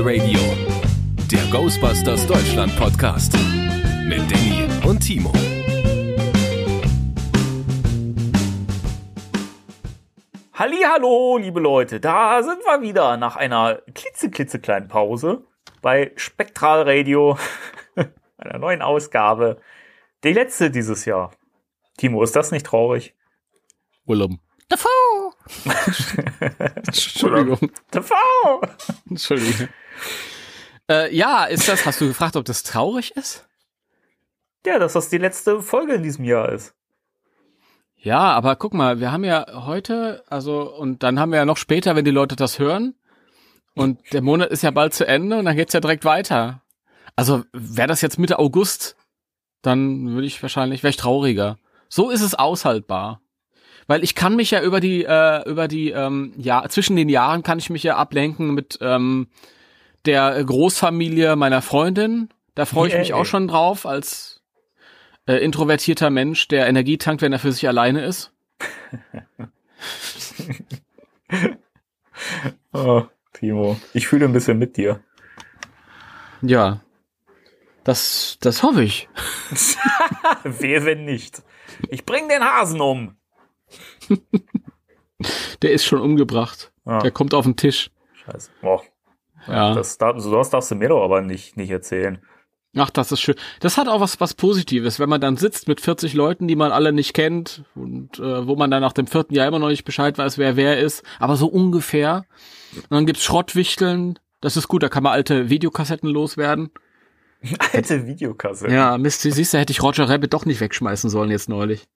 Spectral Radio, der Ghostbusters Deutschland Podcast mit Danny und Timo. Hallo, liebe Leute, da sind wir wieder nach einer klitzeklitzekleinen Pause bei Spektral Radio, einer neuen Ausgabe, die letzte dieses Jahr. Timo, ist das nicht traurig? Willem. Davor! Entschuldigung. Davor! Entschuldigung. Äh, ja, ist das, hast du gefragt, ob das traurig ist? Ja, dass das die letzte Folge in diesem Jahr ist. Ja, aber guck mal, wir haben ja heute, also, und dann haben wir ja noch später, wenn die Leute das hören, und der Monat ist ja bald zu Ende und dann geht's ja direkt weiter. Also, wäre das jetzt Mitte August, dann würde ich wahrscheinlich, wäre ich trauriger. So ist es aushaltbar. Weil ich kann mich ja über die, äh, über die, ähm, ja, zwischen den Jahren kann ich mich ja ablenken mit ähm, der Großfamilie meiner Freundin. Da freue ich mich Yay. auch schon drauf, als äh, introvertierter Mensch, der Energie tankt, wenn er für sich alleine ist. Oh, Timo, ich fühle ein bisschen mit dir. Ja. Das, das hoffe ich. Wer, wenn nicht? Ich bring den Hasen um. Der ist schon umgebracht. Ah. Der kommt auf den Tisch. Scheiße. Boah, Ja. das, sowas darfst du mir doch aber nicht, nicht erzählen. Ach, das ist schön. Das hat auch was, was Positives, wenn man dann sitzt mit 40 Leuten, die man alle nicht kennt und äh, wo man dann nach dem vierten Jahr immer noch nicht Bescheid weiß, wer wer ist, aber so ungefähr. Und dann gibt's Schrottwichteln. Das ist gut, da kann man alte Videokassetten loswerden. Alte Videokasse. Ja, Mist, siehst du, hätte ich Roger Rabbit doch nicht wegschmeißen sollen jetzt neulich.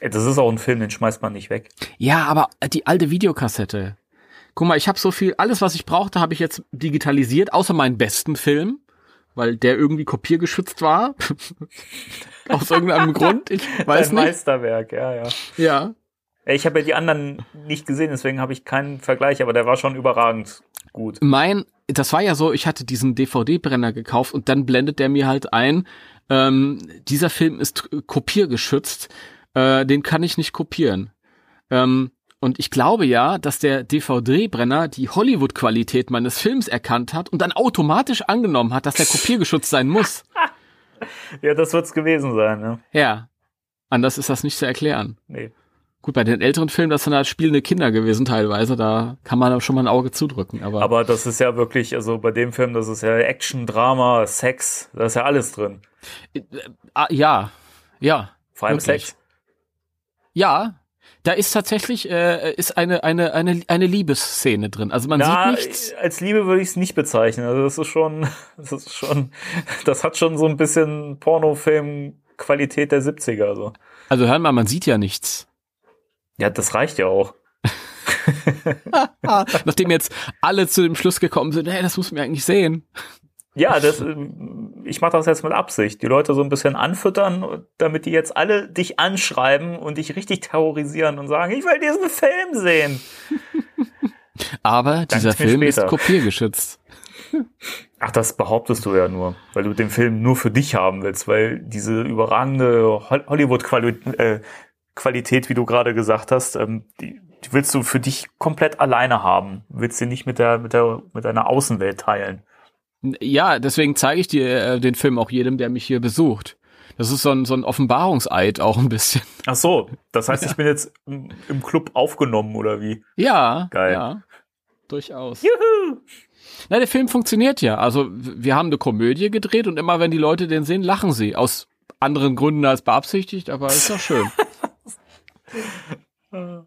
Das ist auch ein Film, den schmeißt man nicht weg. Ja, aber die alte Videokassette. Guck mal, ich habe so viel, alles was ich brauchte, habe ich jetzt digitalisiert, außer meinen besten Film, weil der irgendwie kopiergeschützt war. Aus irgendeinem Grund, ich weiß Ein nicht. Meisterwerk, ja, ja. Ja. Ich habe ja die anderen nicht gesehen, deswegen habe ich keinen Vergleich, aber der war schon überragend gut. Mein, das war ja so, ich hatte diesen DVD-Brenner gekauft und dann blendet der mir halt ein, ähm, dieser Film ist kopiergeschützt, äh, den kann ich nicht kopieren. Ähm, und ich glaube ja, dass der DVD-Brenner die Hollywood-Qualität meines Films erkannt hat und dann automatisch angenommen hat, dass der kopiergeschützt sein muss. Ja, das wird's gewesen sein, ne? Ja. Anders ist das nicht zu erklären. Nee. Gut, bei den älteren Filmen, das sind halt spielende Kinder gewesen teilweise, da kann man schon mal ein Auge zudrücken. Aber, Aber das ist ja wirklich, also bei dem Film, das ist ja Action, Drama, Sex, da ist ja alles drin. ah, ja, ja. Vor allem Wirklich? Sex. Ja, da ist tatsächlich äh, ist eine eine eine eine Liebesszene drin. Also man Na, sieht nichts. als Liebe würde ich es nicht bezeichnen. Also das ist schon, das ist schon, das hat schon so ein bisschen Pornofilm-Qualität der 70er. So. Also hör mal, man sieht ja nichts. Ja, das reicht ja auch. Nachdem jetzt alle zu dem Schluss gekommen sind, hey, das muss man eigentlich sehen. Ja, das, ähm, ich mache das jetzt mit Absicht. Die Leute so ein bisschen anfüttern, damit die jetzt alle dich anschreiben und dich richtig terrorisieren und sagen, ich will diesen Film sehen. Aber dieser Film ist später. kopiergeschützt. Ach, das behauptest du ja nur, weil du den Film nur für dich haben willst, weil diese überragende Hol- Hollywood-Qualität, äh, wie du gerade gesagt hast, ähm, die, die willst du für dich komplett alleine haben. Willst sie nicht mit der, mit der, mit deiner Außenwelt teilen. Ja, deswegen zeige ich dir äh, den Film auch jedem, der mich hier besucht. Das ist so ein, so ein Offenbarungseid auch ein bisschen. Ach so, das heißt, ich bin jetzt im im Club aufgenommen oder wie? Ja, Geil. ja, durchaus. Juhu! Na, der Film funktioniert ja. Also wir haben eine Komödie gedreht und immer wenn die Leute den sehen, lachen sie. Aus anderen Gründen als beabsichtigt, aber ist doch schön.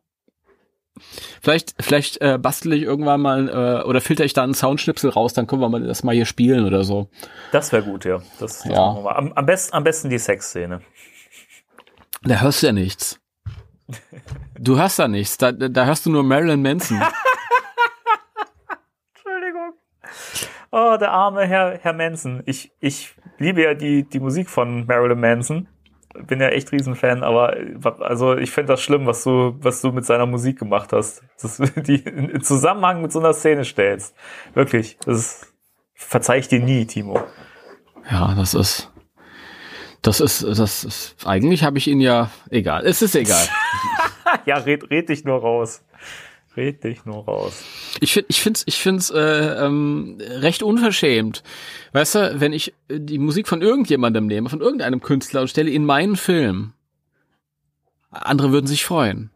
vielleicht vielleicht äh, bastel ich irgendwann mal äh, oder filter ich da einen Soundschnipsel raus, dann können wir mal das mal hier spielen oder so. Das wäre gut, ja. Das, das Ja. Am, am, besten, am besten die Sexszene. Da hörst du ja nichts. Du hörst da nichts. Da, da hörst du nur Marilyn Manson. Entschuldigung. Oh, der arme Herr, Herr Manson. Ich, ich liebe ja die, die Musik von Marilyn Manson. Bin ja echt Riesenfan, aber also ich finde das schlimm, was du, was du mit seiner Musik gemacht hast. Das, die in in Zusammenhang mit so einer Szene stellst. Wirklich. Das ist, verzeih ich dir nie, Timo. Ja, das ist. Das ist, das ist, eigentlich habe ich ihn ja, egal, es ist egal. Ja, red, red dich nur raus. Red dich nur raus. Ich finde, ich finde, ich finde es äh, ähm, recht unverschämt. Weißt du, wenn ich äh, die Musik von irgendjemandem nehme, von irgendeinem Künstler und stelle ihn in meinen Film, andere würden sich freuen.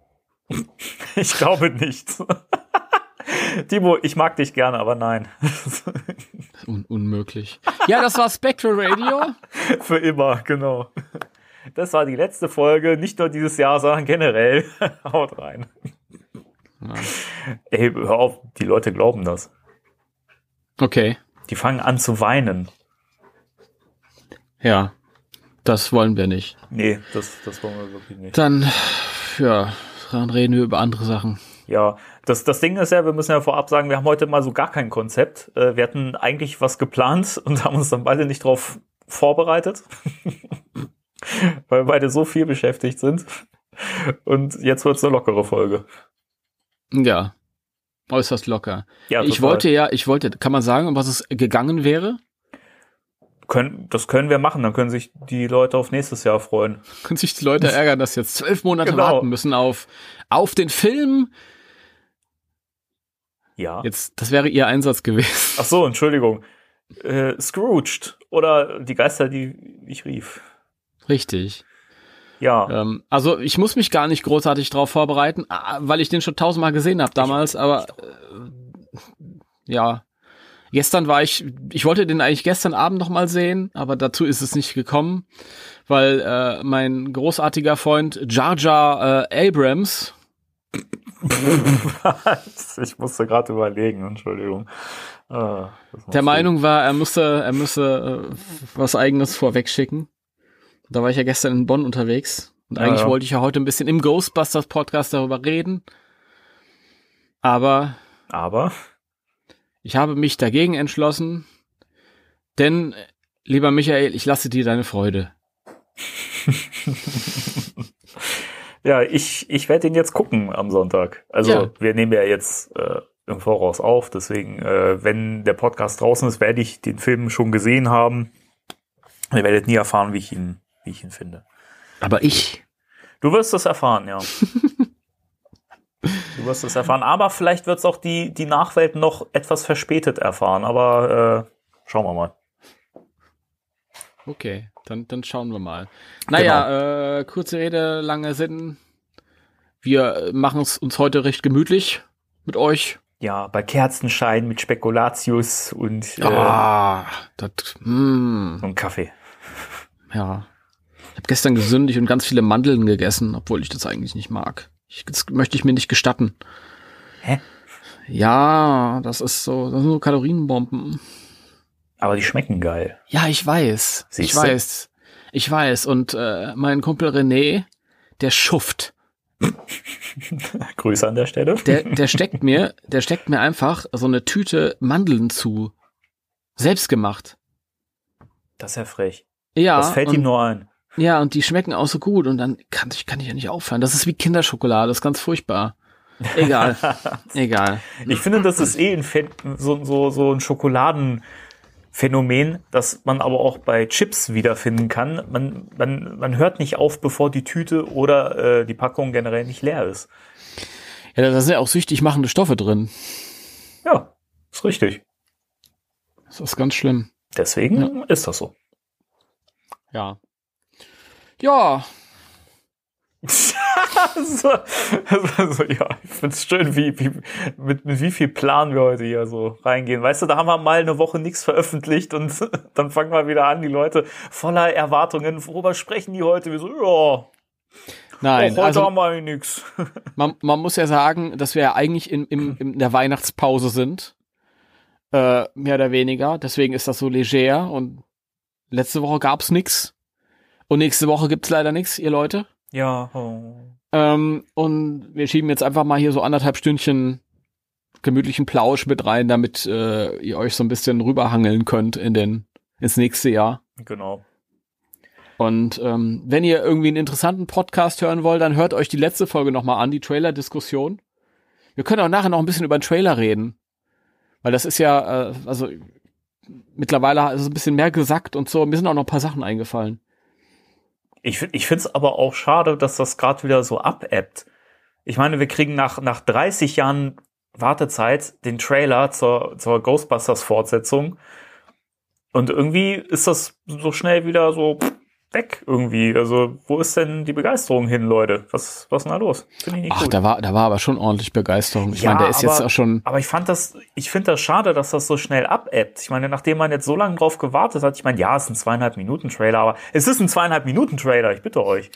Ich glaube nicht. Timo, ich mag dich gerne, aber nein. Un unmöglich. Ja, das war Spectral Radio. Für immer, genau. Das war die letzte Folge, nicht nur dieses Jahr, sondern generell. Haut rein. Ja. Ey, hör auf, die Leute glauben das. Okay, Die fangen an zu weinen. ja, das wollen wir nicht. Nee, das, das wollen wir wirklich nicht. Dann, ja, dann reden wir über andere Sachen. Ja, das, das Ding ist ja, wir müssen ja vorab sagen, wir haben heute mal so gar kein Konzept. Äh, Wir hatten eigentlich was geplant und haben uns dann beide nicht drauf vorbereitet. Weil beide so viel beschäftigt sind. Und jetzt wird's eine lockere Folge. Ja, äußerst locker. Ja, ich wollte ja, ich wollte, kann man sagen, um was es gegangen wäre? Können, das können wir machen, dann können sich die Leute auf nächstes Jahr freuen. Können sich die Leute ärgern, dass sie jetzt zwölf Monate Genau. warten müssen auf, auf den Film. Ja. Jetzt, das wäre ihr Einsatz gewesen. Ach so, Entschuldigung. Äh, Scrooged oder die Geister, die ich rief. Richtig. Ja, Ähm, also ich muss mich gar nicht großartig darauf vorbereiten, weil ich den schon tausendmal gesehen habe damals, aber äh, ja. Gestern war ich, ich wollte den eigentlich gestern Abend noch mal sehen, aber dazu ist es nicht gekommen, weil äh, mein großartiger Freund Jar Jar äh, Abrams, ich musste gerade überlegen, Entschuldigung. Ah, der Meinung war, er müsste, er müsse äh, was eigenes vorwegschicken. Da war ich ja gestern in Bonn unterwegs und eigentlich ja. wollte ich ja heute ein bisschen im Ghostbusters Podcast darüber reden. Aber Aber, ich habe mich dagegen entschlossen, denn, lieber Michael, ich lasse dir deine Freude. ja, ich, ich werde ihn jetzt gucken am Sonntag. Also, Ja. wir nehmen ja jetzt äh, im Voraus auf, deswegen, äh, wenn der Podcast draußen ist, werde ich den Film schon gesehen haben. Ihr werdet nie erfahren, wie ich ihn, wie ich ihn finde. Aber ich, Du wirst es erfahren, ja. du wirst es erfahren. Aber vielleicht wird es auch die, die Nachwelt noch etwas verspätet erfahren. Aber äh, schauen wir mal. okay, dann, dann schauen wir mal. Naja, äh, kurze Rede, lange Sinn. Wir machen es uns heute recht gemütlich mit euch. Ja, bei Kerzenschein mit Spekulatius und, äh, Ah, das, mm, und Kaffee. ja. Ich habe gestern gesündigt und ganz viele Mandeln gegessen, obwohl ich das eigentlich nicht mag. Ich, das möchte ich mir nicht gestatten. Hä? Ja, das ist so, das sind so Kalorienbomben. Aber die schmecken geil. Ja, ich weiß. ich Siehste? weiß. Ich weiß. Und äh, mein Kumpel René, der schuft. Grüße an der Stelle. Der, der steckt mir, der steckt mir einfach so eine Tüte Mandeln zu. Selbst gemacht. Das ist ja frech. Ja. das fällt ihm nur ein. Ja, und die schmecken auch so gut. Und dann kann ich, kann ich ja nicht aufhören. Das ist wie Kinderschokolade. Das ist ganz furchtbar. Egal. Egal. Ich finde, das ist eh ein Phän- so, so, so ein Schokoladenphänomen, das man aber auch bei Chips wiederfinden kann. Man, man, man hört nicht auf, bevor die Tüte oder äh, die Packung generell nicht leer ist. Ja, da sind ja auch süchtig machende Stoffe drin. Ja, ist richtig. Das ist ganz schlimm. Deswegen ist das so. Ja. Ja. so, also, ja, ich find's schön, wie, wie, mit, mit wie viel Plan wir heute hier so reingehen. Weißt du, da haben wir mal eine Woche nichts veröffentlicht und dann fangen wir wieder an, die Leute voller Erwartungen, worüber sprechen die heute? Wir so, ja, Nein, heute also haben wir nichts. man, man muss ja sagen, dass wir ja eigentlich in, im, in der Weihnachtspause sind. Äh, mehr oder weniger. Deswegen ist das so leger und letzte Woche gab's nix. Und nächste Woche gibt's leider nix, ihr Leute. Ja, oh. Ähm, und wir schieben jetzt einfach mal hier so anderthalb Stündchen gemütlichen Plausch mit rein, damit äh, ihr euch so ein bisschen rüberhangeln könnt in den ins nächste Jahr. genau. Und ähm, wenn ihr irgendwie einen interessanten Podcast hören wollt, dann hört euch die letzte Folge nochmal an, die Trailer-Diskussion. Wir können auch nachher noch ein bisschen über den Trailer reden. Weil das ist ja, äh, also mittlerweile ist es ein bisschen mehr gesackt und so. Mir sind auch noch ein paar Sachen eingefallen. Ich, ich finde es aber auch schade, dass das gerade wieder so abebbt. Ich meine, wir kriegen nach, nach 30 Jahren Wartezeit den Trailer zur, zur Ghostbusters-Fortsetzung. Und irgendwie ist das so schnell wieder so weg irgendwie. Also, wo ist denn die Begeisterung hin, Leute? Was, was ist denn da los? Finde ich nicht Ach, gut. da war, da war aber schon ordentlich Begeisterung. Ich ja, meine, der ist aber, jetzt auch schon. Aber ich fand das, ich finde das schade, dass das so schnell abebbt. Ich meine, nachdem man jetzt so lange drauf gewartet hat, ich meine, ja, es ist ein zweieinhalb Minuten Trailer, aber es ist ein zweieinhalb Minuten Trailer, ich bitte euch.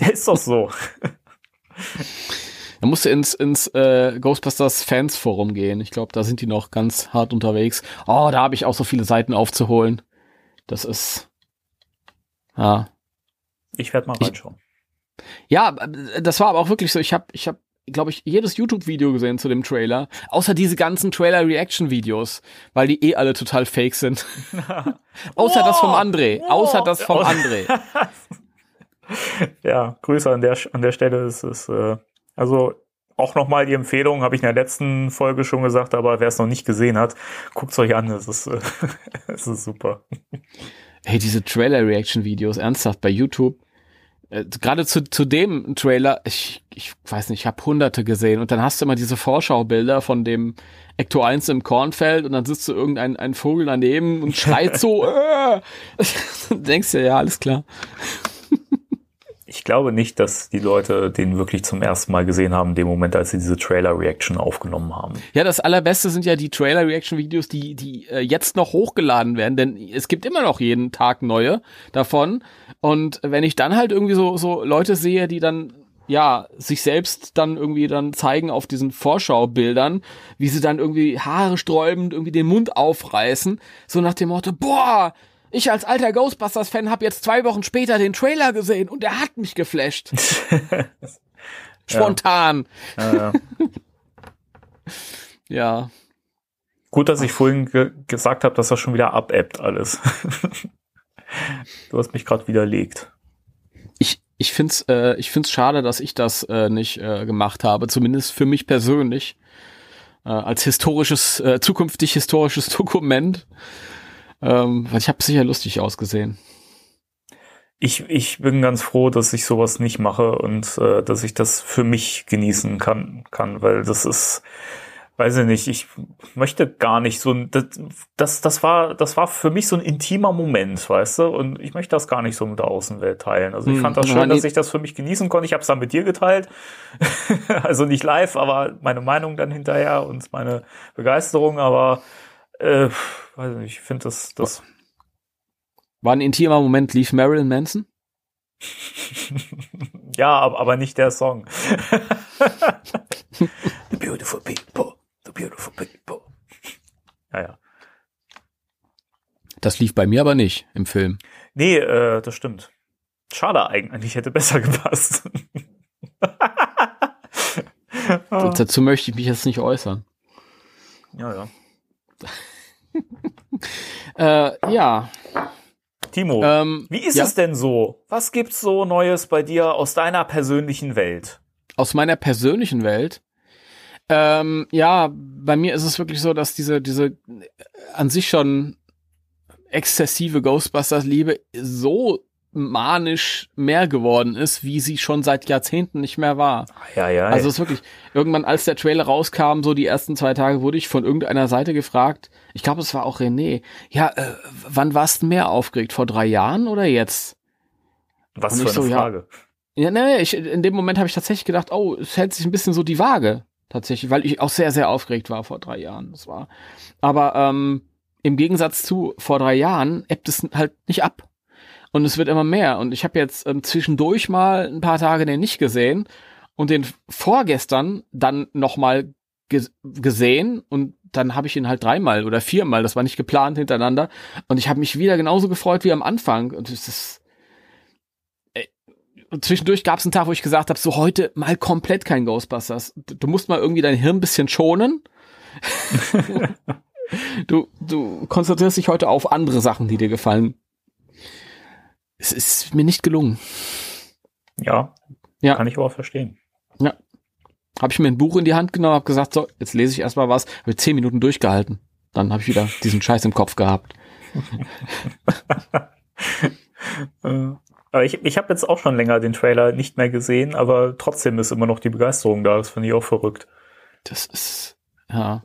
der ist doch so. Da musst du ins, ins äh, Ghostbusters Fans Forum gehen. Ich glaube, da sind die noch ganz hart unterwegs. Oh, da habe ich auch so viele Seiten aufzuholen. Das ist ja. Ich werde mal reinschauen. Ich, ja, das war aber auch wirklich so. Ich habe, ich habe, glaube ich, jedes YouTube-Video gesehen zu dem Trailer, außer diese ganzen Trailer-Reaction-Videos, weil die eh alle total fake sind. außer wow, das vom André. Wow. Außer das vom André. ja, Grüße an der an der Stelle. Es ist äh, also auch nochmal die Empfehlung, habe ich in der letzten Folge schon gesagt, aber wer es noch nicht gesehen hat, guckt es euch an. Es ist, äh, es ist super. Hey, diese Trailer-Reaction-Videos, ernsthaft, bei YouTube. Äh, Gerade zu, zu dem Trailer, ich, ich weiß nicht, ich habe hunderte gesehen und dann hast du immer diese Vorschaubilder von dem Ecto 1 im Kornfeld und dann sitzt du irgendein ein Vogel daneben und schreit so, äh! denkst du, ja, alles klar ich glaube nicht, dass die Leute den wirklich zum ersten Mal gesehen haben, in dem Moment, als sie diese Trailer-Reaction aufgenommen haben. Ja, das allerbeste sind ja die Trailer-Reaction-Videos, die, die äh, jetzt noch hochgeladen werden, denn es gibt immer noch jeden Tag neue davon. Und wenn ich dann halt irgendwie so, so Leute sehe, die dann ja, sich selbst dann irgendwie dann zeigen auf diesen Vorschaubildern, wie sie dann irgendwie Haare sträubend irgendwie den Mund aufreißen, so nach dem Motto, boah, ich als alter Ghostbusters-Fan habe jetzt zwei Wochen später den Trailer gesehen und er hat mich geflasht. Spontan. Ja. Ja. Gut, dass ich vorhin ge gesagt habe, dass das schon wieder abebbt alles. du hast mich gerade widerlegt. Ich, ich finde es äh, ich find's schade, dass ich das äh, nicht äh, gemacht habe, zumindest für mich persönlich. Äh, als historisches, äh, zukünftig historisches Dokument. Ähm, ich habe sicher lustig ausgesehen. Ich, ich bin ganz froh, dass ich sowas nicht mache und äh, dass ich das für mich genießen kann, kann, weil das ist, weiß ich nicht, ich möchte gar nicht so das, das, das war, das war für mich so ein intimer Moment, weißt du, und ich möchte das gar nicht so mit der Außenwelt teilen. Also ich hm, fand das schön, dass ich das für mich genießen konnte. Ich habe es dann mit dir geteilt, also nicht live, aber meine Meinung dann hinterher und meine Begeisterung, aber äh, weiß nicht, ich finde das, das. War ein intimer Moment, lief Marilyn Manson? ja, aber, nicht der Song. the beautiful people, the beautiful people. Ja, ja. Das lief bei mir aber nicht im Film. Nee, äh, das stimmt. Schade eigentlich, hätte besser gepasst. Dazu möchte ich mich jetzt nicht äußern. Ja, ja. Äh, ja. Timo, ähm, wie ist ja? es denn so? Was gibt's so Neues bei dir aus deiner persönlichen Welt? Aus meiner persönlichen Welt? Ähm, ja, bei mir ist es wirklich so, dass diese, diese an sich schon exzessive Ghostbusters-Liebe so manisch mehr geworden ist, wie sie schon seit Jahrzehnten nicht mehr war. Ja, ja. Also es ist wirklich, irgendwann als der Trailer rauskam, so die ersten zwei Tage wurde ich von irgendeiner Seite gefragt, ich glaube es war auch René, ja, äh, wann warst du mehr aufgeregt, vor drei Jahren oder jetzt? Was für eine so, Frage. Ja, ja nee, ich, in dem Moment habe ich tatsächlich gedacht, oh, es hält sich ein bisschen so die Waage, tatsächlich, weil ich auch sehr, sehr aufgeregt war vor drei Jahren, das war. Aber ähm, im Gegensatz zu vor drei Jahren ebbt es halt nicht ab. Und es wird immer mehr. Und ich habe jetzt ähm, zwischendurch mal ein paar Tage den nicht gesehen und den vorgestern dann nochmal ge gesehen und dann habe ich ihn halt dreimal oder viermal, das war nicht geplant hintereinander. Und ich habe mich wieder genauso gefreut wie am Anfang. Und es ist. Ey, und zwischendurch gab es einen Tag, wo ich gesagt habe, so heute mal komplett kein Ghostbusters. Du musst mal irgendwie dein Hirn ein bisschen schonen. du, du konzentrierst dich heute auf andere Sachen, die dir gefallen es ist mir nicht gelungen. Ja, ja. kann ich aber verstehen. Ja. Habe ich mir ein Buch in die Hand genommen, habe gesagt, so, jetzt lese ich erstmal was, habe zehn Minuten durchgehalten. Dann habe ich wieder diesen Scheiß im Kopf gehabt. aber ich, ich habe jetzt auch schon länger den Trailer nicht mehr gesehen, aber trotzdem ist immer noch die Begeisterung da. Das finde ich auch verrückt. Das ist, ja.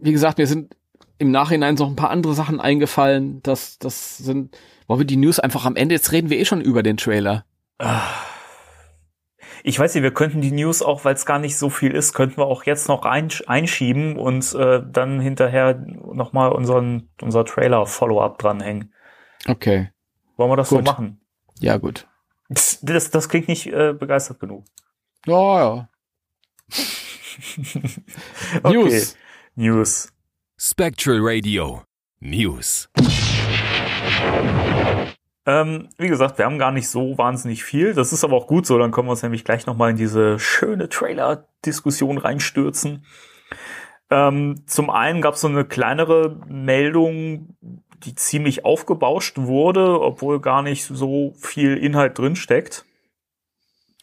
Wie gesagt, mir sind im Nachhinein noch ein paar andere Sachen eingefallen. Das, das sind, wollen wir die News einfach am Ende, jetzt reden wir eh schon über den Trailer. Ich weiß nicht, wir könnten die News auch, weil es gar nicht so viel ist, könnten wir auch jetzt noch einschieben und äh, dann hinterher nochmal unseren, unser Trailer-Follow-up dranhängen. Okay. Wollen wir das gut. so machen? Ja, gut. Das, das, das klingt nicht äh, begeistert genug. Ja, ja. okay. News. News. Spectral Radio. News. Ähm, wie gesagt, wir haben gar nicht so wahnsinnig viel. Das ist aber auch gut so. Dann können wir uns nämlich gleich nochmal in diese schöne Trailer-Diskussion reinstürzen. Ähm, zum einen gab es so eine kleinere Meldung, die ziemlich aufgebauscht wurde, obwohl gar nicht so viel Inhalt drinsteckt.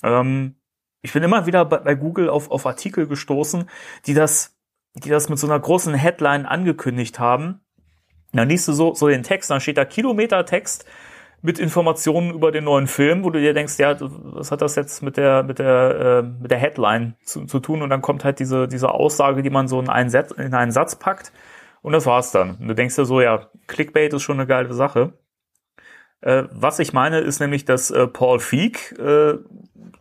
Ähm, ich bin immer wieder bei, bei Google auf, auf Artikel gestoßen, die das, die das mit so einer großen Headline angekündigt haben. Dann liest du so, so den Text, dann steht da Kilometer-Text mit Informationen über den neuen Film, wo du dir denkst, ja, was hat das jetzt mit der mit der äh, mit der Headline zu, zu tun? Und dann kommt halt diese diese Aussage, die man so in einen, Satz, in einen Satz packt und das war's dann. Und du denkst dir so, ja, Clickbait ist schon eine geile Sache. Äh, was ich meine, ist nämlich, dass äh, Paul Feig äh,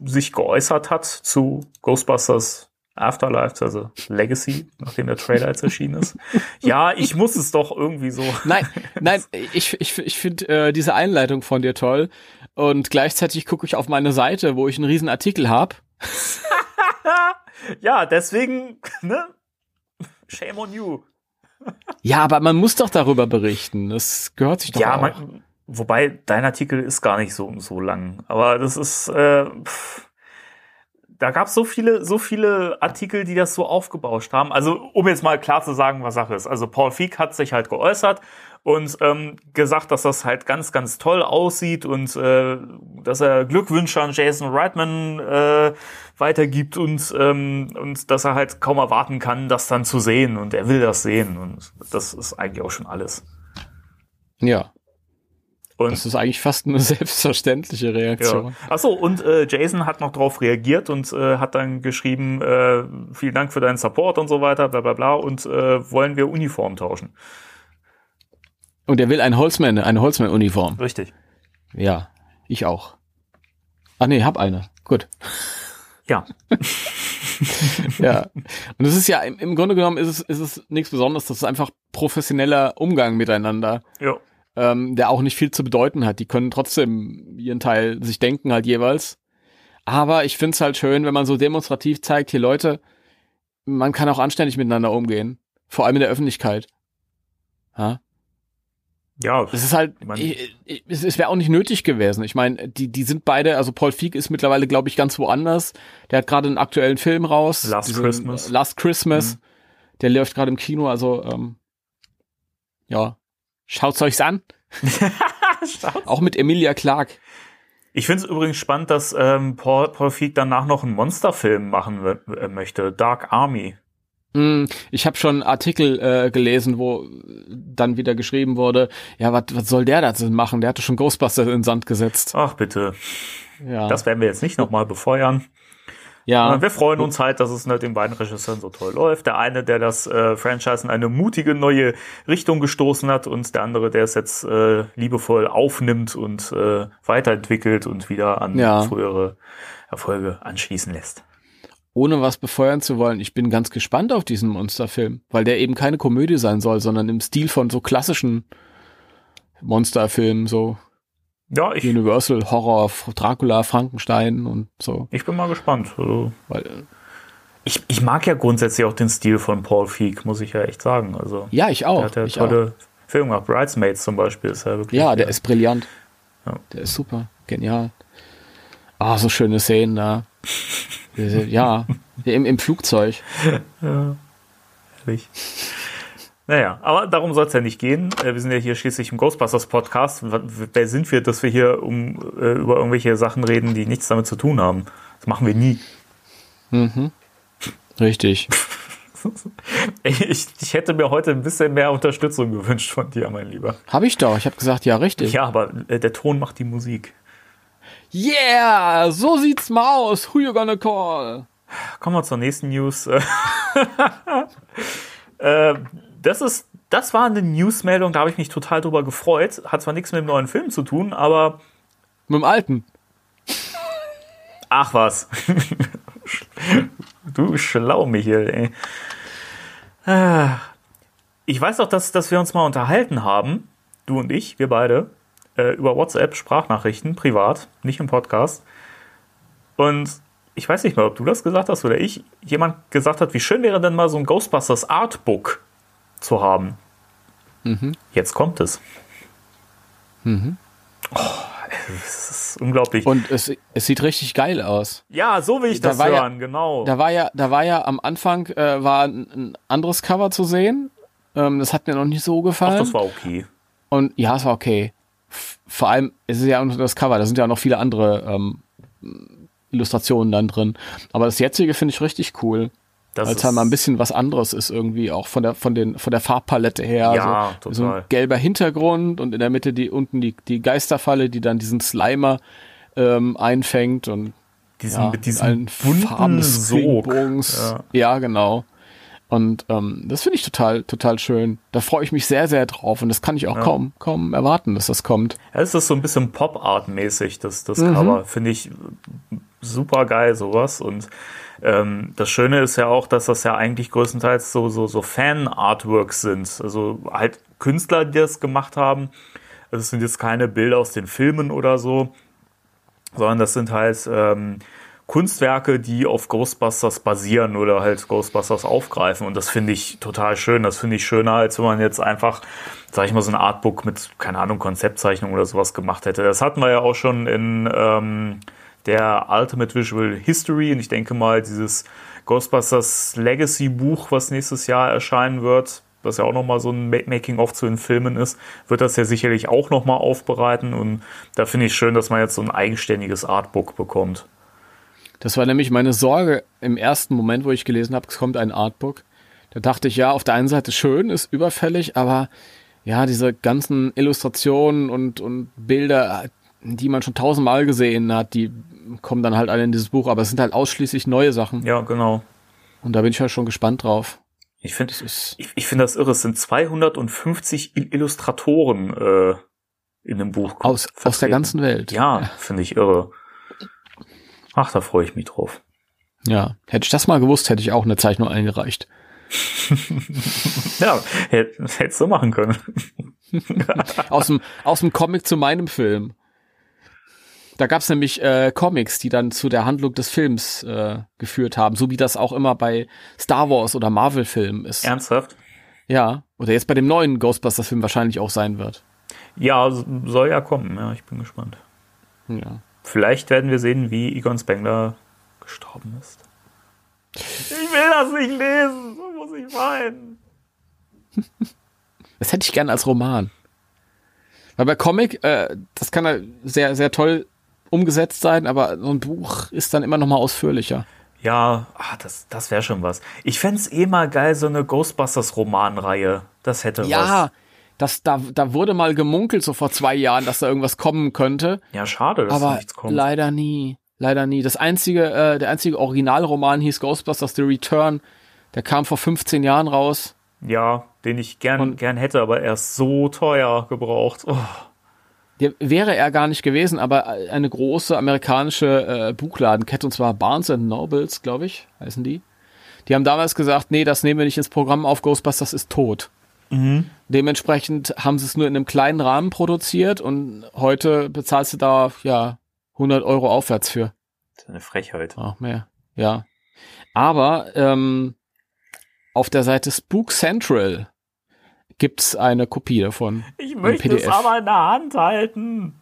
sich geäußert hat zu Ghostbusters Afterlife, also Legacy, nachdem der Trailer jetzt erschienen ist. Ja, ich muss es doch irgendwie so. Nein, nein, ich, ich, ich finde äh, diese Einleitung von dir toll. Und gleichzeitig gucke ich auf meine Seite, wo ich einen riesen Artikel habe. ja, deswegen, ne? Shame on you. ja, aber man muss doch darüber berichten. Das gehört sich doch ja, auch. Man, wobei dein Artikel ist gar nicht so so lang. Aber das ist. Äh, pff da gab es so viele, so viele Artikel, die das so aufgebauscht haben. Also, um jetzt mal klar zu sagen, was Sache ist. Also, Paul Feig hat sich halt geäußert und ähm, gesagt, dass das halt ganz, ganz toll aussieht und äh, dass er Glückwünsche an Jason Reitman äh, weitergibt und, ähm, und dass er halt kaum erwarten kann, das dann zu sehen und er will das sehen und das ist eigentlich auch schon alles. Ja. Und das ist eigentlich fast eine selbstverständliche Reaktion. Ja. Achso, und äh, Jason hat noch darauf reagiert und äh, hat dann geschrieben, äh, vielen Dank für deinen Support und so weiter, bla bla bla, und äh, wollen wir Uniform tauschen. Und er will ein Holzmann, eine Holzmann-Uniform. Richtig. Ja, ich auch. Ah nee, hab eine. Gut. Ja. ja. Und es ist ja, im, im Grunde genommen ist es, ist es nichts Besonderes, das ist einfach professioneller Umgang miteinander. Ja ähm, der auch nicht viel zu bedeuten hat. Die können trotzdem ihren Teil sich denken halt jeweils. Aber ich find's halt schön, wenn man so demonstrativ zeigt, hier Leute, man kann auch anständig miteinander umgehen. Vor allem in der Öffentlichkeit. Ja. Ja, es ist halt, ich, ich, es, es wäre auch nicht nötig gewesen. Ich meine, die, die sind beide, also Paul Feig ist mittlerweile, glaube ich, ganz woanders. Der hat gerade einen aktuellen Film raus. Last diesen, Christmas. Last Christmas. Mhm. Der läuft gerade im Kino, also ähm, ja, Schaut's euch's an. Auch mit Emilia Clark. Ich finde es übrigens spannend, dass ähm, Paul, Paul Feig danach noch einen Monsterfilm machen äh, möchte, Dark Army. Mm, ich habe schon Artikel äh, gelesen, wo dann wieder geschrieben wurde, ja, was soll der da machen? Der hatte schon Ghostbusters in den Sand gesetzt. Ach bitte. Ja. Das werden wir jetzt nicht nochmal befeuern. Ja. Wir freuen uns halt, dass es mit den beiden Regisseuren so toll läuft. Der eine, der das äh, Franchise in eine mutige neue Richtung gestoßen hat und der andere, der es jetzt äh, liebevoll aufnimmt und äh, weiterentwickelt und wieder an ja. frühere Erfolge anschließen lässt. Ohne was befeuern zu wollen, ich bin ganz gespannt auf diesen Monsterfilm, weil der eben keine Komödie sein soll, sondern im Stil von so klassischen Monsterfilmen, so ja, ich, Universal Horror, Dracula, Frankenstein und so. Ich bin mal gespannt. Also, Weil, ich, ich mag ja grundsätzlich auch den Stil von Paul Feig, muss ich ja echt sagen. Also, ja, ich auch. Der hat ja ich tolle auch. Filme gemacht. Bridesmaids zum Beispiel ist ja wirklich. Ja, der ja. ist brillant. Ja. Der ist super, genial. Ah, so schöne Szenen da. ja, im, im Flugzeug. Ja, herrlich. Naja, aber darum soll es ja nicht gehen. Äh, wir sind ja hier schließlich im Ghostbusters Podcast. Wer sind wir, dass wir hier um, äh, über irgendwelche Sachen reden, die nichts damit zu tun haben? Das machen wir nie. Mhm. Richtig. ich, ich hätte mir heute ein bisschen mehr Unterstützung gewünscht von dir, mein Lieber. Hab ich doch. Ich habe gesagt, ja, richtig. Ja, aber äh, der Ton macht die Musik. Yeah, so sieht's mal aus. Who you gonna call? Kommen wir zur nächsten News. äh, das ist, das war eine Newsmeldung, da habe ich mich total drüber gefreut. Hat zwar nichts mit dem neuen Film zu tun, aber. Mit dem alten. Ach was. du schlau, Michael, ey. Ich weiß doch, dass, dass wir uns mal unterhalten haben, du und ich, wir beide, äh, über WhatsApp, Sprachnachrichten, privat, nicht im Podcast. Und ich weiß nicht mehr, ob du das gesagt hast oder ich, jemand gesagt hat, wie schön wäre denn mal so ein Ghostbusters Artbook zu haben. Mhm. Jetzt kommt es. Mhm. Oh, es ist unglaublich. Und es, es sieht richtig geil aus. Ja, so will ich da das hören, ja, genau. Da war ja, da war ja am Anfang äh, war ein, anderes Cover zu sehen. Ähm, das hat mir noch nicht so gefallen. Ach, das war okay. Und ja, es war okay. Vor allem, es ist ja unter das Cover, da sind ja noch viele andere ähm, Illustrationen dann drin. Aber das jetzige finde ich richtig cool. Das weil es halt mal ein bisschen was anderes ist irgendwie auch von der von den von der Farbpalette her. Ja, so, total. so ein gelber Hintergrund und in der Mitte die unten die die Geisterfalle, die dann diesen Slimer ähm, einfängt und diesen, ja, mit diesen bunten Sog. Ja. ja, genau. Und ähm, das finde ich total, total schön. Da freue ich mich sehr, sehr drauf. Und das kann ich auch ja. kaum, kaum erwarten, dass das kommt. Ja, es ist so ein bisschen Pop-Art-mäßig, das, das mhm. Cover. Finde ich super geil, sowas. Und ähm, das Schöne ist ja auch, dass das ja eigentlich größtenteils so, so, so Fan-Artworks sind. Also halt Künstler, die das gemacht haben. Also es sind jetzt keine Bilder aus den Filmen oder so, sondern das sind halt ähm, Kunstwerke, die auf Ghostbusters basieren oder halt Ghostbusters aufgreifen. Und das finde ich total schön. Das finde ich schöner, als wenn man jetzt einfach, sag ich mal, so ein Artbook mit, keine Ahnung, Konzeptzeichnung oder sowas gemacht hätte. Das hatten wir ja auch schon in ähm, der Ultimate Visual History. Und ich denke mal, dieses Ghostbusters Legacy Buch, was nächstes Jahr erscheinen wird, was ja auch nochmal so ein Making-of zu den Filmen ist, wird das ja sicherlich auch nochmal aufbereiten. Und da finde ich schön, dass man jetzt so ein eigenständiges Artbook bekommt. Das war nämlich meine Sorge im ersten Moment, wo ich gelesen habe, es kommt ein Artbook. Da dachte ich, ja, auf der einen Seite schön, ist überfällig, aber ja, diese ganzen Illustrationen und, und Bilder, die man schon tausendmal gesehen hat, die kommen dann halt alle in dieses Buch, aber es sind halt ausschließlich neue Sachen. Ja, genau. Und da bin ich halt schon gespannt drauf. Ich finde ich, ich finde das irre. Es sind 250 Illustratoren äh, in dem Buch. Aus, aus der ganzen Welt. Ja, finde ich irre. Ach, da freue ich mich drauf. Ja, hätte ich das mal gewusst, hätte ich auch eine Zeichnung eingereicht. ja, hättest du machen können. aus, dem, aus dem Comic zu meinem Film. Da gab's nämlich äh, Comics, die dann zu der Handlung des Films äh, geführt haben, so wie das auch immer bei Star Wars oder Marvel-Filmen ist. Ernsthaft? Ja, oder jetzt bei dem neuen Ghostbusters-Film wahrscheinlich auch sein wird. Ja, soll ja kommen, ja, ich bin gespannt. Ja. Vielleicht werden wir sehen, wie Egon Spengler gestorben ist. Ich will das nicht lesen, so muss ich weinen. Das hätte ich gern als Roman. Weil bei Comic, äh, das kann ja sehr, sehr toll umgesetzt sein, aber so ein Buch ist dann immer noch mal ausführlicher. Ja, ach, das, das wäre schon was. Ich fände es eh mal geil, so eine Ghostbusters-Romanreihe. Das hätte ja, was. Ja, das, da, da wurde mal gemunkelt, so vor zwei Jahren, dass da irgendwas kommen könnte. Ja, schade, dass aber nichts kommt. Leider nie. Leider nie. Das einzige, äh, der einzige Originalroman hieß Ghostbusters The Return. Der kam vor 15 Jahren raus. Ja, den ich gern, Und gern hätte, aber er ist so teuer gebraucht. Oh. Der wäre er gar nicht gewesen, aber eine große amerikanische äh, Buchladenkette, und zwar Barnes Nobles, glaube ich, heißen die. Die haben damals gesagt, nee, das nehmen wir nicht ins Programm auf, Ghostbusters ist tot. Mhm. Dementsprechend haben sie es nur in einem kleinen Rahmen produziert und heute bezahlst du da ja 100 Euro aufwärts für. Das ist eine Frechheit. Auch mehr, ja. Aber ähm, auf der Seite Spook Central gibt's eine Kopie davon. Ich möchte es aber in der Hand halten.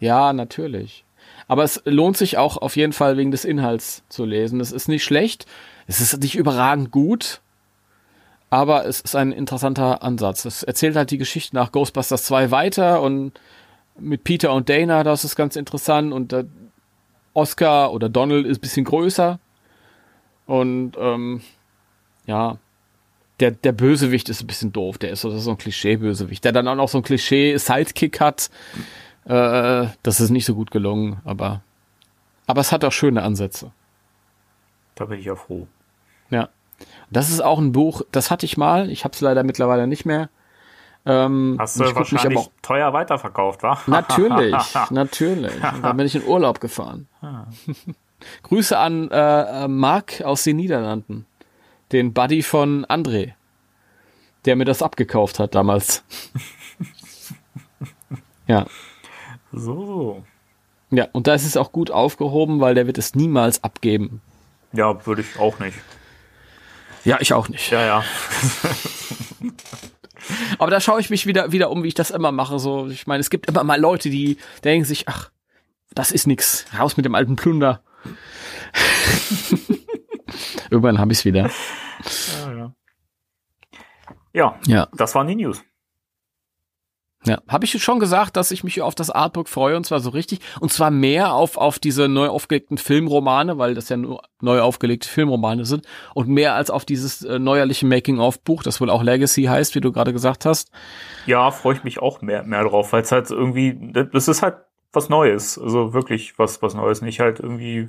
Ja, natürlich. Aber es lohnt sich auch auf jeden Fall wegen des Inhalts zu lesen. Es ist nicht schlecht. Es ist nicht überragend gut aber es ist ein interessanter Ansatz. Es erzählt halt die Geschichte nach Ghostbusters 2 weiter und mit Peter und Dana, das ist ganz interessant und Oscar oder Donald ist ein bisschen größer und ähm, ja, der, der Bösewicht ist ein bisschen doof, der ist so, so ein Klischee-Bösewicht, der dann auch noch so ein Klischee-Sidekick hat. Äh, das ist nicht so gut gelungen, aber, aber es hat auch schöne Ansätze. Da bin ich ja froh. Ja. Das ist auch ein Buch, das hatte ich mal, ich habe es leider mittlerweile nicht mehr. Ähm, Hast du wahrscheinlich auch- teuer weiterverkauft, wa? Natürlich, natürlich. Dann bin ich in Urlaub gefahren. Grüße an äh, Marc aus den Niederlanden, den Buddy von André, der mir das abgekauft hat damals. ja, So, ja, und da ist es auch gut aufgehoben, weil der wird es niemals abgeben. Ja, würde ich auch nicht. Ja, ich auch nicht. Ja, ja. Aber da schaue ich mich wieder, wieder um, wie ich das immer mache. So, ich meine, es gibt immer mal Leute, die denken sich, ach, das ist nix. Raus mit dem alten Plunder. Irgendwann habe ich es wieder. Ja, ja. Ja, das waren die News. Ja, habe ich schon gesagt, dass ich mich auf das Artbook freue und zwar so richtig und zwar mehr auf auf diese neu aufgelegten Filmromane, weil das ja nur neu aufgelegte Filmromane sind und mehr als auf dieses äh, neuerliche Making-of-Buch, das wohl auch Legacy heißt, wie du gerade gesagt hast. Ja, freue ich mich auch mehr, mehr drauf, weil es halt irgendwie, das ist halt was Neues. Also wirklich was, was Neues. Nicht halt irgendwie,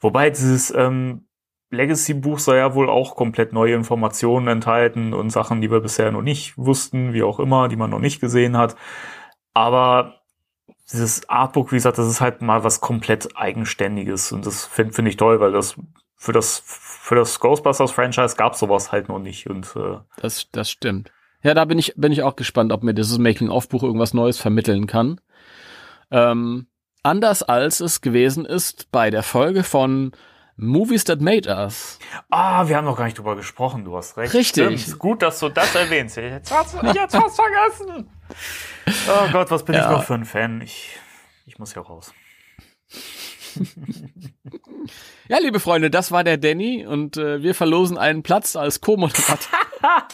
wobei dieses ähm, Legacy-Buch soll ja wohl auch komplett neue Informationen enthalten und Sachen, die wir bisher noch nicht wussten, wie auch immer, die man noch nicht gesehen hat. Aber dieses Artbook, wie gesagt, das ist halt mal was komplett Eigenständiges und das finde find ich toll, weil das für das für das Ghostbusters-Franchise gab sowas halt noch nicht und äh, Das das stimmt. Ja, da bin ich bin ich auch gespannt, ob mir dieses Making-of-Buch irgendwas Neues vermitteln kann. Ähm, anders als es gewesen ist bei der Folge von Movies That Made Us. Ah, wir haben noch gar nicht drüber gesprochen, du hast recht. Richtig. Stimmt. Gut, dass du das erwähnst. Hast du jetzt hast vergessen. Oh Gott, was bin ich Ja. noch für ein Fan? Ich, ich muss hier raus. Ja, liebe Freunde, das war der Danny und äh, wir verlosen einen Platz als Co-Moderator.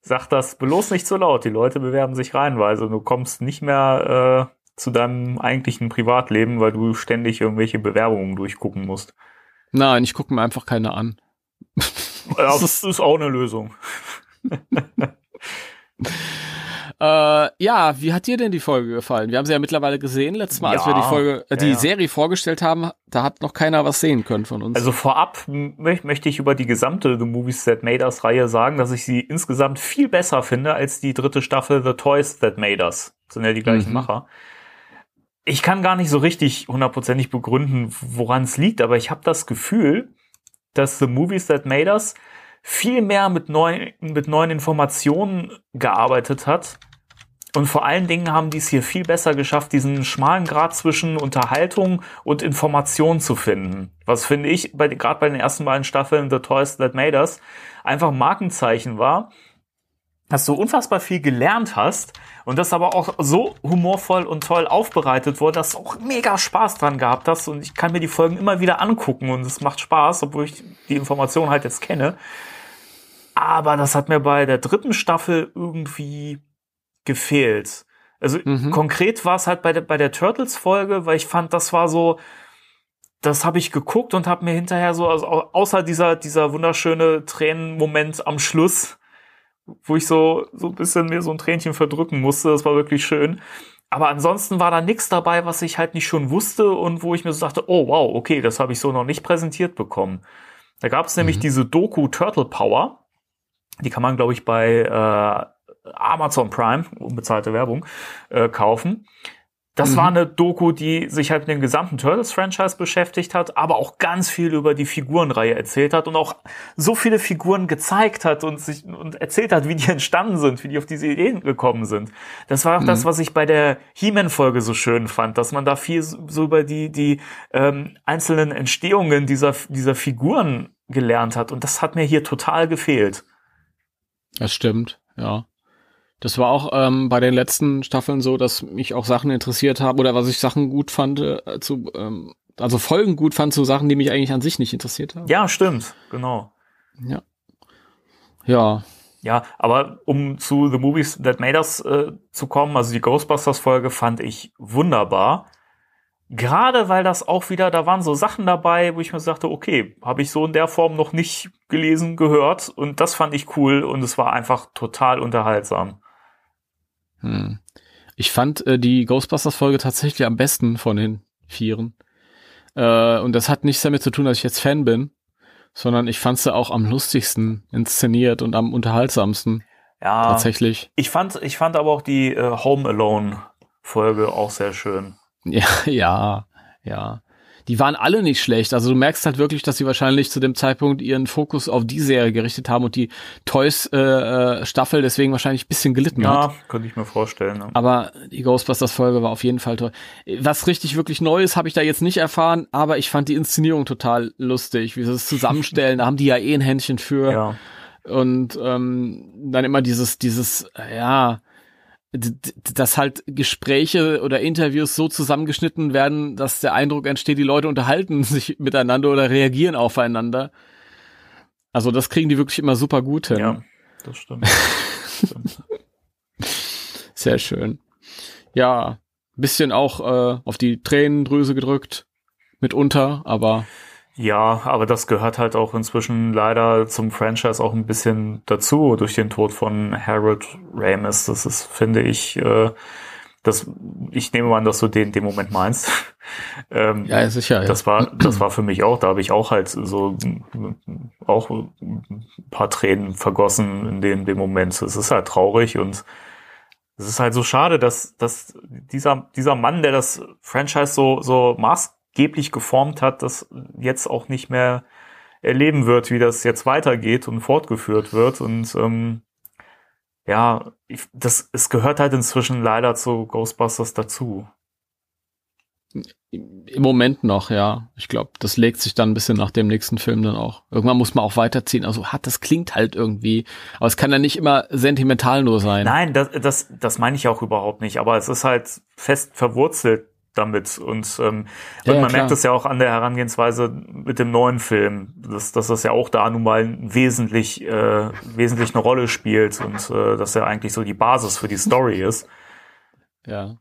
Sag das bloß nicht so laut. Die Leute bewerben sich reihenweise. Du kommst nicht mehr äh, zu deinem eigentlichen Privatleben, weil du ständig irgendwelche Bewerbungen durchgucken musst. Nein, ich gucke mir einfach keine an. Ja, das ist auch eine Lösung. Äh, ja, wie hat dir denn die Folge gefallen? Wir haben sie ja mittlerweile gesehen. Letztes Mal, als wir die Ja, Folge, äh, die ja, ja. Serie vorgestellt haben, da hat noch keiner was sehen können von uns. Also vorab mö möchte ich über die gesamte The Movies That Made Us Reihe sagen, dass ich sie insgesamt viel besser finde als die dritte Staffel The Toys That Made Us. Das sind ja die gleichen Mhm. Macher. Ich kann gar nicht so richtig hundertprozentig begründen, woran es liegt, aber ich habe das Gefühl, dass The Movies That Made Us viel mehr mit neuen, mit neuen Informationen gearbeitet hat. Und vor allen Dingen haben die es hier viel besser geschafft, diesen schmalen Grad zwischen Unterhaltung und Information zu finden. Was finde ich, bei, gerade bei den ersten beiden Staffeln The Toys That Made Us, einfach ein Markenzeichen war, dass du unfassbar viel gelernt hast und das aber auch so humorvoll und toll aufbereitet wurde, dass du auch mega Spaß dran gehabt hast und ich kann mir die Folgen immer wieder angucken und es macht Spaß, obwohl ich die Information halt jetzt kenne. Aber das hat mir bei der dritten Staffel irgendwie gefehlt. Also Mhm. konkret war es halt bei der, bei der Turtles-Folge, weil ich fand, das war so, das habe ich geguckt und habe mir hinterher so, also au- außer dieser, dieser wunderschöne Tränenmoment am Schluss, wo ich so, so ein bisschen mir so ein Tränchen verdrücken musste, das war wirklich schön. Aber ansonsten war da nichts dabei, was ich halt nicht schon wusste und wo ich mir so dachte, oh wow, okay, das habe ich so noch nicht präsentiert bekommen. Da gab es nämlich diese Doku Turtle Power. Die kann man, glaube ich, bei äh, Amazon Prime, unbezahlte Werbung, äh, kaufen. Das Mhm. war eine Doku, die sich halt mit dem gesamten Turtles-Franchise beschäftigt hat, aber auch ganz viel über die Figurenreihe erzählt hat und auch so viele Figuren gezeigt hat und sich und erzählt hat, wie die entstanden sind, wie die auf diese Ideen gekommen sind. Das war auch das, was ich bei der He-Man-Folge so schön fand, dass man da viel so so über die, die ähm, einzelnen Entstehungen dieser, dieser Figuren gelernt hat. Und das hat mir hier total gefehlt. Das stimmt, ja. Das war auch ähm, bei den letzten Staffeln so, dass mich auch Sachen interessiert haben oder was ich Sachen gut fand, äh, zu, ähm, also Folgen gut fand zu Sachen, die mich eigentlich an sich nicht interessiert haben. Ja, stimmt, genau. Ja. Ja. Ja, aber um zu The Movies That Made Us äh, zu kommen, also die Ghostbusters-Folge fand ich wunderbar. Gerade weil das auch wieder, da waren so Sachen dabei, wo ich mir sagte, okay, habe ich so in der Form noch nicht gelesen, gehört und das fand ich cool und es war einfach total unterhaltsam. Hm. Ich fand äh, die Ghostbusters-Folge tatsächlich am besten von den Vieren. Äh, und das hat nichts damit zu tun, dass ich jetzt Fan bin, sondern ich fand sie auch am lustigsten inszeniert und am unterhaltsamsten. Ja, Tatsächlich. ich fand, ich fand aber auch die äh, Home Alone Folge auch sehr schön. Ja, ja, ja. Die waren alle nicht schlecht. Also du merkst halt wirklich, dass sie wahrscheinlich zu dem Zeitpunkt ihren Fokus auf die Serie gerichtet haben und die Toys äh, äh, Staffel deswegen wahrscheinlich ein bisschen gelitten hat. Ja, könnte ich mir vorstellen. Ne? Aber die Ghostbusters Folge war auf jeden Fall toll. Was richtig wirklich Neues habe ich da jetzt nicht erfahren, aber ich fand die Inszenierung total lustig, wie sie es zusammenstellen. da haben die ja eh ein Händchen für. Ja. Und ähm, dann immer dieses, dieses, ja, dass halt Gespräche oder Interviews so zusammengeschnitten werden, dass der Eindruck entsteht, die Leute unterhalten sich miteinander oder reagieren aufeinander. Also das kriegen die wirklich immer super gut hin. ja, das stimmt. stimmt. Sehr schön. Ja, bisschen auch äh, auf die Tränendrüse gedrückt, mitunter, aber Ja, aber das gehört halt auch inzwischen leider zum Franchise auch ein bisschen dazu durch den Tod von Harold Ramis. Das ist, finde ich, äh, das, ich nehme an, dass du den, den Moment meinst. ähm, ja, sicher. Ja. Das war, das war für mich auch, da habe ich auch halt so auch ein paar Tränen vergossen in dem, dem Moment. Es ist halt traurig und es ist halt so schade, dass, dass dieser, dieser Mann, der das Franchise so, so maßgeblich geformt hat, das jetzt auch nicht mehr erleben wird, wie das jetzt weitergeht und fortgeführt wird. Und ähm, ja, ich, das, es gehört halt inzwischen leider zu Ghostbusters dazu. Im Moment noch, ja. Ich glaube, das legt sich dann ein bisschen nach dem nächsten Film dann auch. Irgendwann muss man auch weiterziehen. Also hat das klingt halt irgendwie, aber es kann ja nicht immer sentimental nur sein. Nein, das, das, das meine ich auch überhaupt nicht. Aber es ist halt fest verwurzelt damit. Und, ähm, Ja, und ja, man klar. merkt es ja auch an der Herangehensweise mit dem neuen Film, dass, dass das ja auch da nun mal wesentlich, äh, wesentlich eine Rolle spielt und äh, dass er eigentlich so die Basis für die Story ist. Ja.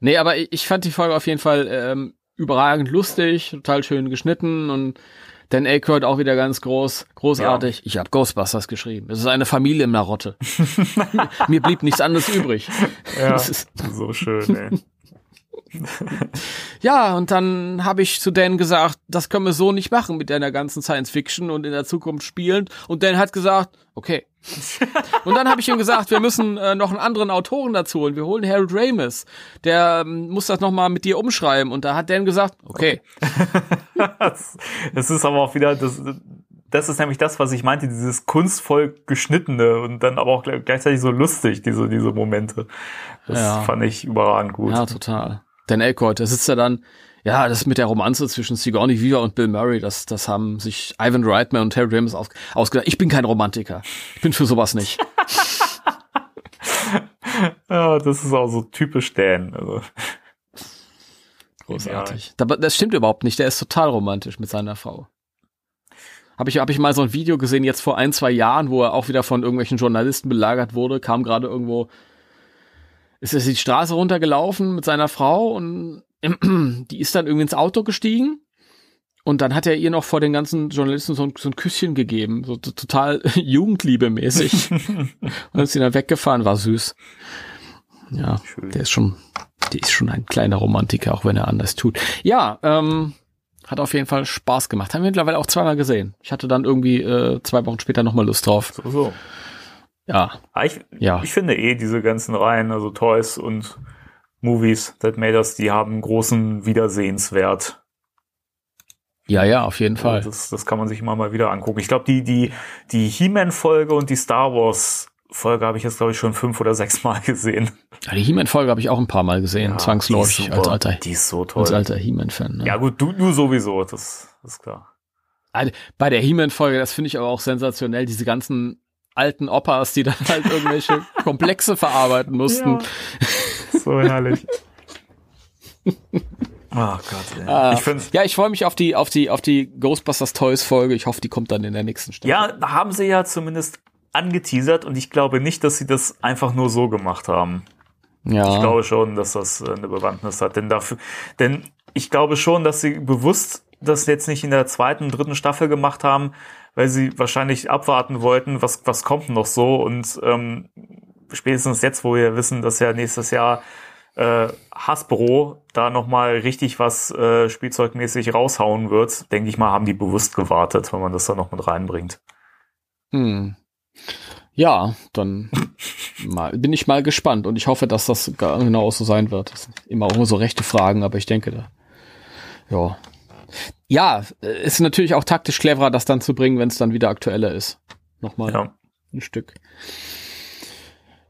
Nee, aber ich, fand die Folge auf jeden Fall ähm, überragend lustig, total schön geschnitten und Dan Aykroyd auch wieder ganz groß, großartig. Ich habe Ghostbusters geschrieben. Es ist eine Familienmarotte. Mir blieb nichts anderes übrig. Ja, so schön, ey. ja, und dann habe ich zu Dan gesagt, das können wir so nicht machen mit deiner ganzen Science Fiction und in der Zukunft spielen. Und Dan hat gesagt, okay. und dann habe ich ihm gesagt, wir müssen äh, noch einen anderen Autoren dazu holen. Wir holen Harold Ramis. Der ähm, muss das noch mal mit dir umschreiben. Und da hat Dan gesagt, okay. Das, das ist aber auch wieder, das, das ist nämlich das, was ich meinte, dieses kunstvoll geschnittene und dann aber auch gleich- gleichzeitig so lustig, diese, diese Momente. Das Ja. fand ich überragend gut. Ja, total. Dan Aykroyd, da sitzt er dann, ja, das mit der Romanze zwischen Sigourney Weaver und Bill Murray, das, das haben sich Ivan Reitman und Terry Ramis aus, ausgedacht. Ich bin kein Romantiker. Ich bin für sowas nicht. Ja, das ist auch so typisch Dan. Also, Großartig. Aber das stimmt überhaupt nicht. Der ist total romantisch mit seiner Frau. Habe ich, hab ich mal so ein Video gesehen, jetzt vor ein, zwei Jahren, wo er auch wieder von irgendwelchen Journalisten belagert wurde, kam gerade irgendwo, ist er die Straße runtergelaufen mit seiner Frau und die ist dann irgendwie ins Auto gestiegen und dann hat er ihr noch vor den ganzen Journalisten so ein, so ein Küsschen gegeben, so, so total jugendliebemäßig. und ist sie dann weggefahren, war süß. Ja, Schön. der ist schon, der ist schon ein kleiner Romantiker, auch wenn er anders tut. Ja, ähm, hat auf jeden Fall Spaß gemacht. Haben wir mittlerweile auch zweimal gesehen. Ich hatte dann irgendwie äh, zwei Wochen später nochmal Lust drauf. so, so. Ja, Aber ich, Ja. ich finde eh diese ganzen Reihen, also Toys und Movies, That Made Us, die haben großen Wiedersehenswert. ja, ja, auf jeden Fall. Das, das kann man sich immer mal wieder angucken. Ich glaube, die, die, die He-Man-Folge und die Star Wars-Folge habe ich jetzt, glaube ich, schon fünf oder sechs Mal gesehen. Ja, die He-Man-Folge habe ich auch ein paar Mal gesehen, Ja, zwangsläufig, die ist als alter, Die ist so toll. als alter He-Man-Fan. Ne? Ja, gut, du, du sowieso, das, das ist klar. Also, Bei der He-Man-Folge, das finde ich aber auch sensationell, diese ganzen alten Opas, die dann halt irgendwelche Komplexe verarbeiten mussten. So herrlich. Ach Gott, ey. Ah, ich finde, ja, ich freue mich auf die, auf die, auf die Ghostbusters Toys Folge. Ich hoffe, die kommt dann in der nächsten Staffel. ja, da haben sie ja zumindest angeteasert und ich glaube nicht, dass sie das einfach nur so gemacht haben. ja. Ich glaube schon, dass das äh, eine Bewandtnis hat, denn dafür, denn ich glaube schon, dass sie bewusst das jetzt nicht in der zweiten, dritten Staffel gemacht haben, weil sie wahrscheinlich abwarten wollten, was, was kommt noch so und ähm, spätestens jetzt, wo wir wissen, dass ja nächstes Jahr äh, Hasbro da nochmal richtig was äh, spielzeugmäßig raushauen wird, denke ich mal, haben die bewusst gewartet, wenn man das da noch mit reinbringt. Hm. Ja, dann mal, bin ich mal gespannt und ich hoffe, dass das genau so sein wird. Immer auch nur so rechte Fragen, aber ich denke da. Ja. Ja, ist natürlich auch taktisch cleverer, das dann zu bringen, wenn es dann wieder aktueller ist. Nochmal Ja. ein Stück.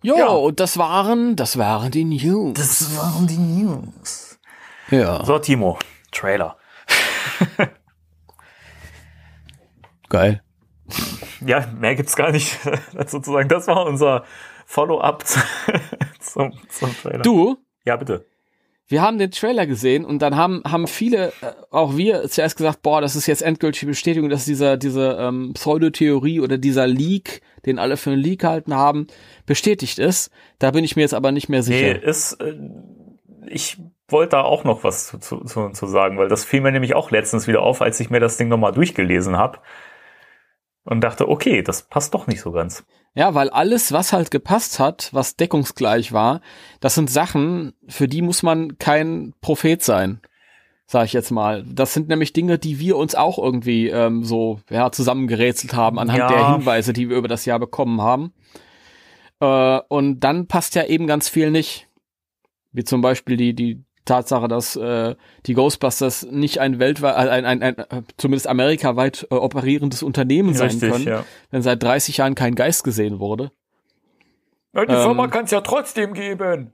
Jo, Ja. und das waren, das waren die News. Das waren die News. ja, So, Timo, Trailer. geil. Ja, mehr gibt's gar nicht sozusagen. Das war unser Follow-up zum, zum Trailer. Du, Ja, bitte. Wir haben den Trailer gesehen und dann haben, haben viele, äh, auch wir zuerst gesagt, boah, das ist jetzt endgültige Bestätigung, dass dieser, diese ähm, Pseudotheorie oder dieser Leak, den alle für einen Leak gehalten haben, bestätigt ist. Da bin ich mir jetzt aber nicht mehr Nee, sicher. ist, äh, ich wollte da auch noch was zu, zu, zu, zu sagen, weil das fiel mir nämlich auch letztens wieder auf, als ich mir das Ding nochmal durchgelesen habe. Und dachte, okay, das passt doch nicht so ganz. Ja, weil alles, was halt gepasst hat, was deckungsgleich war, das sind Sachen, für die muss man kein Prophet sein, sag ich jetzt mal. Das sind nämlich Dinge, die wir uns auch irgendwie ähm, so ja, zusammengerätselt haben anhand Ja. der Hinweise, die wir über das Jahr bekommen haben. Äh, und dann passt ja eben ganz viel nicht. Wie zum Beispiel die, die Tatsache, dass äh, die Ghostbusters nicht ein weltweit, äh, ein, ein, ein äh, zumindest amerikaweit äh, operierendes Unternehmen sein können ja. wenn seit 30 Jahren kein Geist gesehen wurde. ja die Ähm, Firma kann es ja trotzdem geben.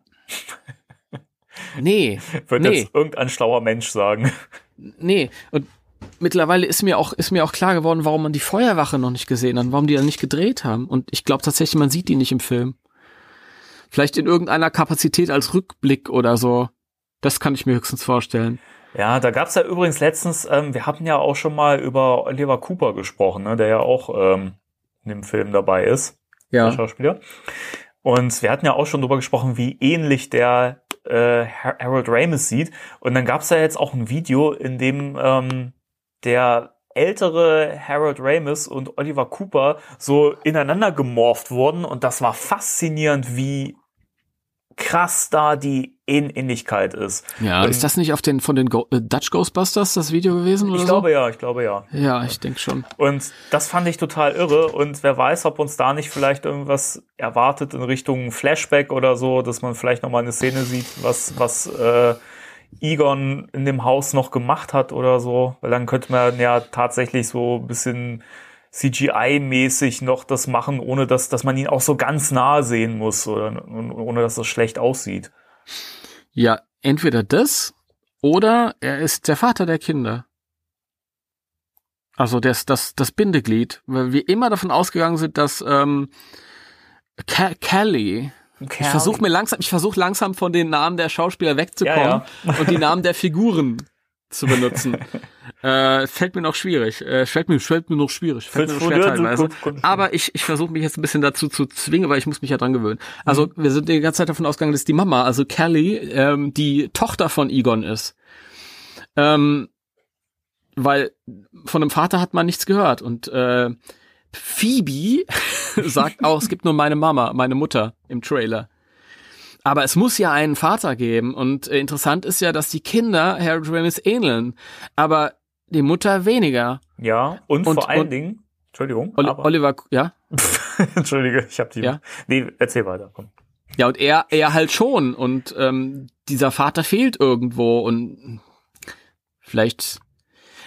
Nee, Wird Nee. jetzt irgendein schlauer Mensch sagen. nee. Und mittlerweile ist mir auch, ist mir auch klar geworden, warum man die Feuerwache noch nicht gesehen hat, warum die dann nicht gedreht haben. Und ich glaube tatsächlich, man sieht die nicht im Film. Vielleicht in irgendeiner Kapazität als Rückblick oder so. Das kann ich mir höchstens vorstellen. Ja, da gab's ja übrigens letztens, ähm, wir hatten ja auch schon mal über Oliver Cooper gesprochen, ne, der ja auch ähm, in dem Film dabei ist. der Ja. Schauspieler. Und wir hatten ja auch schon drüber gesprochen, wie ähnlich der äh, Har- Harold Ramis sieht. Und dann gab's ja jetzt auch ein Video, in dem ähm, der ältere Harold Ramis und Oliver Cooper so ineinander gemorpht wurden. Und das war faszinierend, wie krass da die Ähnlichkeit ist. Ja, Ähm, ist das nicht auf den von den Go äh, Dutch Ghostbusters das Video gewesen oder Ich so? glaube ja, ich glaube ja. Ja, ich denke schon. Und das fand ich total irre. Und wer weiß, ob uns da nicht vielleicht irgendwas erwartet in Richtung Flashback oder so, dass man vielleicht noch mal eine Szene sieht, was, was äh, Egon in dem Haus noch gemacht hat oder so. Weil dann könnte man ja tatsächlich so ein bisschen CGI-mäßig noch das machen, ohne dass, dass man ihn auch so ganz nah sehen muss oder ohne dass das schlecht aussieht. Ja, entweder das oder er ist der Vater der Kinder. Also das, das, das Bindeglied, weil wir immer davon ausgegangen sind, dass ähm, Ca Kelly, ich versuche mir langsam, ich versuche langsam von den Namen der Schauspieler wegzukommen Ja, und die Namen der Figuren zu benutzen. äh, fällt mir noch schwierig, äh, fällt mir, fällt mir noch schwierig, fällt mir noch schwer teilweise. Aber ich, ich versuche mich jetzt ein bisschen dazu zu zwingen, weil ich muss mich ja dran gewöhnen. Also Mhm. wir sind die ganze Zeit davon ausgegangen, dass die Mama, also Kelly, ähm, die Tochter von Egon ist. Ähm, weil von dem Vater hat man nichts gehört. Und äh, Phoebe sagt auch, es gibt nur meine Mama, meine Mutter im Trailer. Aber es muss ja einen Vater geben. Und äh, interessant ist ja, dass die Kinder Harold Ramis ähneln, aber die Mutter weniger. ja, und, Und- vor allen und- Dingen, Entschuldigung, Oli aber, Oliver, ja? Entschuldige, ich habe die. Ja? Nee, erzähl weiter, komm. Ja, und er, er halt schon. Und ähm, dieser Vater fehlt irgendwo. Und vielleicht.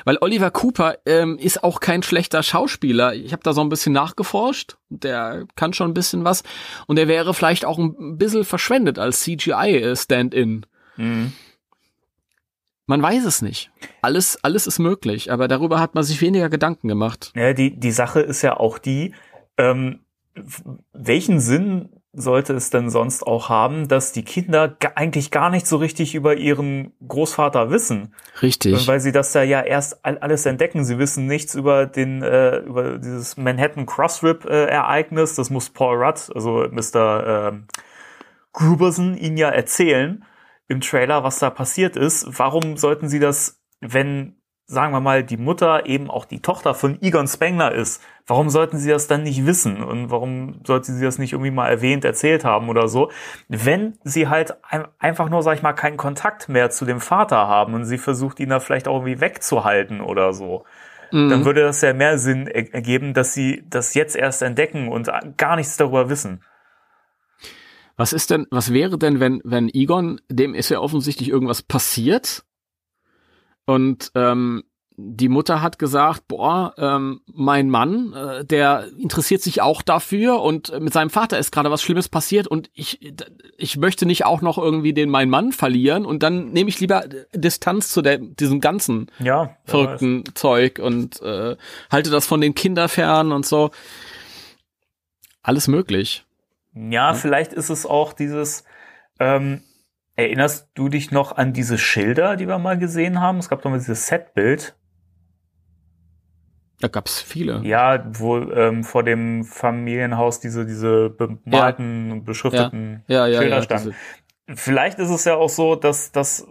Weil Oliver Cooper ähm, ist auch kein schlechter Schauspieler. Ich habe da so ein bisschen nachgeforscht. Der kann schon ein bisschen was. Und er wäre vielleicht auch ein bisschen verschwendet als CGI-Stand-in. Mhm. Man weiß es nicht. Alles, alles ist möglich, aber darüber hat man sich weniger Gedanken gemacht. Ja, die, die Sache ist ja auch die, ähm, welchen Sinn sollte es denn sonst auch haben, dass die Kinder eigentlich gar nicht so richtig über ihren Großvater wissen, Richtig. weil sie das da ja erst all- alles entdecken. Sie wissen nichts über den äh, über dieses Manhattan Crossrip äh, Ereignis. Das muss Paul Rudd, also Mr. Ähm, Gruberson, ihnen ja erzählen im Trailer, was da passiert ist. Warum sollten sie das, wenn sagen wir mal, die Mutter eben auch die Tochter von Egon Spengler ist, warum sollten sie das dann nicht wissen? Und warum sollte sie das nicht irgendwie mal erwähnt, erzählt haben oder so? Wenn sie halt einfach nur, sag ich mal, keinen Kontakt mehr zu dem Vater haben und sie versucht, ihn da vielleicht auch irgendwie wegzuhalten oder so, mhm. dann würde das ja mehr Sinn ergeben, dass sie das jetzt erst entdecken und gar nichts darüber wissen. Was ist denn, was wäre denn, wenn, wenn Egon, dem ist ja offensichtlich irgendwas passiert und ähm, die Mutter hat gesagt, boah, ähm, mein Mann, äh, der interessiert sich auch dafür und mit seinem Vater ist gerade was Schlimmes passiert und ich, ich möchte nicht auch noch irgendwie den meinen Mann verlieren und dann nehme ich lieber Distanz zu der, diesem ganzen ja, verrückten weiß. Zeug und äh, halte das von den Kindern fern und so. Alles möglich. Ja, vielleicht ist es auch dieses, ähm, erinnerst du dich noch an diese Schilder, die wir mal gesehen haben? Es gab doch mal dieses Setbild. Da gab's viele. Ja, wo ähm, vor dem Familienhaus diese, diese bemalten, ja. beschrifteten ja. Ja, Schilder standen. Vielleicht ist es ja auch so, dass, dass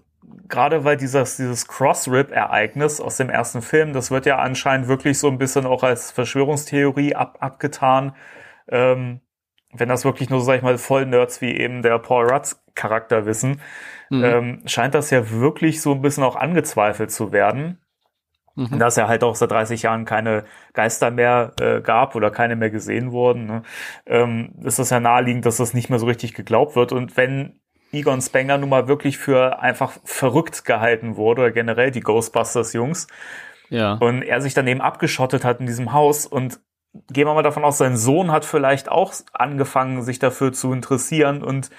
gerade weil dieses, dieses Cross-Rip-Ereignis aus dem ersten Film, das wird ja anscheinend wirklich so ein bisschen auch als Verschwörungstheorie ab, abgetan. Ähm, wenn das wirklich nur, sag ich mal, voll Nerds wie eben der Paul Rutz Charakter wissen, mhm. ähm, scheint das ja wirklich so ein bisschen auch angezweifelt zu werden. Mhm. Dass ja halt auch seit 30 Jahren keine Geister mehr äh, gab oder keine mehr gesehen wurden, ne? ähm, ist das ja naheliegend, dass das nicht mehr so richtig geglaubt wird. Und wenn Egon Spengler nun mal wirklich für einfach verrückt gehalten wurde, oder generell die Ghostbusters-Jungs, ja. und er sich dann eben abgeschottet hat in diesem Haus und gehen wir mal davon aus, sein Sohn hat vielleicht auch angefangen, sich dafür zu interessieren und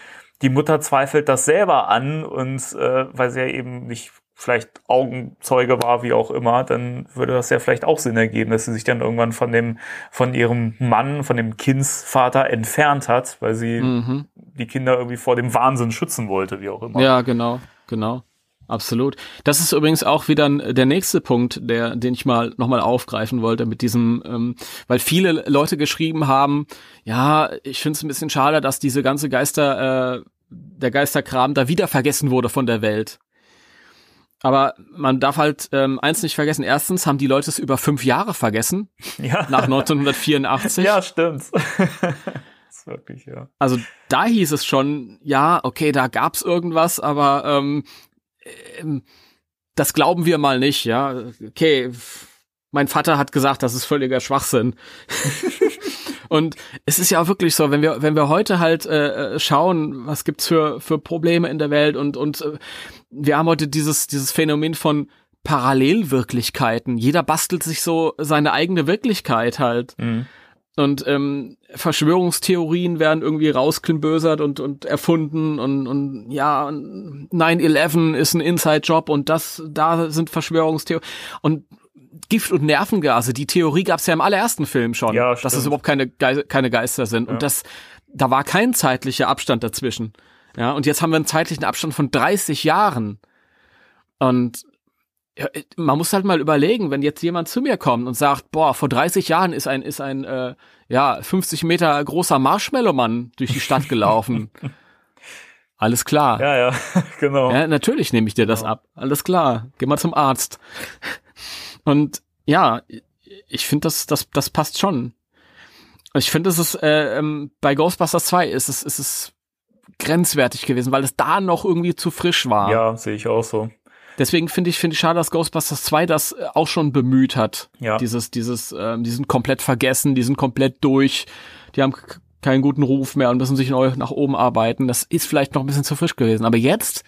die Mutter zweifelt das selber an und äh, weil sie ja eben nicht vielleicht Augenzeuge war, wie auch immer, dann würde das ja vielleicht auch Sinn ergeben, dass sie sich dann irgendwann von dem, von ihrem Mann, von dem Kindsvater entfernt hat, weil sie mhm. die Kinder irgendwie vor dem Wahnsinn schützen wollte, wie auch immer. Ja, genau, genau. Absolut. Das ist übrigens auch wieder der nächste Punkt, der, den ich mal nochmal aufgreifen wollte mit diesem, ähm, weil viele Leute geschrieben haben, ja, ich finde es ein bisschen schade, dass diese ganze Geister, äh, der Geisterkram da wieder vergessen wurde von der Welt. Aber man darf halt ähm, eins nicht vergessen. Erstens haben die Leute es über fünf Jahre vergessen. Ja. Nach 1984. ja, stimmt. wirklich, ja. Also da hieß es schon, ja, okay, da gab's irgendwas, aber ähm, ähm, das glauben wir mal nicht, ja. Okay, mein Vater hat gesagt, das ist völliger Schwachsinn. Und es ist ja auch wirklich so, wenn wir, wenn wir heute halt äh, äh, schauen, was gibt's für, für Probleme in der Welt und, und äh, wir haben heute dieses, dieses Phänomen von Parallelwirklichkeiten. Jeder bastelt sich so seine eigene Wirklichkeit halt. Mhm. Und ähm, Verschwörungstheorien werden irgendwie rausklimbösert und, und erfunden und, und ja, 9-11 ist ein Inside-Job und das, da sind Verschwörungstheorien. Und Gift und Nervengase, die Theorie gab es ja im allerersten Film schon, ja, dass es überhaupt keine, Ge keine Geister sind. Ja. Und das, da war kein zeitlicher Abstand dazwischen. Ja, und jetzt haben wir einen zeitlichen Abstand von 30 Jahren. Und man muss halt mal überlegen, wenn jetzt jemand zu mir kommt und sagt, boah, vor 30 Jahren ist ein, ist ein, äh, ja, 50 Meter großer Marshmallow-Mann durch die Stadt gelaufen. Alles klar. Ja, ja, genau. Ja, natürlich nehme ich dir das genau. ab. Alles klar. Geh mal zum Arzt. Und ja, ich finde, das, das, das passt schon. Ich finde, es ist äh, ähm, bei Ghostbusters 2 ist es, ist es grenzwertig gewesen, weil es da noch irgendwie zu frisch war. Ja, sehe ich auch so. Deswegen finde ich, finde ich schade, dass Ghostbusters 2 das äh, auch schon bemüht hat. Ja. Dieses, dieses, ähm, die sind komplett vergessen, die sind komplett durch, die haben keinen guten Ruf mehr und müssen sich neu nach oben arbeiten. Das ist vielleicht noch ein bisschen zu frisch gewesen. Aber jetzt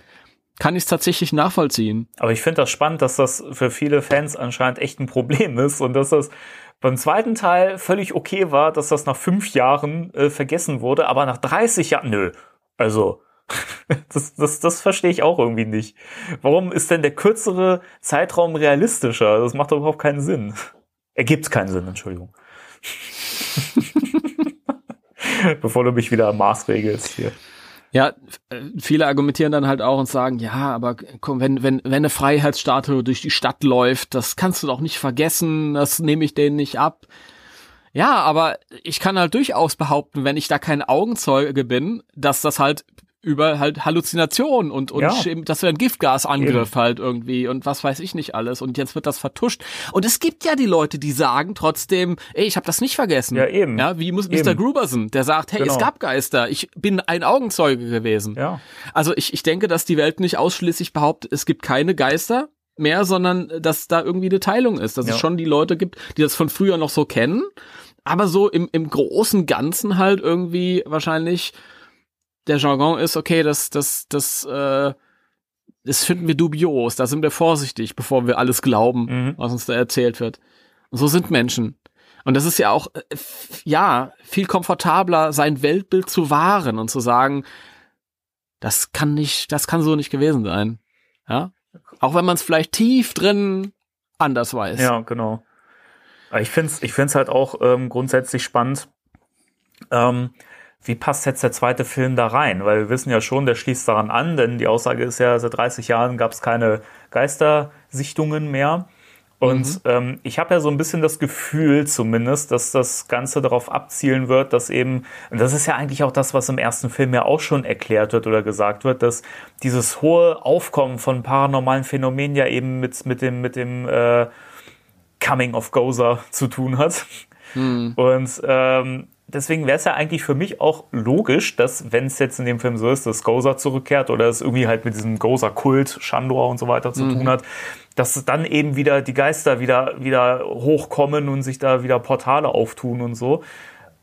kann ich es tatsächlich nachvollziehen. Aber ich finde das spannend, dass das für viele Fans anscheinend echt ein Problem ist und dass das beim zweiten Teil völlig okay war, dass das nach fünf Jahren äh, vergessen wurde, aber nach 30 Jahren, nö. Also, das, das, das verstehe ich auch irgendwie nicht. Warum ist denn der kürzere Zeitraum realistischer? Das macht doch überhaupt keinen Sinn. Ergibt keinen Sinn, Entschuldigung. Bevor du mich wieder maßregelst hier. Ja, viele argumentieren dann halt auch und sagen, ja, aber komm, wenn, wenn, wenn eine Freiheitsstatue durch die Stadt läuft, das kannst du doch nicht vergessen, das nehme ich denen nicht ab. Ja, aber ich kann halt durchaus behaupten, wenn ich da kein Augenzeuge bin, dass das halt über halt Halluzination und, und Ja. Das wäre ein Giftgasangriff halt irgendwie und was weiß ich nicht alles und jetzt wird das vertuscht. Und es gibt ja die Leute, die sagen trotzdem, ey, ich habe das nicht vergessen. Ja, eben. Ja, wie muss Mr. Eben. Gruberson, der sagt, hey, es Genau. gab Geister, ich bin ein Augenzeuge gewesen. Ja. Also ich, ich denke, dass die Welt nicht ausschließlich behauptet, es gibt keine Geister mehr, sondern dass da irgendwie eine Teilung ist, dass Ja. es schon die Leute gibt, die das von früher noch so kennen, aber so im, im großen Ganzen halt irgendwie wahrscheinlich der Jargon ist, okay, das, das, das, äh, das finden wir dubios, da sind wir vorsichtig, bevor wir alles glauben, Mhm. was uns da erzählt wird. Und so sind Menschen. Und das ist ja auch, äh, ja, viel komfortabler, sein Weltbild zu wahren und zu sagen, das kann nicht, das kann so nicht gewesen sein. Ja. Auch wenn man es vielleicht tief drin anders weiß. Ja, genau. Ich finde es ich find's halt auch ähm, grundsätzlich spannend, ähm, wie passt jetzt der zweite Film da rein? Weil wir wissen ja schon, der schließt daran an, denn die Aussage ist ja, seit 30 Jahren gab es keine Geistersichtungen mehr. Und ähm, ich habe ja so ein bisschen das Gefühl zumindest, dass das Ganze darauf abzielen wird, dass eben, und das ist ja eigentlich auch das, was im ersten Film ja auch schon erklärt wird oder gesagt wird, dass dieses hohe Aufkommen von paranormalen Phänomenen ja eben mit, mit dem, mit dem äh, Coming of Gozer zu tun hat. Und ähm, deswegen wäre es ja eigentlich für mich auch logisch, dass, wenn es jetzt in dem Film so ist, dass Gozer zurückkehrt oder es irgendwie halt mit diesem Gozer-Kult, Shandor und so weiter zu tun hat, dass dann eben wieder die Geister wieder, wieder hochkommen und sich da wieder Portale auftun und so.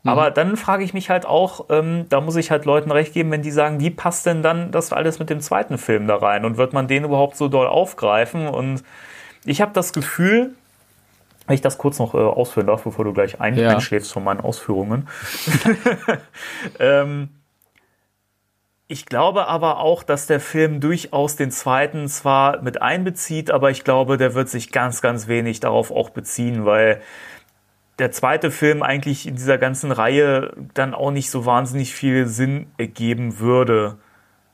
Aber dann frage ich mich halt auch, ähm, da muss ich halt Leuten recht geben, wenn die sagen, wie passt denn dann das alles mit dem zweiten Film da rein und wird man den überhaupt so doll aufgreifen? Und ich habe das Gefühl, wenn ich das kurz noch äh, ausführen darf, bevor du gleich ein Ja. einschläfst von meinen Ausführungen. ähm, ich glaube aber auch, dass der Film durchaus den zweiten zwar mit einbezieht, aber ich glaube, der wird sich ganz, ganz wenig darauf auch beziehen, weil der zweite Film eigentlich in dieser ganzen Reihe dann auch nicht so wahnsinnig viel Sinn ergeben würde.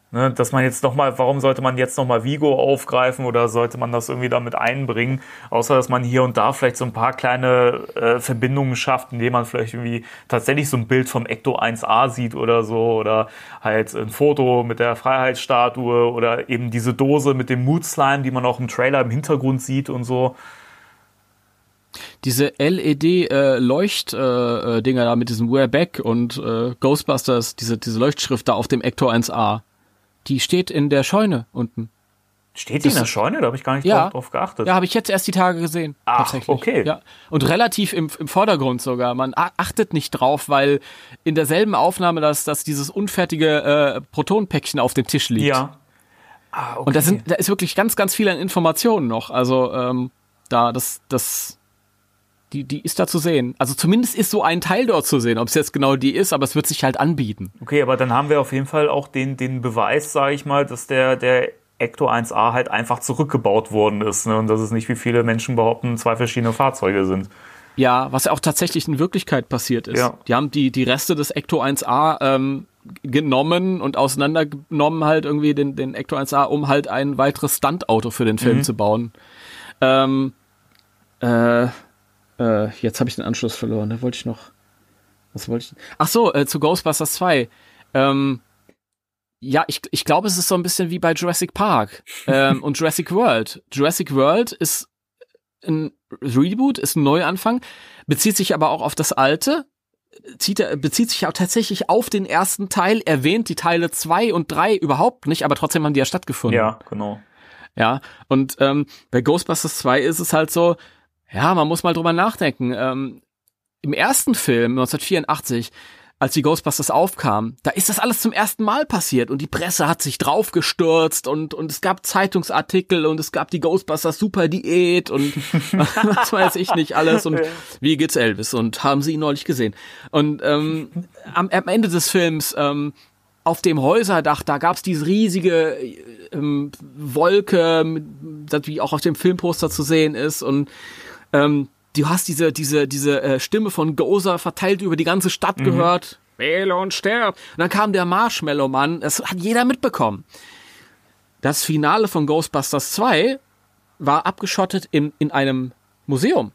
Ne, dass man jetzt nochmal, warum sollte man jetzt nochmal Vigo aufgreifen oder sollte man das irgendwie damit einbringen? Außer, dass man hier und da vielleicht so ein paar kleine äh, Verbindungen schafft, indem man vielleicht irgendwie tatsächlich so ein Bild vom Ecto 1A sieht oder so oder halt ein Foto mit der Freiheitsstatue oder eben diese Dose mit dem Mood Slime, die man auch im Trailer im Hintergrund sieht und so. Diese LED-Leucht-Dinger äh, Dinger da mit diesem We're Back und äh, Ghostbusters, diese, diese Leuchtschrift da auf dem Ector 1A, die steht in der Scheune unten. Steht die in der Scheune? Da habe ich gar nicht Ja. drauf, geachtet. Ja, habe ich jetzt erst die Tage gesehen. Ach, tatsächlich. okay. Ja. Und relativ im, im Vordergrund sogar. Man achtet nicht drauf, weil in derselben Aufnahme, dass, dass dieses unfertige äh, Protonpäckchen auf dem Tisch liegt. Ja. Ah, okay. Und da sind, da ist wirklich ganz, ganz viel an Informationen noch. Also ähm, da, das, das, die, die ist da zu sehen. Also zumindest ist so ein Teil dort zu sehen. Ob es jetzt genau die ist, aber es wird sich halt anbieten. Okay, aber dann haben wir auf jeden Fall auch den, den Beweis, sage ich mal, dass der, der Ecto 1A halt einfach zurückgebaut worden ist. Ne? Und dass es nicht, wie viele Menschen behaupten, zwei verschiedene Fahrzeuge sind. Ja, was ja auch tatsächlich in Wirklichkeit passiert ist. Ja. Die haben die, die Reste des Ecto 1A ähm, genommen und auseinandergenommen halt irgendwie den, den Ecto 1A, um halt ein weiteres Stuntauto für den Film zu bauen. Ähm, äh, äh, jetzt habe ich den Anschluss verloren. Da wollte ich noch. Was wollte ich? Ach so, äh, zu Ghostbusters 2. Ähm, ja, ich, ich glaube, es ist so ein bisschen wie bei Jurassic Park ähm, und Jurassic World. Jurassic World ist ein Reboot, ist ein Neuanfang, bezieht sich aber auch auf das alte, zieht, er- bezieht sich auch tatsächlich auf den ersten Teil, erwähnt die Teile zwei und drei überhaupt nicht, aber trotzdem haben die ja stattgefunden. Ja, genau. Ja, und ähm, bei Ghostbusters 2 ist es halt so, ja, man muss mal drüber nachdenken. Ähm, Im ersten Film, 1984, als die Ghostbusters aufkamen, da ist das alles zum ersten Mal passiert und die Presse hat sich draufgestürzt und, und es gab Zeitungsartikel und es gab die Ghostbusters Super Diät und was weiß ich nicht alles und wie geht's Elvis und haben sie ihn neulich gesehen. Und ähm, am, am Ende des Films ähm, auf dem Häuserdach, da gab's diese riesige ähm, Wolke, das wie auch auf dem Filmposter zu sehen ist und ähm, du hast diese diese diese äh, Stimme von Gozer verteilt über die ganze Stadt gehört. Wähle und sterb. Und dann kam der Marshmallow Mann, das hat jeder mitbekommen. Das Finale von Ghostbusters 2 war abgeschottet in, in einem Museum.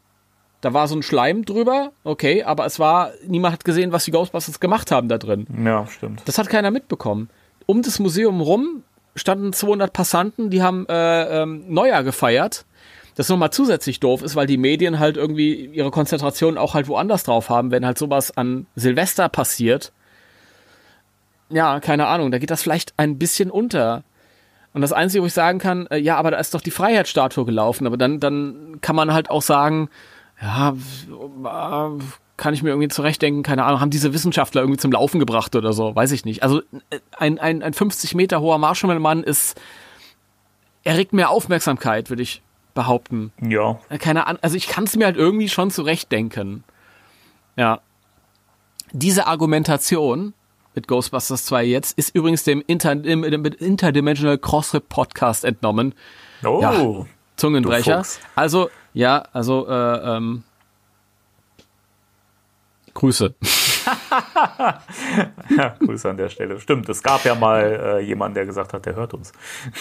Da war so ein Schleim drüber, okay, aber es war, niemand hat gesehen, was die Ghostbusters gemacht haben da drin. Ja, stimmt. Das hat keiner mitbekommen. um das Museum rum standen 200 Passanten, die haben äh, ähm, Neujahr gefeiert. Das nochmal zusätzlich doof ist, weil die Medien halt irgendwie ihre Konzentration auch halt woanders drauf haben, wenn halt sowas an Silvester passiert. Ja, keine Ahnung, da geht das vielleicht ein bisschen unter. Und das Einzige, wo ich sagen kann, äh, ja, aber da ist doch die Freiheitsstatue gelaufen. Aber dann, dann kann man halt auch sagen, ja, äh, kann ich mir irgendwie zurechtdenken, keine Ahnung, haben diese Wissenschaftler irgendwie zum Laufen gebracht oder so, weiß ich nicht. Also äh, ein, ein, ein 50 Meter hoher Marshmallow-Mann ist, erregt mehr Aufmerksamkeit, würde ich behaupten. Ja. Äh, keine Ahnung, also ich kann es mir halt irgendwie schon zurechtdenken. Ja. Diese Argumentation mit Ghostbusters 2 jetzt ist übrigens dem, Inter, dem Interdimensional Crossrip Podcast entnommen. Oh. Ja, Zungenbrecher. Also, ja, also, äh, ähm, Grüße. Ja, Grüße an der Stelle. Stimmt, es gab ja mal äh, jemanden, der gesagt hat, der hört uns.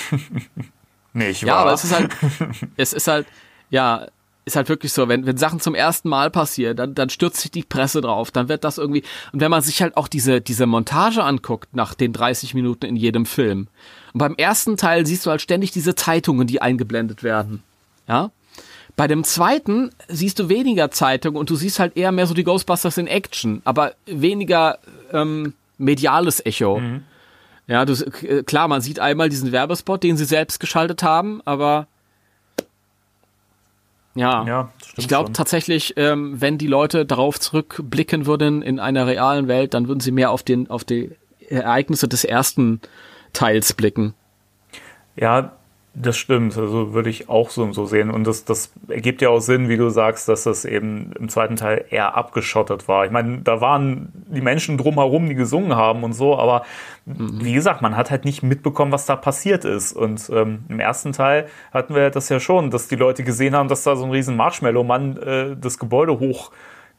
Nicht Ja, wahr? aber es ist halt, es ist halt, ja, ist halt wirklich so, wenn, wenn Sachen zum ersten Mal passieren, dann, dann stürzt sich die Presse drauf, dann wird das irgendwie, und wenn man sich halt auch diese, diese Montage anguckt nach den 30 Minuten in jedem Film, und beim ersten Teil siehst du halt ständig diese Zeitungen, die eingeblendet werden, ja, bei dem zweiten siehst du weniger Zeitungen und du siehst halt eher mehr so die Ghostbusters in Action, aber weniger ähm, mediales Echo. Ja, du, äh, klar, man sieht einmal diesen Werbespot, den sie selbst geschaltet haben, aber ja, ja, ich glaube tatsächlich, ähm, wenn die Leute darauf zurückblicken würden in einer realen Welt, dann würden sie mehr auf den auf die Ereignisse des ersten Teils blicken. Ja, das stimmt. Also würde ich auch so, so sehen. Und das, das ergibt ja auch Sinn, wie du sagst, dass das eben im zweiten Teil eher abgeschottet war. Ich meine, da waren die Menschen drumherum, die gesungen haben und so, aber wie gesagt, man hat halt nicht mitbekommen, was da passiert ist. Und ähm, im ersten Teil hatten wir das ja schon, dass die Leute gesehen haben, dass da so ein riesen Marshmallow-Mann äh, das Gebäude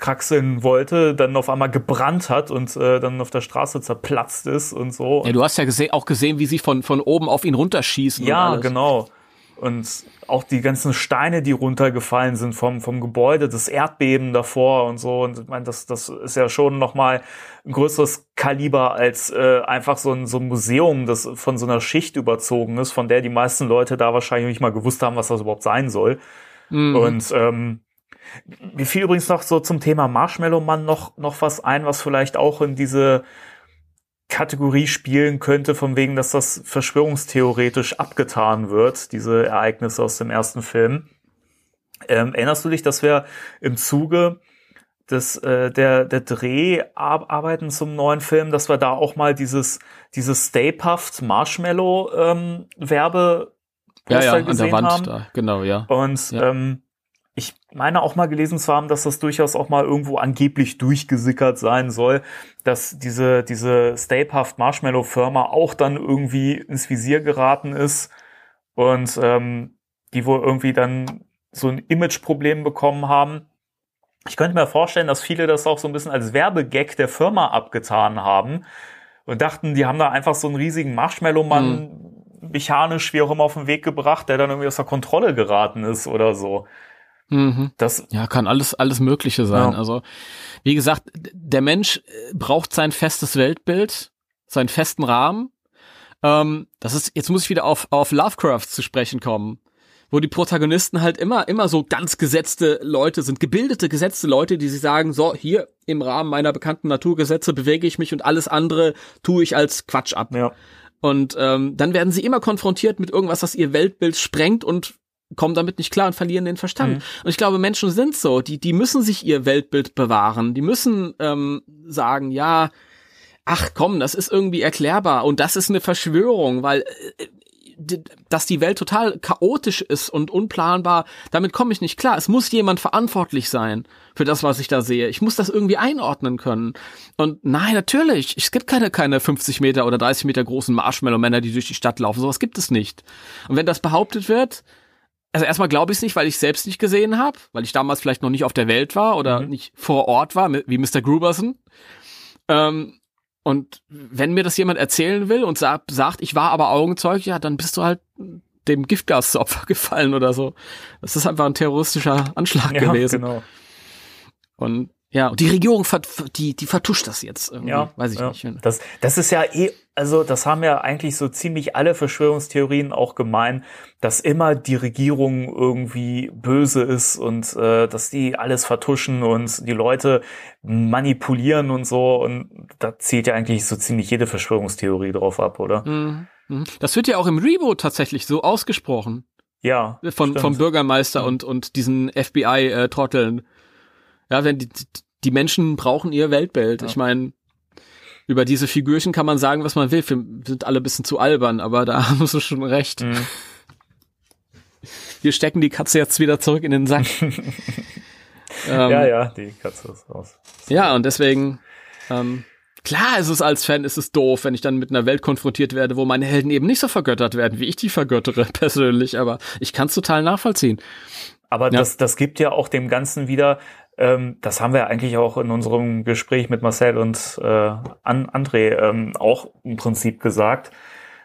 hochkraxeln wollte, dann auf einmal gebrannt hat und äh, dann auf der Straße zerplatzt ist und so. Ja, du hast ja gese auch gesehen, wie sie von von oben auf ihn runterschießen. Ja, genau. Und auch die ganzen Steine, die runtergefallen sind vom, vom Gebäude, das Erdbeben davor und so. Und ich meine, das, das ist ja schon nochmal ein größeres Kaliber als äh, einfach so ein, so ein Museum, das von so einer Schicht überzogen ist, von der die meisten Leute da wahrscheinlich nicht mal gewusst haben, was das überhaupt sein soll. Mhm. Und ähm, mir fiel übrigens noch so zum Thema Marshmallow Mann noch, noch was ein, was vielleicht auch in diese Kategorie spielen könnte, von wegen, dass das verschwörungstheoretisch abgetan wird, diese Ereignisse aus dem ersten Film. Ähm, erinnerst du dich, dass wir im Zuge des, äh, der, der Dreharbeiten zum neuen Film, dass wir da auch mal dieses, dieses Stay Puft Marshmallow ähm, Werbe ja, ja, an der Wand haben. da, genau, ja. Und Ja. ähm, ich meine auch mal gelesen zu haben, dass das durchaus auch mal irgendwo angeblich durchgesickert sein soll, dass diese, diese Stay Puft Marshmallow Firma auch dann irgendwie ins Visier geraten ist und ähm, die wohl irgendwie dann so ein Imageproblem bekommen haben. Ich könnte mir vorstellen, dass viele das auch so ein bisschen als Werbegag der Firma abgetan haben und dachten, die haben da einfach so einen riesigen Marshmallow-Mann mechanisch wie auch immer auf den Weg gebracht, der dann irgendwie aus der Kontrolle geraten ist oder so. Mhm. Das, Ja, kann alles, alles Mögliche sein. Ja. Also, wie gesagt, der Mensch äh, braucht sein festes Weltbild, seinen festen Rahmen. Ähm, das ist, jetzt muss ich wieder auf, auf Lovecraft zu sprechen kommen, wo die Protagonisten halt immer, immer so ganz gesetzte Leute sind, gebildete, gesetzte Leute, die sich sagen, so, hier im Rahmen meiner bekannten Naturgesetze bewege ich mich und alles andere tue ich als Quatsch ab. ja. Und ähm, dann werden sie immer konfrontiert mit irgendwas, was ihr Weltbild sprengt und kommen damit nicht klar und verlieren den Verstand. Mhm. Und ich glaube, Menschen sind so, die, die müssen sich ihr Weltbild bewahren. Die müssen ähm, sagen, ja, ach komm, das ist irgendwie erklärbar und das ist eine Verschwörung, weil äh, dass die Welt total chaotisch ist und unplanbar, damit komme ich nicht klar. Es muss jemand verantwortlich sein für das, was ich da sehe. Ich muss das irgendwie einordnen können. Und nein, natürlich, es gibt keine, keine 50 Meter oder 30 Meter großen Marshmallow-Männer, die durch die Stadt laufen. Sowas gibt es nicht. Und wenn das behauptet wird, also erstmal glaube ich es nicht, weil ich selbst nicht gesehen habe, weil ich damals vielleicht noch nicht auf der Welt war oder Mhm. nicht vor Ort war, wie Mr. Gruberson. Ähm, und wenn mir das jemand erzählen will und sa sagt, ich war aber Augenzeug, ja, dann bist du halt dem Giftgas zu Opfer gefallen oder so. Das ist einfach ein terroristischer Anschlag ja, gewesen. genau. Und Ja, und die Regierung, vert, die, die vertuscht das jetzt irgendwie. Ja, weiß ich ja. nicht. Das, das ist ja eh, also das haben ja eigentlich so ziemlich alle Verschwörungstheorien auch gemein, dass immer die Regierung irgendwie böse ist und äh, dass die alles vertuschen und die Leute manipulieren und so. Und da zielt ja eigentlich so ziemlich jede Verschwörungstheorie drauf ab, oder? Mhm. Mhm. Das wird ja auch im Reboot tatsächlich so ausgesprochen. Ja. Von, stimmt. vom Bürgermeister und, und diesen FBI-Trotteln. Ja, wenn die, die Menschen brauchen ihr Weltbild. Ja. Ich meine, über diese Figürchen kann man sagen, was man will. Wir sind alle ein bisschen zu albern, aber da haben sie schon recht. Mhm. Wir stecken die Katze jetzt wieder zurück in den Sack. ähm, Ja, ja, die Katze ist raus. Ja, und deswegen, ähm, klar ist es als Fan, ist es doof, wenn ich dann mit einer Welt konfrontiert werde, wo meine Helden eben nicht so vergöttert werden, wie ich die vergöttere persönlich, aber ich kann es total nachvollziehen. Aber Ja. das, das gibt ja auch dem Ganzen wieder, ähm, das haben wir eigentlich auch in unserem Gespräch mit Marcel und äh, An André ähm, auch im Prinzip gesagt,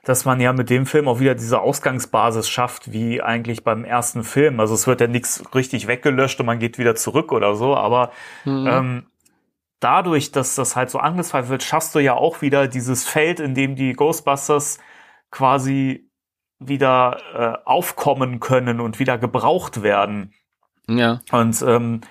dass man ja mit dem Film auch wieder diese Ausgangsbasis schafft, wie eigentlich beim ersten Film. Also es wird ja nichts richtig weggelöscht und man geht wieder zurück oder so, aber Mhm. ähm, dadurch, dass das halt so angezweifelt wird, schaffst du ja auch wieder dieses Feld, in dem die Ghostbusters quasi wieder äh, aufkommen können und wieder gebraucht werden. ja, Und ähm,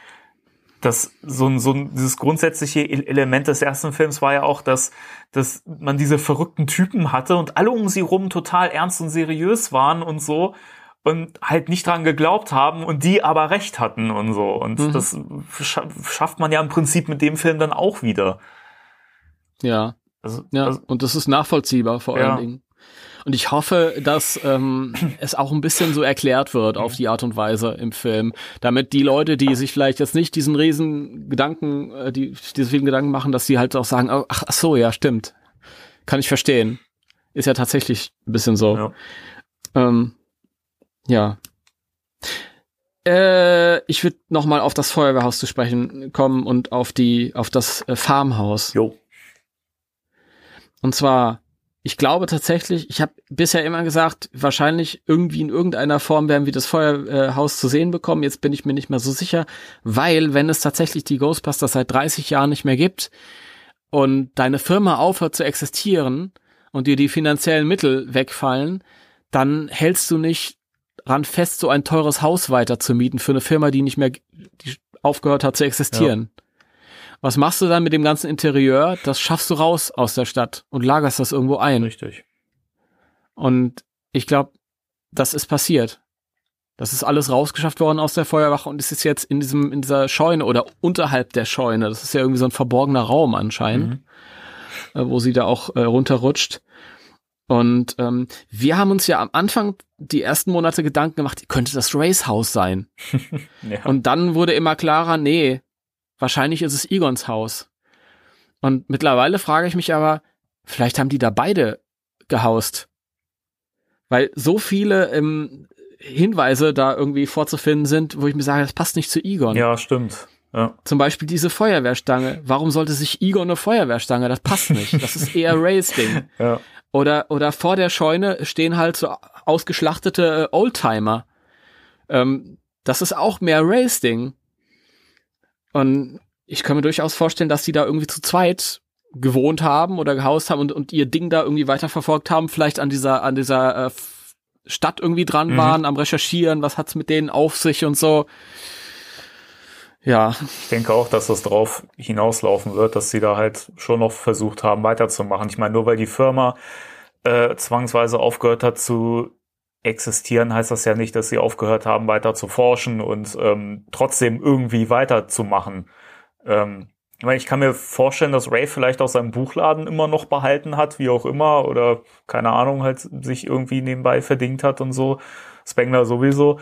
das so ein so ein dieses grundsätzliche E- Element des ersten Films war ja auch, dass dass man diese verrückten Typen hatte und alle um sie rum total ernst und seriös waren und so und halt nicht dran geglaubt haben und die aber recht hatten und so und Mhm. das scha schafft man ja im Prinzip mit dem Film dann auch wieder. ja, Also, ja. also und das ist nachvollziehbar vor Ja. allen Dingen. Und ich hoffe, dass ähm, es auch ein bisschen so erklärt wird auf die Art und Weise im Film, damit die Leute, die sich vielleicht jetzt nicht diesen riesen Gedanken, äh, die diese vielen Gedanken machen, dass sie halt auch sagen, ach, ach so, ja, stimmt, kann ich verstehen, ist ja tatsächlich ein bisschen so. Ja. Ähm, ja. Äh, ich würde noch mal auf das Feuerwehrhaus zu sprechen kommen und auf die auf das äh, Farmhaus. jo. Und zwar, ich glaube tatsächlich, ich habe bisher immer gesagt, wahrscheinlich irgendwie in irgendeiner Form werden wir das Feuerhaus zu sehen bekommen. Jetzt bin ich mir nicht mehr so sicher, weil wenn es tatsächlich die Ghostbusters seit 30 Jahren nicht mehr gibt und deine Firma aufhört zu existieren und dir die finanziellen Mittel wegfallen, dann hältst du nicht ran fest, so ein teures Haus weiter zu mieten für eine Firma, die nicht mehr aufgehört hat zu existieren. Was machst du dann mit dem ganzen Interieur? Das schaffst du raus aus der Stadt und lagerst das irgendwo ein. Richtig. Und ich glaube, das ist passiert. Das ist alles rausgeschafft worden aus der Feuerwache und es ist jetzt in diesem, in dieser Scheune oder unterhalb der Scheune. Das ist ja irgendwie so ein verborgener Raum anscheinend, Mhm. äh, wo sie da auch äh, runterrutscht. Und ähm, wir haben uns ja am Anfang die ersten Monate Gedanken gemacht, könnte das Race House sein? Ja. Und dann wurde immer klarer, nee, wahrscheinlich ist es Egons Haus. Und mittlerweile frage ich mich aber, vielleicht haben die da beide gehaust. Weil so viele ähm, Hinweise da irgendwie vorzufinden sind, wo ich mir sage, das passt nicht zu Egon. ja, stimmt. Ja. Zum Beispiel diese Feuerwehrstange. Warum sollte sich Egon eine Feuerwehrstange? Das passt nicht. Das ist eher Rays Ding. Ja. Oder, oder vor der Scheune stehen halt so ausgeschlachtete äh, Oldtimer. Ähm, das ist auch mehr Race-Ding. Und ich kann mir durchaus vorstellen, dass die da irgendwie zu zweit gewohnt haben oder gehaust haben und, und ihr Ding da irgendwie weiterverfolgt haben, vielleicht an dieser, an dieser äh, Stadt irgendwie dran Mhm. waren, am Recherchieren, was hat's mit denen auf sich und so. Ja, Ich denke auch, dass das drauf hinauslaufen wird, dass sie da halt schon noch versucht haben, weiterzumachen. Ich meine, nur weil die Firma äh, zwangsweise aufgehört hat zu existieren, heißt das ja nicht, dass sie aufgehört haben, weiter zu forschen und ähm, trotzdem irgendwie weiterzumachen. Ähm, ich meine, ich kann mir vorstellen, dass Ray vielleicht auch seinen Buchladen immer noch behalten hat, wie auch immer, oder keine Ahnung, halt sich irgendwie nebenbei verdingt hat und so. Spengler sowieso.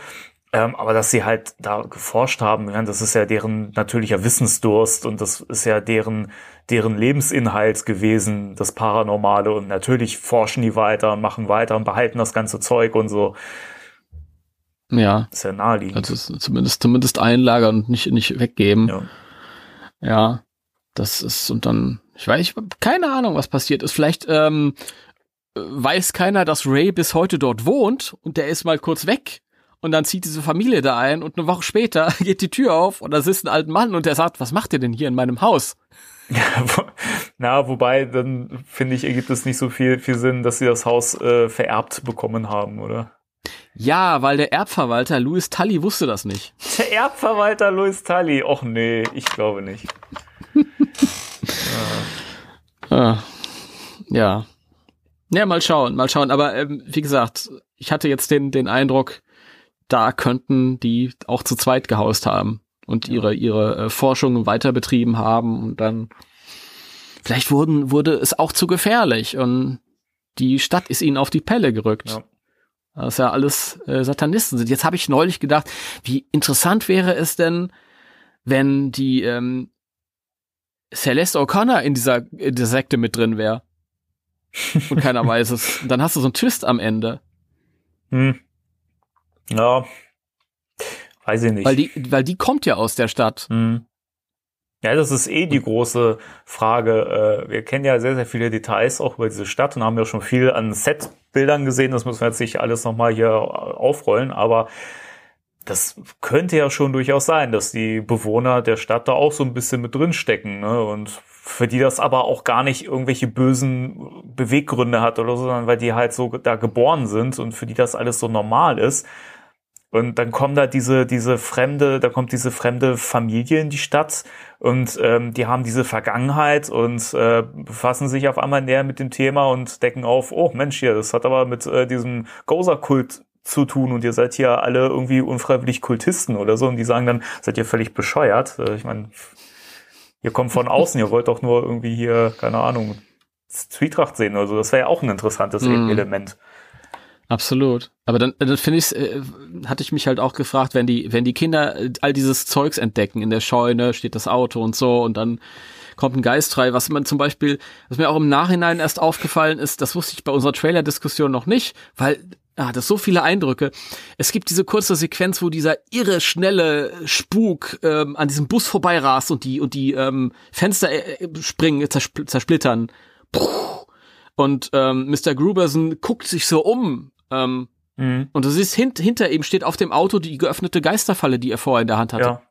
Ähm, aber dass sie halt da geforscht haben, ja, das ist ja deren natürlicher Wissensdurst und das ist ja deren, deren Lebensinhalt gewesen, das Paranormale. Und natürlich forschen die weiter und machen weiter und behalten das ganze Zeug und so. ja. ist ja naheliegend. Also es zumindest, zumindest einlagern und nicht, nicht weggeben. ja. Ja, das ist und dann, ich weiß, ich keine Ahnung, was passiert ist. Vielleicht ähm, weiß keiner, dass Ray bis heute dort wohnt und der ist mal kurz weg und dann zieht diese Familie da ein und eine Woche später geht die Tür auf und da sitzt ein alter Mann und der sagt, was macht ihr denn hier in meinem Haus? Ja, wo, na, wobei, dann finde ich, ergibt es nicht so viel, viel Sinn, dass sie das Haus äh, vererbt bekommen haben, oder? Ja, weil der Erbverwalter Louis Tully wusste das nicht. Der Erbverwalter Louis Tully. Och nee, ich glaube nicht. Ah. Ja. Ja, mal schauen, mal schauen. Aber ähm, wie gesagt, ich hatte jetzt den, den Eindruck, da könnten die auch zu zweit gehaust haben und ihre, ihre äh, Forschung weiter betrieben haben und dann vielleicht wurden, wurde es auch zu gefährlich und die Stadt ist ihnen auf die Pelle gerückt. Ja. Das ja alles äh, Satanisten sind. Jetzt habe ich neulich gedacht, wie interessant wäre es denn, wenn die ähm, Celeste O'Connor in dieser, in der Sekte mit drin wäre. Und keiner weiß es. Und dann hast du so einen Twist am Ende. Hm. Ja. Weiß ich nicht. Weil die, weil die kommt ja aus der Stadt. Hm. Ja, das ist eh die große Frage. Äh, Wir kennen ja sehr, sehr viele Details auch über diese Stadt und haben ja schon viel an Setbildern gesehen. Das müssen wir jetzt nicht alles nochmal hier aufrollen, aber das könnte ja schon durchaus sein, dass die Bewohner der Stadt da auch so ein bisschen mit drin stecken, ne? Und für die das aber auch gar nicht irgendwelche bösen Beweggründe hat oder so, sondern weil die halt so da geboren sind und für die das alles so normal ist. Und dann kommen da diese, diese fremde, da kommt diese fremde Familie in die Stadt und ähm, die haben diese Vergangenheit und äh, befassen sich auf einmal näher mit dem Thema und decken auf, oh Mensch hier, das hat aber mit äh, diesem Gozer-Kult zu tun und ihr seid hier alle irgendwie unfreiwillig Kultisten oder so und die sagen dann, seid ihr völlig bescheuert. Äh, Ich meine, ihr kommt von außen, ihr wollt doch nur irgendwie hier, keine Ahnung, Zwietracht sehen oder so. Das wäre ja auch ein interessantes Mhm. Element. Absolut. Aber dann, dann finde ich, äh, hatte ich mich halt auch gefragt, wenn die, wenn die Kinder äh, all dieses Zeugs entdecken, in der Scheune steht das Auto und so und dann kommt ein Geist frei, was man zum Beispiel, was mir auch im Nachhinein erst aufgefallen ist, das wusste ich bei unserer Trailer-Diskussion noch nicht, weil ah, das so viele Eindrücke. Es gibt diese kurze Sequenz, wo dieser irre schnelle Spuk ähm, an diesem Bus vorbeirast und die und die ähm, Fenster äh, springen, zerspl zersplittern. Puh. Und ähm, Mr. Gruberson guckt sich so um. Ähm, Mhm. und du siehst, hint, hinter ihm steht auf dem Auto die geöffnete Geisterfalle, die er vorher in der Hand hatte. Ja.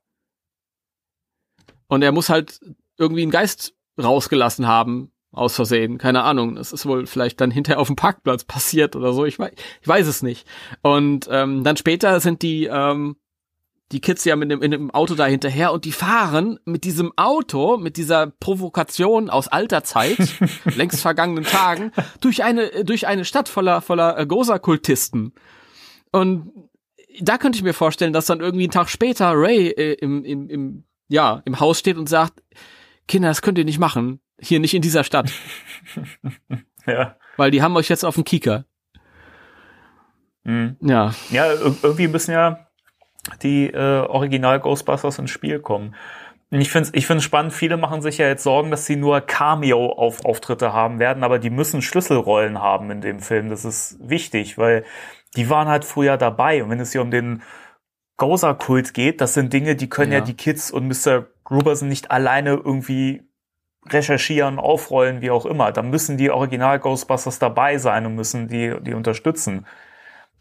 Und er muss halt irgendwie einen Geist rausgelassen haben, aus Versehen. Keine Ahnung. Das ist wohl vielleicht dann hinterher auf dem Parkplatz passiert oder so. Ich weiß, ich weiß es nicht. Und ähm, dann später sind die, ähm, die Kids ja mit dem, in dem Auto da hinterher und die fahren mit diesem Auto, mit dieser Provokation aus alter Zeit, längst vergangenen Tagen, durch eine, durch eine Stadt voller, voller äh, Goza-Kultisten. Und da könnte ich mir vorstellen, dass dann irgendwie einen Tag später Ray äh, im, im, im, ja, im Haus steht und sagt, Kinder, das könnt ihr nicht machen. Hier nicht in dieser Stadt. Ja. Weil die haben euch jetzt auf dem Kieker. Mhm. Ja. Ja, ir- irgendwie müssen ja die äh, Original Ghostbusters ins Spiel kommen. Ich finde es ich find's spannend, viele machen sich ja jetzt Sorgen, dass sie nur Cameo-Auftritte haben werden, aber die müssen Schlüsselrollen haben in dem Film. Das ist wichtig, weil die waren halt früher dabei. Und wenn es hier um den Gozer-Kult geht, das sind Dinge, die können ja. Ja. die Kids und Mr. Gruberson nicht alleine irgendwie recherchieren, aufrollen, wie auch immer. Da müssen die Original Ghostbusters dabei sein und müssen die, die unterstützen.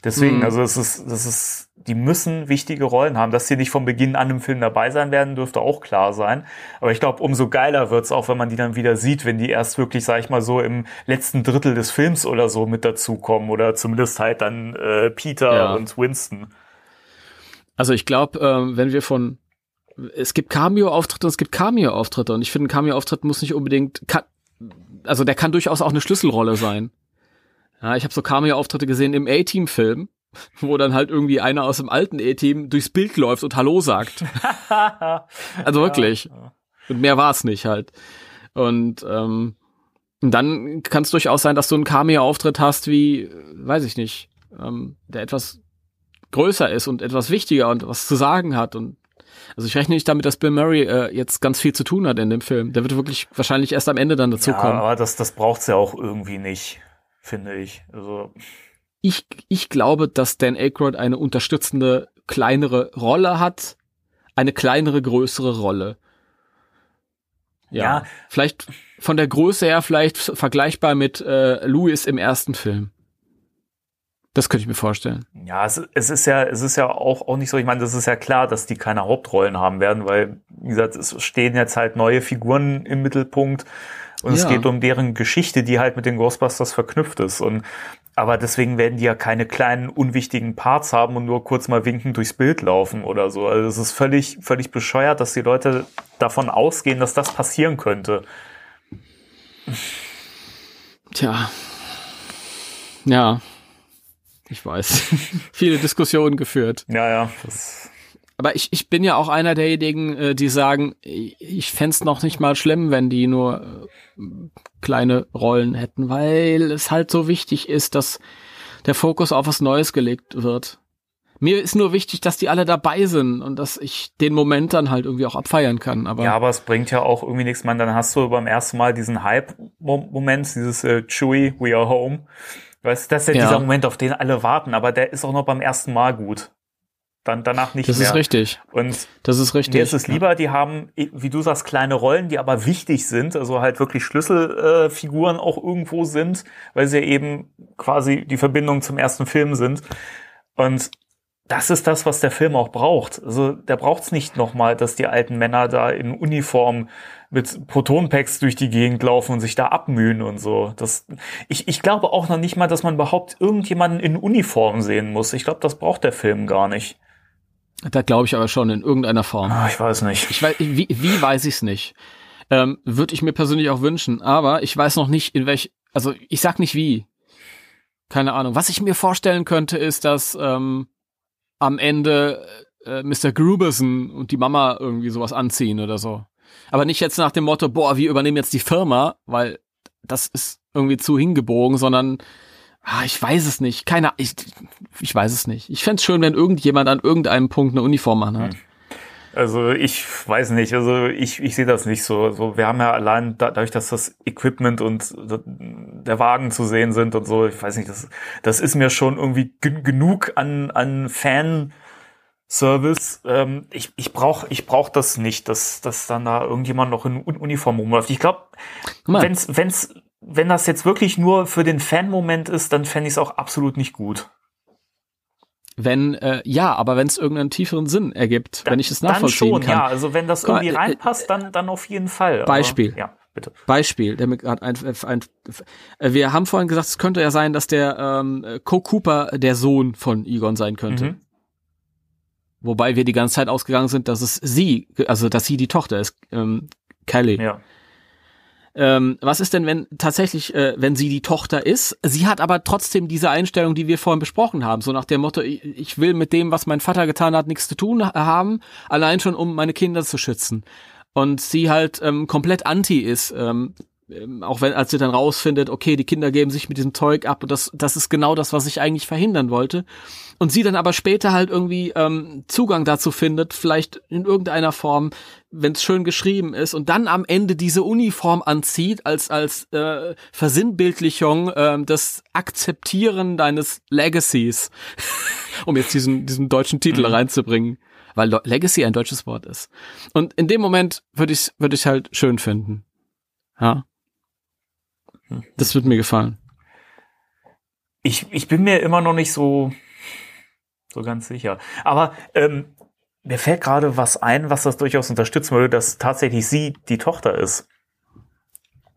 Deswegen, Mhm. also es ist, das ist, die müssen wichtige Rollen haben. Dass sie nicht von Beginn an im Film dabei sein werden, dürfte auch klar sein. Aber ich glaube, umso geiler wird's auch, wenn man die dann wieder sieht, wenn die erst wirklich, sag ich mal, so im letzten Drittel des Films oder so mit dazukommen. Oder zumindest halt dann äh, Peter Ja. und Winston. Also ich glaube, ähm, wenn wir von es gibt Cameo-Auftritte und es gibt Cameo-Auftritte und ich finde, ein Cameo-Auftritt muss nicht unbedingt, kann, also der kann durchaus auch eine Schlüsselrolle sein. Ja, ich habe so Cameo-Auftritte gesehen im A-Team-Film, wo dann halt irgendwie einer aus dem alten A-Team durchs Bild läuft und Hallo sagt. Also wirklich. Ja. Und mehr war es nicht halt. Und ähm, dann kann es durchaus sein, dass du einen Cameo-Auftritt hast, wie, weiß ich nicht, ähm, der etwas größer ist und etwas wichtiger und was zu sagen hat. Und also ich rechne nicht damit, dass Bill Murray äh, jetzt ganz viel zu tun hat in dem Film. Der wird wirklich wahrscheinlich erst am Ende dann Ja, dazukommen. aber das, das braucht's ja auch irgendwie nicht, finde ich. Also, ich, ich glaube, dass Dan Aykroyd eine unterstützende, kleinere Rolle hat. Eine kleinere, größere Rolle. Ja. Ja. Vielleicht von der Größe her vielleicht vergleichbar mit äh, Louis im ersten Film. Das könnte ich mir vorstellen. Ja, es, es ist ja, es ist ja auch, auch nicht so, ich meine, das ist ja klar, dass die keine Hauptrollen haben werden, weil, wie gesagt, es stehen jetzt halt neue Figuren im Mittelpunkt und ja. es geht um deren Geschichte, die halt mit den Ghostbusters verknüpft ist. Und aber deswegen werden die ja keine kleinen unwichtigen Parts haben und nur kurz mal winkend durchs Bild laufen oder so. Also es ist völlig, völlig bescheuert, dass die Leute davon ausgehen, dass das passieren könnte. Tja. Ja. Ich weiß. Viele Diskussionen geführt. Ja, ja. Das aber ich, ich bin ja auch einer derjenigen, äh, die sagen, ich fände noch nicht mal schlimm, wenn die nur äh, kleine Rollen hätten, weil es halt so wichtig ist, dass der Fokus auf was Neues gelegt wird. Mir ist nur wichtig, dass die alle dabei sind und dass ich den Moment dann halt irgendwie auch abfeiern kann. Aber ja, aber es bringt ja auch irgendwie nichts, man. Dann hast du beim ersten Mal diesen Hype-Moment, dieses äh, Chewy, we are home. Weißt, das ist ja, ja dieser Moment, auf den alle warten, aber der ist auch noch beim ersten Mal gut dann danach nicht das mehr. Das ist richtig. Und das ist richtig. Mir ist es lieber, die haben, wie du sagst, kleine Rollen, die aber wichtig sind, also halt wirklich Schlüsselfiguren äh, auch irgendwo sind, weil sie eben quasi die Verbindung zum ersten Film sind. Und das ist das, was der Film auch braucht. Also der braucht es nicht nochmal, dass die alten Männer da in Uniform mit Protonpacks durch die Gegend laufen und sich da abmühen und so. Das, ich, ich glaube auch noch nicht mal, dass man überhaupt irgendjemanden in Uniform sehen muss. Ich glaube, das braucht der Film gar nicht. Da glaube ich aber schon in irgendeiner Form. Ah, ich weiß nicht. Ich weiß, wie, wie weiß ich es nicht? Ähm, Würde ich mir persönlich auch wünschen, aber ich weiß noch nicht, in welch, also ich sag nicht wie. Keine Ahnung. Was ich mir vorstellen könnte, ist, dass ähm, am Ende äh, Mr. Gruberson und die Mama irgendwie sowas anziehen oder so. Aber nicht jetzt nach dem Motto, boah, wir übernehmen jetzt die Firma, weil das ist irgendwie zu hingebogen, sondern Ah, ich weiß es nicht. Keiner, ich, ich weiß es nicht. Ich fände schön, wenn irgendjemand an irgendeinem Punkt eine Uniform anhat. Hm. Also ich weiß nicht, also ich, ich sehe das nicht so. so. Wir haben ja allein dadurch, dass das Equipment und der Wagen zu sehen sind und so, ich weiß nicht, das, das ist mir schon irgendwie genug an, an Fan-Service. Ähm, ich ich brauche ich brauch das nicht, dass, dass dann da irgendjemand noch in Uniform rumläuft. Ich glaube, wenn's, wenn's wenn das jetzt wirklich nur für den Fan-Moment ist, dann fände ich es auch absolut nicht gut. Wenn, äh, ja, aber wenn es irgendeinen tieferen Sinn ergibt, dann, wenn ich es nachvollziehen dann schon, kann. Ja, also wenn das irgendwie äh, reinpasst, dann, dann auf jeden Fall. Beispiel. Aber, ja, bitte. Beispiel, der mir gerade ein, ein, ein, äh, wir haben vorhin gesagt, es könnte ja sein, dass der ähm, Co. Cooper der Sohn von Egon sein könnte. Mhm. Wobei wir die ganze Zeit ausgegangen sind, dass es sie, also dass sie die Tochter ist, ähm, Kelly. Ja. Ähm, was ist denn, wenn tatsächlich, äh, wenn sie die Tochter ist? Sie hat aber trotzdem diese Einstellung, die wir vorhin besprochen haben, so nach dem Motto, ich, ich will mit dem, was mein Vater getan hat, nichts zu tun haben, allein schon, um meine Kinder zu schützen. Und sie halt ähm, komplett anti ist, ähm, ähm, auch wenn, als sie dann rausfindet, okay, die Kinder geben sich mit diesem Zeug ab und das, das ist genau das, was ich eigentlich verhindern wollte. Und sie dann aber später halt irgendwie ähm, Zugang dazu findet, vielleicht in irgendeiner Form, wenn es schön geschrieben ist, und dann am Ende diese Uniform anzieht als als äh, Versinnbildlichung äh, des Akzeptieren deines Legacies, um jetzt diesen diesen deutschen Titel mhm. reinzubringen, weil Legacy ein deutsches Wort ist. Und in dem Moment würde ich würde ich halt schön finden. Ja. Das wird mir gefallen. Ich, ich bin mir immer noch nicht so, so ganz sicher. Aber ähm, mir fällt gerade was ein, was das durchaus unterstützen würde, dass tatsächlich sie die Tochter ist.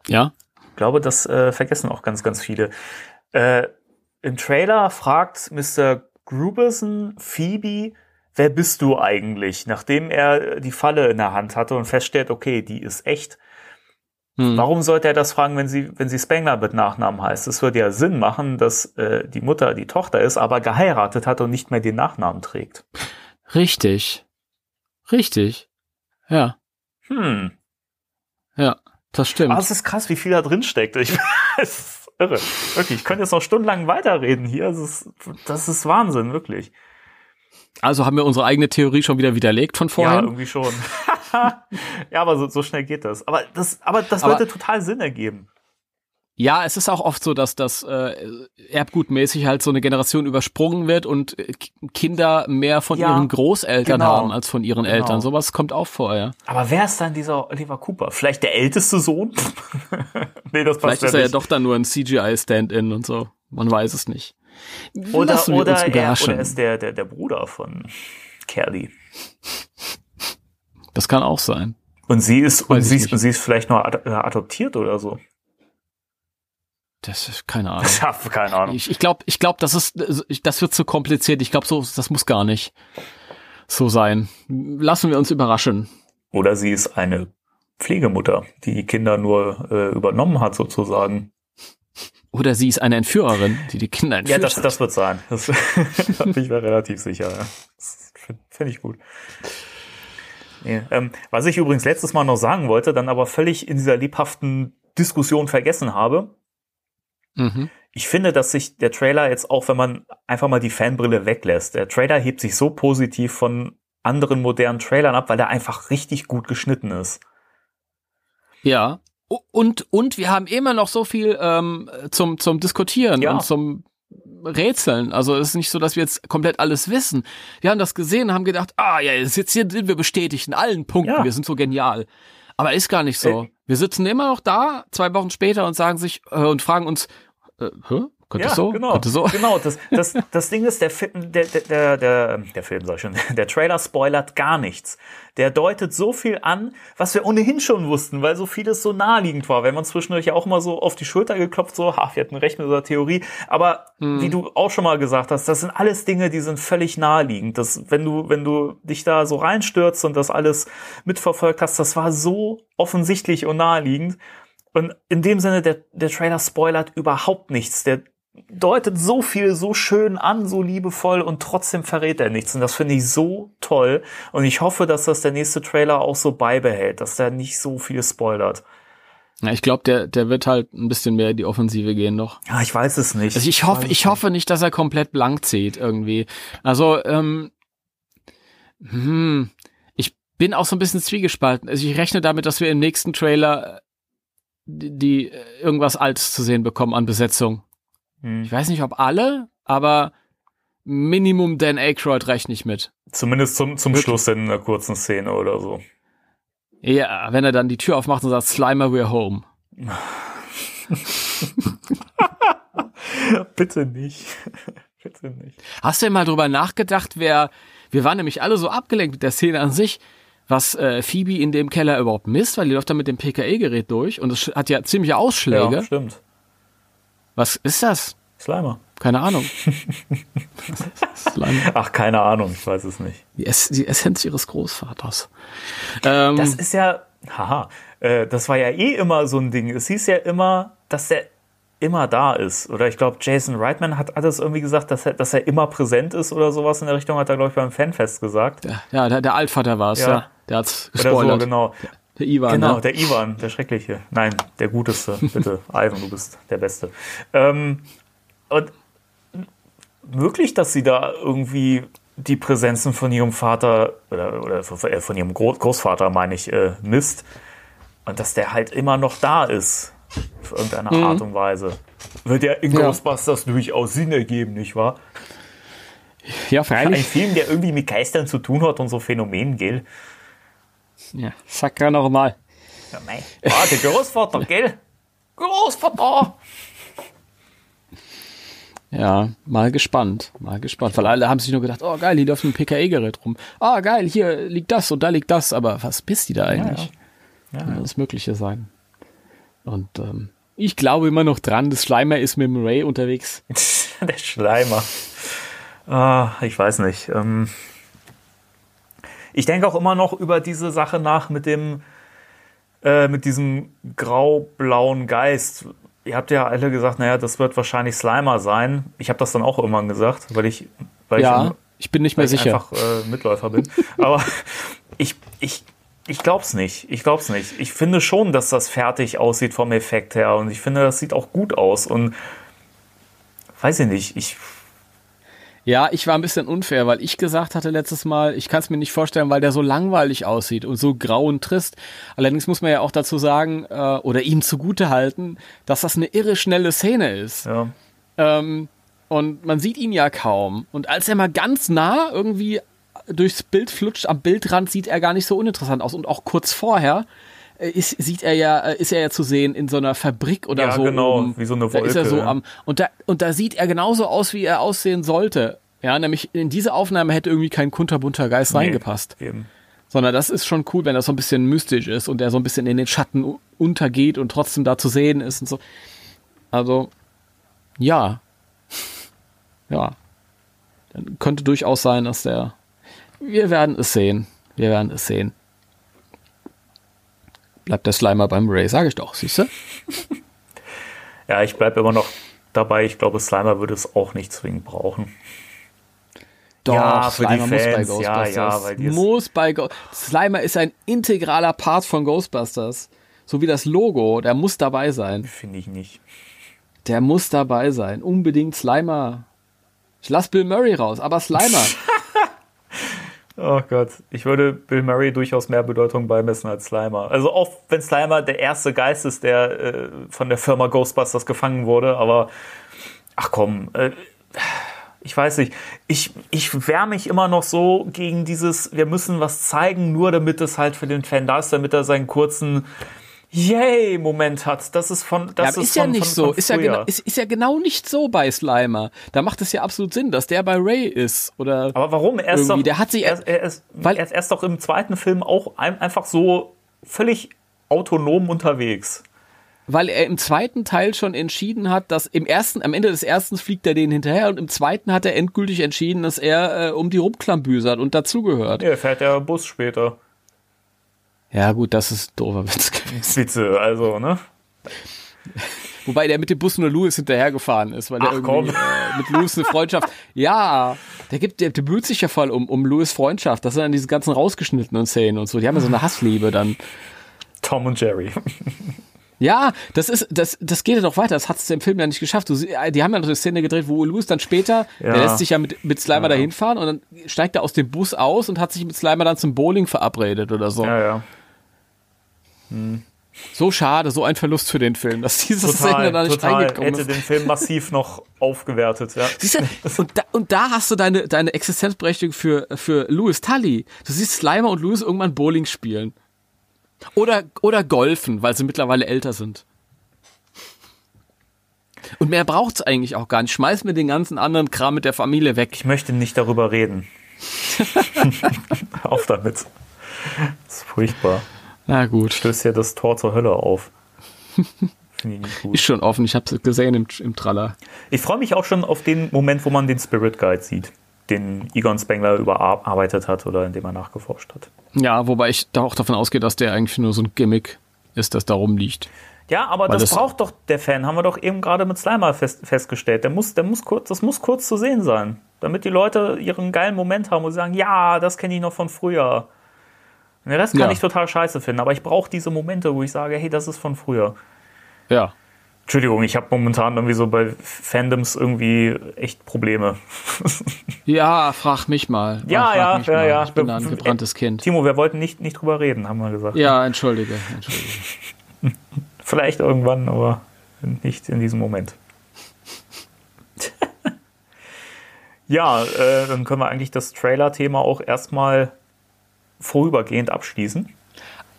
Ja. Ich glaube, das äh, vergessen auch ganz, ganz viele. Äh, Im Trailer fragt Mr. Gruberson Phoebe, wer bist du eigentlich? Nachdem er die Falle in der Hand hatte und feststellt, okay, die ist echt. Hm. Warum sollte er das fragen, wenn sie, wenn sie Spengler mit Nachnamen heißt? Es würde ja Sinn machen, dass äh, die Mutter die Tochter ist, aber geheiratet hat und nicht mehr den Nachnamen trägt. Richtig. Richtig. Ja. Hm. Ja, das stimmt. Aber es ist krass, wie viel da drin steckt. Ich, es ist irre. Wirklich, ich könnte jetzt noch stundenlang weiterreden hier. Das ist, das ist Wahnsinn, wirklich. Also haben wir unsere eigene Theorie schon wieder widerlegt von vorher? Ja, irgendwie schon. ja, aber so, so schnell geht das. Aber das, aber das aber, würde total Sinn ergeben. Ja, es ist auch oft so, dass das äh, erbgutmäßig halt so eine Generation übersprungen wird und äh, Kinder mehr von ja, ihren Großeltern genau, haben als von ihren genau. Eltern. Sowas kommt auch vorher. Aber wer ist dann dieser Oliver Cooper? Vielleicht der älteste Sohn? nee, das passt Vielleicht ja ist er nicht. ja doch dann nur ein CGI-Stand-in und so. Man weiß es nicht. Oder, Lassen wir uns oder, er, überraschen. oder er ist der, der, der Bruder von Kelly. Das kann auch sein. Und sie ist, und Weiß sie, ist- sie ist vielleicht noch ad- äh, adoptiert oder so. Das ist keine Ahnung. Ich habe keine Ahnung. Ich, ich glaube, ich glaub, das ist, das wird zu kompliziert. Ich glaube, so, das muss gar nicht so sein. Lassen wir uns überraschen. Oder sie ist eine Pflegemutter, die Kinder nur äh, übernommen hat sozusagen. Oder sie ist eine Entführerin, die die Kinder Ja, entführt das, hat. das wird sein. Das da bin ich mir relativ sicher. Ja. Das finde find ich gut. Nee, ähm, was ich übrigens letztes Mal noch sagen wollte, dann aber völlig in dieser lebhaften Diskussion vergessen habe. Mhm. Ich finde, dass sich der Trailer jetzt auch, wenn man einfach mal die Fanbrille weglässt, der Trailer hebt sich so positiv von anderen modernen Trailern ab, weil er einfach richtig gut geschnitten ist. Ja. Und, und wir haben immer noch so viel ähm, zum, zum Diskutieren Ja. und zum Rätseln. Also es ist nicht so, dass wir jetzt komplett alles wissen. Wir haben das gesehen, haben gedacht, ah ja, jetzt jetzt hier sind wir bestätigt in allen Punkten, Ja. wir sind so genial. Aber ist gar nicht so. Äh. Wir sitzen immer noch da, zwei Wochen später und sagen sich äh, und fragen uns, äh, hä? Könnte so? genau. Könnte so? Genau, das, das, das Ding ist, der, der, der, der, der, der Film, sag ich schon, der Trailer spoilert gar nichts. Der deutet so viel an, was wir ohnehin schon wussten, weil so vieles so naheliegend war. Wenn man zwischendurch ja auch mal so auf die Schulter geklopft, so, ha, wir hatten recht mit unserer Theorie. Aber wie du auch schon mal gesagt hast, das sind alles Dinge, die sind völlig naheliegend. Das, wenn du, wenn du dich da so reinstürzt und das alles mitverfolgt hast, das war so offensichtlich und naheliegend. Und in dem Sinne, der, der Trailer spoilert überhaupt nichts. Der deutet so viel so schön an, so liebevoll und trotzdem verrät er nichts. Und das finde ich so toll. Und ich hoffe, dass das der nächste Trailer auch so beibehält, dass der nicht so viel spoilert. Ja, ich glaube, der, der wird halt ein bisschen mehr in die Offensive gehen noch. Ja, ich weiß es nicht. Also ich hoffe, ich hoffe nicht, dass er komplett blank zieht irgendwie. Also, ähm, hm, ich bin auch so ein bisschen zwiegespalten. Also ich rechne damit, dass wir im nächsten Trailer die, die äh, irgendwas Altes zu sehen bekommen an Besetzung. Hm. Ich weiß nicht, ob alle, aber Minimum Dan Aykroyd rechne ich mit. Zumindest zum, zum Wirklich? Schluss in einer kurzen Szene oder so. Ja, wenn er dann die Tür aufmacht und sagt, Slimer, we're home. Bitte nicht. Bitte nicht. Hast du denn mal drüber nachgedacht, wer, wir waren nämlich alle so abgelenkt mit der Szene an sich, was äh, Phoebe in dem Keller überhaupt misst, weil die läuft da mit dem PKE-Gerät durch und es hat ja ziemliche Ausschläge. Ja, stimmt. Was ist das? Slimer. Keine Ahnung. Slime. Ach, keine Ahnung, ich weiß es nicht. Die, Ess die Essenz ihres Großvaters. Ähm, Das ist ja, haha, äh, das war ja eh immer so ein Ding. Es hieß ja immer, dass der immer da ist. Oder ich glaube, Jason Reitman hat alles irgendwie gesagt, dass er, dass er immer präsent ist oder sowas in der Richtung, hat er, glaube ich, beim Fanfest gesagt. ja, der, der Altvater war es, ja. Ja. Der hat's Oder so, gespoilert. genau. Der Ivan, Genau, ne? der Ivan, der Schreckliche. Nein, der Guteste. Bitte, Ivan, du bist der Beste. Ähm, und möglich, dass sie da irgendwie die Präsenzen von ihrem Vater oder, oder von äh, ihrem Gro Großvater, meine ich, äh, misst. Und dass der halt immer noch da ist. Auf irgendeine Art und Weise. Wird ja in Mhm. Ja. Ghostbusters durchaus Sinn ergeben, nicht wahr? Ja, Ein freilich. Film, der irgendwie mit Geistern zu tun hat und so Phänomenen, gell? Ja, sag ja noch mal. Ja, mei. Ah, der Großvater, gell? Großvater! Ja, mal gespannt, mal gespannt. Weil alle haben sich nur gedacht, oh geil, hier läuft ein PKE-Gerät rum. Ah geil, hier liegt das und da liegt das. Aber was bist die da eigentlich? Ja, Kann alles Mögliche sein. Und ähm, ich glaube immer noch dran, das Schleimer ist mit dem Ray unterwegs. Der Schleimer. Ah, ich weiß nicht. Ähm, ich denke auch immer noch über diese Sache nach mit dem, äh, mit diesem grau-blauen Geist. Ihr habt ja alle gesagt, naja, das wird wahrscheinlich Slimer sein. Ich habe das dann auch irgendwann gesagt, weil ich, weil Ja, ich, ich bin nicht mehr sicher. einfach äh, Mitläufer bin. Aber ich, ich, ich glaub's nicht. Ich glaub's nicht. Ich finde schon, dass das fertig aussieht vom Effekt her und ich finde, das sieht auch gut aus und weiß ich nicht. Ich, Ja, ich war ein bisschen unfair, weil ich gesagt hatte letztes Mal, ich kann es mir nicht vorstellen, weil der so langweilig aussieht und so grau und trist. Allerdings muss man ja auch dazu sagen, äh, oder ihm zugute halten, dass das eine irre schnelle Szene ist. ja. Ähm, und man sieht ihn ja kaum. Und als er mal ganz nah irgendwie durchs Bild flutscht, am Bildrand sieht er gar nicht so uninteressant aus. Und auch kurz vorher, ist, sieht er ja, äh, ist er ja zu sehen in so einer Fabrik oder Ja, so. genau, oben. wie so eine Da ist er Wolke, so ja. am, und da, und da sieht er genauso aus, wie er aussehen sollte. Ja, nämlich in diese Aufnahme hätte irgendwie kein kunterbunter Geist reingepasst. Nee, eben. Sondern das ist schon cool, wenn das so ein bisschen mystisch ist und er so ein bisschen in den Schatten untergeht und trotzdem da zu sehen ist und so. Also, ja. Ja. Dann könnte durchaus sein, dass der. Wir werden es sehen. Wir werden es sehen. Bleibt der Slimer beim Ray, sage ich doch, siehst du? Ja, ich bleibe immer noch dabei. Ich glaube, Slimer würde es auch nicht zwingend brauchen. Doch, Ja, Slimer muss bei Fans, ja, Ghostbusters. ja, weil muss bei Go Slimer ist ein integraler Part von Ghostbusters. So wie das Logo, der muss dabei sein. Finde ich nicht. Der muss dabei sein. Unbedingt Slimer. Ich lass Bill Murray raus, aber Slimer. Oh Gott, ich würde Bill Murray durchaus mehr Bedeutung beimessen als Slimer. Also auch wenn Slimer der erste Geist ist, der äh, von der Firma Ghostbusters gefangen wurde, aber ach komm, äh, ich weiß nicht, ich, ich wehre mich immer noch so gegen dieses, wir müssen was zeigen, nur damit es halt für den Fan da ist, damit er seinen kurzen Yay-Moment hat. Das ist von, das ja, ist, ist ja von, nicht von, so. Von ist, ja genau, ist, ist ja genau nicht so bei Slimer. Da macht es ja absolut Sinn, dass der bei Ray ist. Oder Aber warum? Er ist doch, der hat sich- er, er, ist, weil- er ist erst doch im zweiten Film auch ein, einfach so völlig autonom unterwegs. weil er im zweiten Teil schon entschieden hat, dass im ersten, am Ende des ersten fliegt er denen hinterher und im zweiten hat er endgültig entschieden, dass er äh, um die rumklambüsert und dazugehört. Ja, fährt der Bus später. Ja, gut, das ist ein doofer Witz gewesen. Witze, also, ne? Wobei der mit dem Bus nur Louis hinterhergefahren ist, weil der Ach, irgendwie komm. äh, mit Louis eine Freundschaft. Ja, der gibt, der, der bemüht sich ja voll um, um Louis Freundschaft. Das sind dann diese ganzen rausgeschnittenen Szenen und so. Die haben ja so eine Hassliebe dann. Tom und Jerry. Ja, das ist, das, das geht ja doch weiter. Das hat es im Film ja nicht geschafft. Du, sie- die haben ja noch eine Szene gedreht, wo Louis dann später, Ja. der lässt sich ja mit, mit Slimer dahin fahren und dann steigt er aus dem Bus aus und hat sich mit Slimer dann zum Bowling verabredet oder so. Ja, ja. So schade, so ein Verlust für den Film, dass diese Szene da nicht total. reingekommen Hätte ist. den Film massiv noch aufgewertet, ja. Siehst du, und da, und da hast du deine, deine Existenzberechtigung für, für Louis Tully. Du siehst Slimer und Louis irgendwann Bowling spielen. Oder, oder golfen, weil sie mittlerweile älter sind. Und mehr braucht's eigentlich auch gar nicht. Schmeiß mir den ganzen anderen Kram mit der Familie weg. Ich möchte nicht darüber reden. auf damit. Das ist furchtbar. Na gut. Stößt ja das Tor zur Hölle auf. Finde ich nicht gut. Ist schon offen, ich hab's gesehen im, im Traller. Ich freue mich auch schon auf den Moment, wo man den Spirit Guide sieht, den Egon Spengler überarbeitet hat oder in dem er nachgeforscht hat. Ja, wobei ich da auch davon ausgehe, dass der eigentlich nur so ein Gimmick ist, das da rumliegt. Ja, aber das, das- braucht doch der Fan, haben wir doch eben gerade mit Slimer fest, festgestellt. Der muss, der muss kurz, das muss kurz zu sehen sein, damit die Leute ihren geilen Moment haben und sagen, ja, das kenne ich noch von früher. Und den Rest kann Ja. ich total scheiße finden, aber ich brauche diese Momente, wo ich sage, hey, das ist von früher. Ja. Entschuldigung, ich habe momentan irgendwie so bei Fandoms irgendwie echt Probleme. Ja, frag mich mal. Ja, frag ja, mich ja, mal. ja. Ich bin ein gebranntes Kind. Timo, wir wollten nicht, nicht drüber reden, haben wir gesagt. Ja, entschuldige, entschuldige. Vielleicht irgendwann, aber nicht in diesem Moment. ja, äh, dann können wir eigentlich das Trailer-Thema auch erstmal vorübergehend abschließen.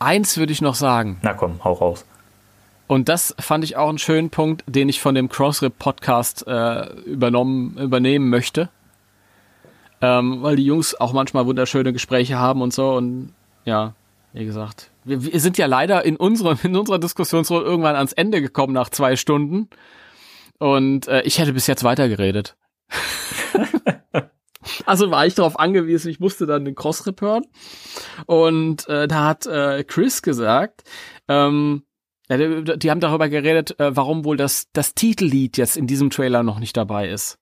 Eins würde ich noch sagen. Na komm, hau raus. Und das fand ich auch einen schönen Punkt, den ich von dem Crossrip-Podcast äh, übernommen, übernehmen möchte. Ähm, weil die Jungs auch manchmal wunderschöne Gespräche haben und so. Und ja, wie gesagt, wir, wir sind ja leider in, unserem, in unserer Diskussionsrunde irgendwann ans Ende gekommen nach zwei Stunden. Und äh, ich hätte bis jetzt weitergeredet. also war ich darauf angewiesen, ich musste dann den Crossrip hören. Und äh, da hat äh, Chris gesagt, ähm, ja, die, die haben darüber geredet, äh, warum wohl das, das Titellied jetzt in diesem Trailer noch nicht dabei ist.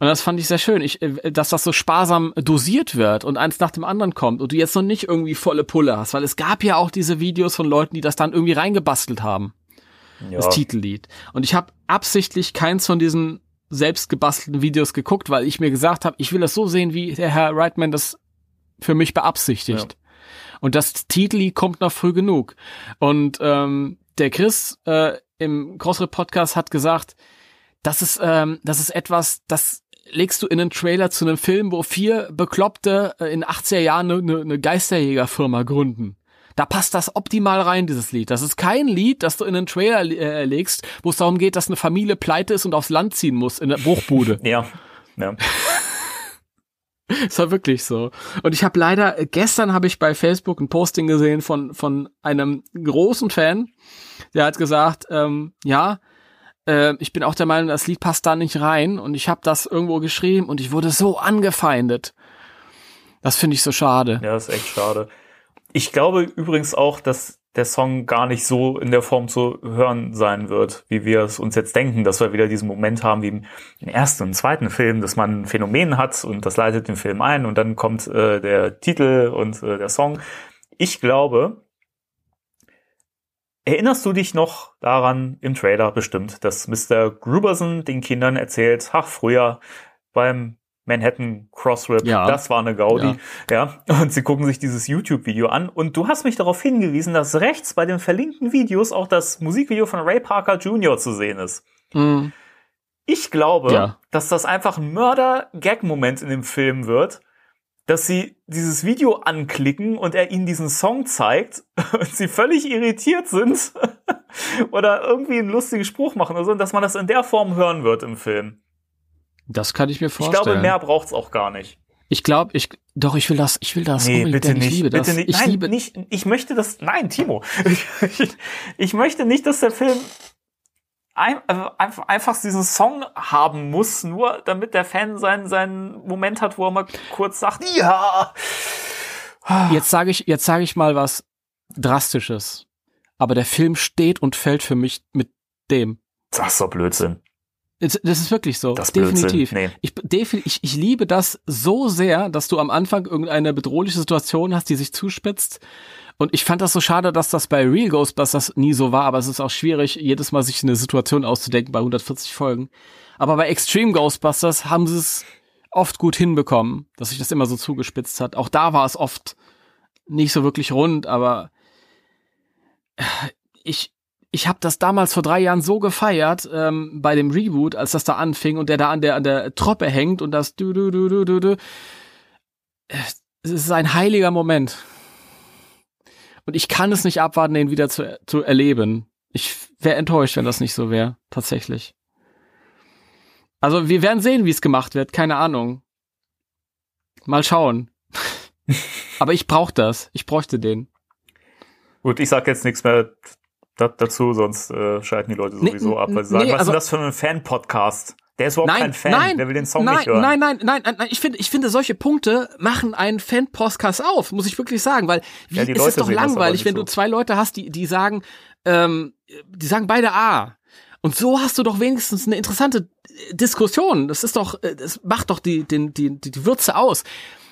Und das fand ich sehr schön, ich, äh, dass das so sparsam dosiert wird und eins nach dem anderen kommt und du jetzt noch nicht irgendwie volle Pulle hast, weil es gab ja auch diese Videos von Leuten, die das dann irgendwie reingebastelt haben, Ja, das Titellied. Und ich habe absichtlich keins von diesen selbst gebastelten Videos geguckt, weil ich mir gesagt habe, ich will das so sehen, wie der Herr Reitman das für mich beabsichtigt. Und das Titellied kommt noch früh genug. Und ähm, der Chris äh, im Crossrip Podcast hat gesagt, das ist, ähm, das ist etwas, das legst du in einen Trailer zu einem Film, wo vier Bekloppte äh, in 80er Jahren eine, eine, eine Geisterjägerfirma gründen. Da passt das optimal rein, dieses Lied. Das ist kein Lied, das du in einen Trailer äh, legst, wo es darum geht, dass eine Familie pleite ist und aufs Land ziehen muss, in der Bruchbude. Ja. ja. Es war wirklich so. Und ich habe leider, gestern habe ich bei Facebook ein Posting gesehen von, von einem großen Fan, der hat gesagt, ähm, ja, äh, ich bin auch der Meinung, das Lied passt da nicht rein. Und ich habe das irgendwo geschrieben und ich wurde so angefeindet. Das finde ich so schade. Ja, das ist echt schade. Ich glaube übrigens auch, dass der Song gar nicht so in der Form zu hören sein wird, wie wir es uns jetzt denken, dass wir wieder diesen Moment haben wie im ersten und zweiten Film, dass man ein Phänomen hat und das leitet den Film ein und dann kommt äh, der Titel und äh, der Song. Ich glaube, erinnerst du dich noch daran im Trailer bestimmt, dass Mr. Gruberson den Kindern erzählt, ach, früher beim Manhattan Crossrip, ja. das war eine Gaudi. Ja. ja. Und sie gucken sich dieses YouTube-Video an. Und du hast mich darauf hingewiesen, dass rechts bei den verlinkten Videos auch das Musikvideo von Ray Parker Jr. zu sehen ist. Mhm. Ich glaube, ja. dass das einfach ein Mörder-Gag-Moment in dem Film wird, dass sie dieses Video anklicken und er ihnen diesen Song zeigt und sie völlig irritiert sind oder irgendwie einen lustigen Spruch machen oder so, und dass man das in der Form hören wird im Film. Das kann ich mir vorstellen. Ich glaube, mehr braucht's auch gar nicht. Ich glaube, ich doch, ich will das, ich will das. Nee, bitte nicht, ich liebe bitte das. nicht. Ich nein, liebe nicht. Ich möchte das. Nein, Timo. Ich, ich möchte nicht, dass der Film ein, also einfach, einfach diesen Song haben muss, nur damit der Fan seinen seinen Moment hat, wo er mal kurz sagt, ja. Jetzt sage ich, jetzt sage ich mal was drastisches. Aber der Film steht und fällt für mich mit dem. Das ist doch Blödsinn. Das ist wirklich so. Das Definitiv. Nee. Ich, ich, ich liebe das so sehr, dass du am Anfang irgendeine bedrohliche Situation hast, die sich zuspitzt. Und ich fand das so schade, dass das bei Real Ghostbusters nie so war, aber es ist auch schwierig, jedes Mal sich eine Situation auszudenken bei 140 Folgen. Aber bei Extreme Ghostbusters haben sie es oft gut hinbekommen, dass sich das immer so zugespitzt hat. Auch da war es oft nicht so wirklich rund, aber ich, ich habe das damals vor drei Jahren so gefeiert ähm, bei dem Reboot, als das da anfing und der da an der an der Troppe hängt und das du du du du du du. Es ist ein heiliger Moment. Und ich kann es nicht abwarten, den wieder zu, zu erleben. Ich wäre enttäuscht, wenn das nicht so wäre, tatsächlich. Also wir werden sehen, wie es gemacht wird, keine Ahnung. Mal schauen. Aber ich brauche das. Ich bräuchte den. Gut, ich sag jetzt nichts mehr dazu, sonst äh, schalten die Leute sowieso nee, ab, weil sie sagen, nee, was also, ist das für ein Fan-Podcast? Der ist überhaupt nein, kein Fan, nein, der will den Song nein, nicht hören. Nein, nein, nein, nein, nein, ich finde, ich finde, solche Punkte machen einen Fan-Podcast auf, muss ich wirklich sagen, weil wie, ja, ist es doch langweilig, wenn so. du zwei Leute hast, die, die sagen, ähm, die sagen beide A. Und so hast du doch wenigstens eine interessante Diskussion. Das ist doch, äh, das macht doch die, die, die, die Würze aus.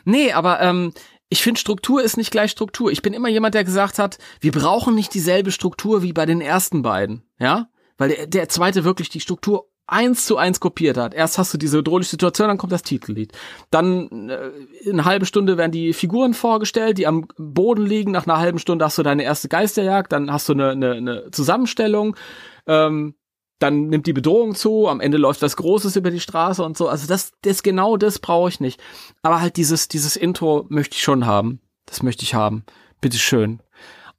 Nee, aber ähm, ich finde, Struktur ist nicht gleich Struktur. Ich bin immer jemand, der gesagt hat, wir brauchen nicht dieselbe Struktur wie bei den ersten beiden, ja? Weil der, der zweite wirklich die Struktur eins zu eins kopiert hat. Erst hast du diese bedrohliche Situation, dann kommt das Titellied. Dann äh, in einer halben Stunde werden die Figuren vorgestellt, die am Boden liegen. Nach einer halben Stunde hast du deine erste Geisterjagd, dann hast du eine, eine, eine Zusammenstellung. Ähm, dann nimmt die Bedrohung zu, am Ende läuft was Großes über die Straße und so. Also das, das genau das brauche ich nicht. Aber halt dieses, dieses Intro möchte ich schon haben. Das möchte ich haben. Bitteschön.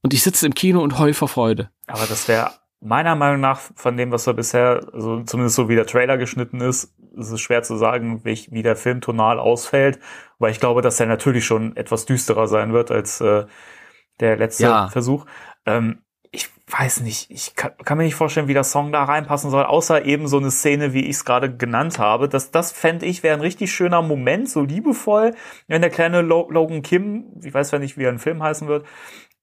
Und ich sitze im Kino und heul vor Freude. Aber das wäre meiner Meinung nach von dem, was da bisher, also zumindest so wie der Trailer geschnitten ist, ist es schwer zu sagen, wie, wie der Film tonal ausfällt. Weil ich glaube, dass er natürlich schon etwas düsterer sein wird als äh, der letzte ja. Versuch. Ähm, weiß nicht, ich kann, kann, mir nicht vorstellen, wie der Song da reinpassen soll, außer eben so eine Szene, wie ich es gerade genannt habe. Das, das fände ich wäre ein richtig schöner Moment, so liebevoll, wenn der kleine Logan Kim, ich weiß ja nicht, wie er im Film heißen wird,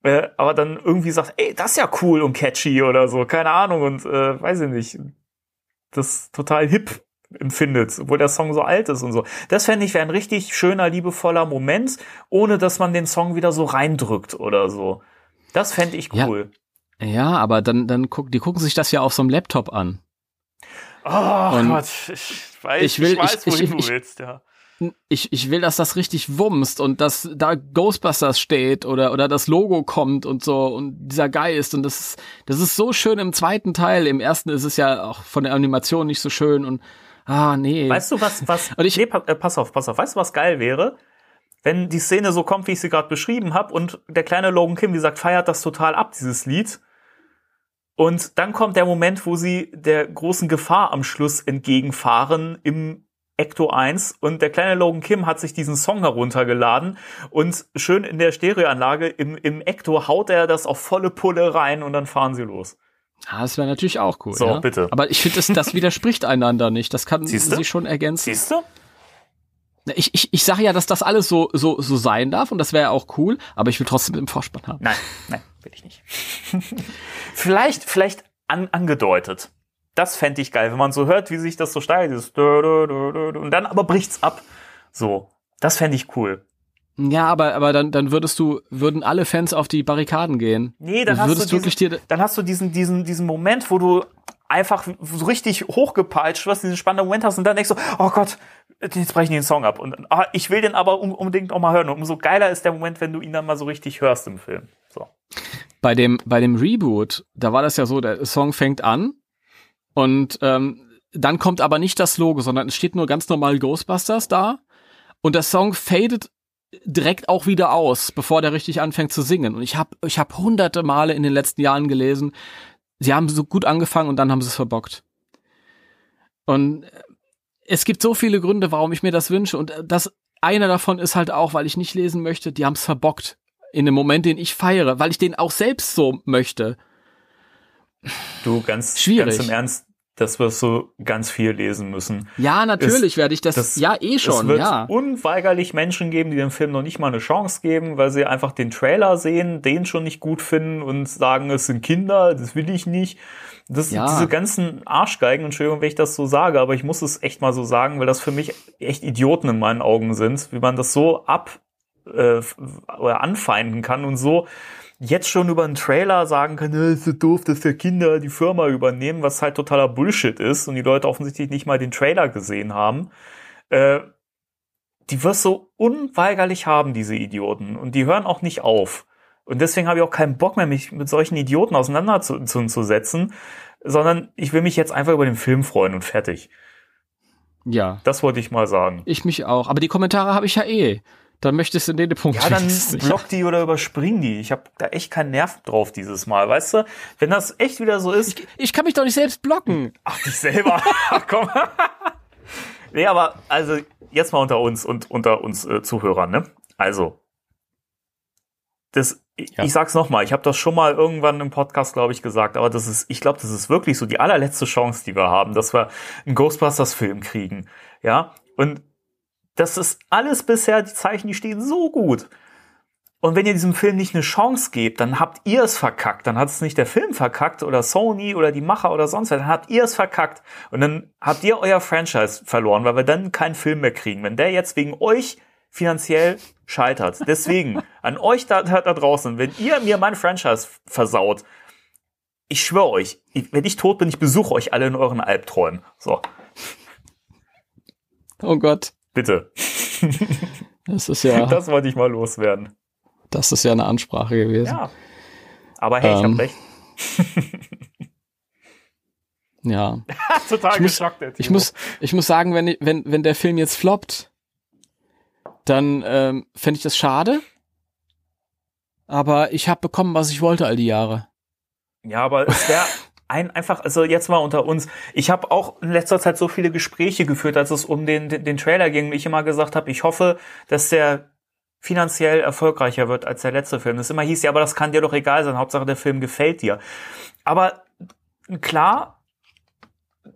äh, aber dann irgendwie sagt, ey, das ist ja cool und catchy oder so, keine Ahnung, und äh, weiß ich nicht, das total hip empfindet, obwohl der Song so alt ist und so. Das fände ich wäre ein richtig schöner, liebevoller Moment, ohne dass man den Song wieder so reindrückt oder so. Das fände ich cool. Ja. Ja, aber dann, dann guck, die gucken sich das ja auf so einem Laptop an. Oh und Gott, ich weiß, ich, will, ich weiß, wohin ich, ich, du willst, ja. Ich, ich will, dass das richtig wumst und dass da Ghostbusters steht oder, oder das Logo kommt und so und dieser Geist und das ist, das ist so schön im zweiten Teil. Im ersten ist es ja auch von der Animation nicht so schön und, ah, nee. Weißt du, was, was, und ich, nee, pass auf, pass auf, weißt du, was geil wäre? Wenn die Szene so kommt, wie ich sie gerade beschrieben habe, und der kleine Logan Kim, wie gesagt, feiert das total ab, dieses Lied. Und dann kommt der Moment, wo sie der großen Gefahr am Schluss entgegenfahren im Ecto 1 und der kleine Logan Kim hat sich diesen Song heruntergeladen und schön in der Stereoanlage im, im Ecto haut er das auf volle Pulle rein und dann fahren sie los. Ja, das wäre natürlich auch cool. So, ja? bitte. Aber ich finde, das, das widerspricht einander nicht. Das kann Siehste? sie schon ergänzen. Siehst du? Ich, ich, ich sage ja, dass das alles so, so, so sein darf und das wäre ja auch cool, aber ich will trotzdem im Vorspann haben. Nein, nein, will ich nicht. vielleicht, vielleicht an, angedeutet. Das fände ich geil, wenn man so hört, wie sich das so dö, und dann aber bricht's ab. So, das fände ich cool. Ja, aber, aber dann, dann würdest du, würden alle Fans auf die Barrikaden gehen. Nee, dann Du hast, würdest du wirklich diesen, dir- dann hast du diesen, diesen, diesen Moment, wo du einfach so richtig hochgepeitscht wirst, diesen spannenden Moment hast und dann denkst du, oh Gott, jetzt brechen die den Song ab. Und ah, ich will den aber un- unbedingt auch mal hören. Und umso geiler ist der Moment, wenn du ihn dann mal so richtig hörst im Film. So. Bei dem, bei dem Reboot, da war das ja so, der Song fängt an und ähm, dann kommt aber nicht das Logo, sondern es steht nur ganz normal Ghostbusters da und der Song fadet direkt auch wieder aus, bevor der richtig anfängt zu singen. Und ich habe ich hab hunderte Male in den letzten Jahren gelesen, sie haben so gut angefangen und dann haben sie es verbockt. Und es gibt so viele Gründe, warum ich mir das wünsche. Und äh, das einer davon ist halt auch, weil ich nicht lesen möchte, die haben es verbockt. In dem Moment, den ich feiere, weil ich den auch selbst so möchte. Du, ganz, Schwierig. ganz im Ernst, das wirst du ganz viel lesen müssen. Ja, natürlich werde ich das, das- ja eh es schon, wird ja. unweigerlich Menschen geben, die dem Film noch nicht mal eine Chance geben, weil sie einfach den Trailer sehen, den schon nicht gut finden und sagen, es sind Kinder, das will ich nicht. Das, Ja. Diese ganzen Arschgeigen, Entschuldigung, wenn ich das so sage, aber ich muss es echt mal so sagen, weil das für mich echt Idioten in meinen Augen sind, wie man das so ab äh, oder anfeinden kann und so jetzt schon über einen Trailer sagen kann, "Äh, ist so doof, dass der Kinder die Firma übernehmen, was halt totaler Bullshit ist und die Leute offensichtlich nicht mal den Trailer gesehen haben. Äh, die wirst du unweigerlich haben, diese Idioten. Und die hören auch nicht auf. Und deswegen habe ich auch keinen Bock mehr, mich mit solchen Idioten auseinanderzusetzen, sondern ich will mich jetzt einfach über den Film freuen und fertig. Ja. Das wollte ich mal sagen. Ich mich auch. Aber die Kommentare habe ich ja eh. Dann möchtest du den Punkt Ja, dann block die oder überspring die. Ich habe da echt keinen Nerv drauf dieses Mal, weißt du? Wenn das echt wieder so ist, Ich kann mich doch nicht selbst blocken. ach dich selber, komm. nee, aber also jetzt mal unter uns und unter uns äh, Zuhörern, ne? Also das ich, Ja. ich sag's noch mal, ich habe das schon mal irgendwann im Podcast, glaube ich, gesagt, aber das ist ich glaube, das ist wirklich so die allerletzte Chance, die wir haben, dass wir einen Ghostbusters Film kriegen, ja? Und das ist alles bisher die Zeichen, die stehen so gut. Und wenn ihr diesem Film nicht eine Chance gebt, dann habt ihr es verkackt. Dann hat es nicht der Film verkackt oder Sony oder die Macher oder sonst wer. Dann habt ihr es verkackt. Und dann habt ihr euer Franchise verloren, weil wir dann keinen Film mehr kriegen. Wenn der jetzt wegen euch finanziell scheitert. Deswegen, an euch da, da, da draußen, wenn ihr mir mein Franchise versaut, ich schwöre euch, wenn ich tot bin, ich besuche euch alle in euren Albträumen. So, Oh Gott. Bitte. Das ist ja, Das wollte ich mal loswerden. das ist ja eine Ansprache gewesen. Ja. Aber hey, ich Ähm, hab recht. ja. Total ich muss- geschockt. Ich muss, ich muss sagen, wenn, ich- wenn, wenn der Film jetzt floppt, dann ähm, fände ich das schade. Aber ich habe bekommen, was ich wollte all die Jahre. Ja, aber es wäre ein einfach, also jetzt mal unter uns. Ich habe auch in letzter Zeit so viele Gespräche geführt, als es um den, den, den Trailer ging und ich immer gesagt habe, ich hoffe, dass der finanziell erfolgreicher wird als der letzte Film. Das immer hieß, ja, aber das kann dir doch egal sein. Hauptsache der Film gefällt dir. Aber klar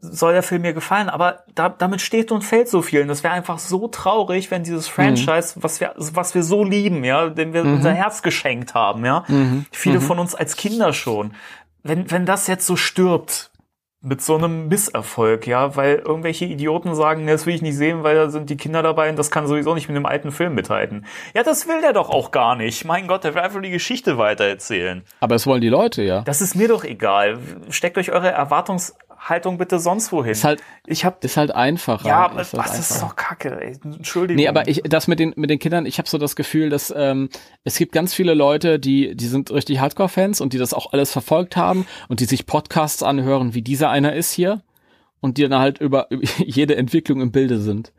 soll der Film mir gefallen, aber da, damit steht und fällt so viel. Und das wäre einfach so traurig, wenn dieses Franchise, was wir, was wir so lieben, ja, dem wir unser Herz geschenkt haben, ja, viele von uns als Kinder schon, wenn, wenn das jetzt so stirbt mit so einem Misserfolg, ja, weil irgendwelche Idioten sagen, "Nee, das will ich nicht sehen, weil da sind die Kinder dabei und das kann sowieso nicht mit dem alten Film mithalten. Ja, das will der doch auch gar nicht. Mein Gott, der will einfach die Geschichte weitererzählen. Aber es wollen die Leute, ja. Das ist mir doch egal. Steckt euch eure Erwartungshaltung bitte sonst wohin. Ist halt, ich hab ist halt einfacher. ja, aber ist halt was, das ist einfacher. doch kacke, ey. Entschuldigung. Nee, aber ich, das mit den, mit den Kindern, ich habe so das Gefühl, dass ähm, es gibt ganz viele Leute, die, die sind richtig Hardcore-Fans und die das auch alles verfolgt haben und die sich Podcasts anhören, wie dieser einer ist hier und die dann halt über, über jede Entwicklung im Bilde sind.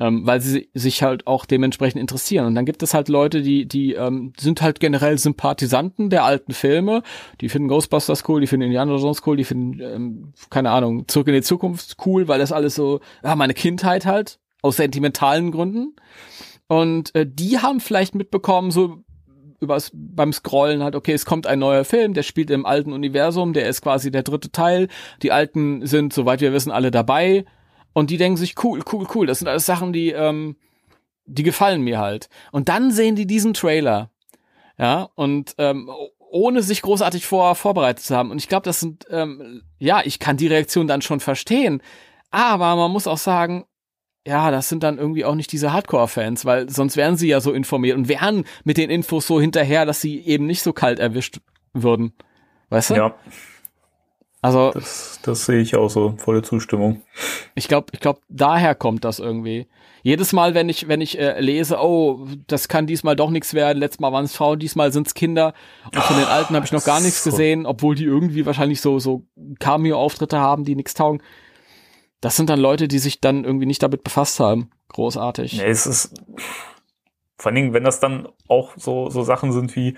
Ähm, weil sie sich halt auch dementsprechend interessieren. Und dann gibt es halt Leute, die, die ähm, sind halt generell Sympathisanten der alten Filme. Die finden Ghostbusters cool, die finden Indiana Jones cool, die finden, ähm, keine Ahnung, Zurück in die Zukunft cool, weil das alles so, ja, meine Kindheit halt, aus sentimentalen Gründen. Und äh, die haben vielleicht mitbekommen, so übers, beim Scrollen halt, okay, es kommt ein neuer Film, der spielt im alten Universum, der ist quasi der dritte Teil. Die alten sind, soweit wir wissen, alle dabei. Und die denken sich, cool, cool, cool, das sind alles Sachen, die, ähm, die gefallen mir halt. Und dann sehen die diesen Trailer. Ja, und ähm, ohne sich großartig vor, vorbereitet zu haben. Und ich glaube, das sind, ähm, ja, ich kann die Reaktion dann schon verstehen. Aber man muss auch sagen, ja, das sind dann irgendwie auch nicht diese Hardcore-Fans, weil sonst wären sie ja so informiert und wären mit den Infos so hinterher, dass sie eben nicht so kalt erwischt würden. Weißt du? Ja. Also. Das, das sehe ich auch so, volle Zustimmung. Ich glaube, ich glaube, daher kommt das irgendwie. Jedes Mal, wenn ich, wenn ich äh, lese, oh, das kann diesmal doch nichts werden, letztes Mal waren es Frauen, diesmal sind es Kinder. Und von den Alten habe ich noch gar nichts so. gesehen, obwohl die irgendwie wahrscheinlich so, so Cameo-Auftritte haben, die nichts taugen. Das sind dann Leute, die sich dann irgendwie nicht damit befasst haben. Großartig. Nee, es ist vor allen Dingen, wenn das dann auch so, so Sachen sind wie,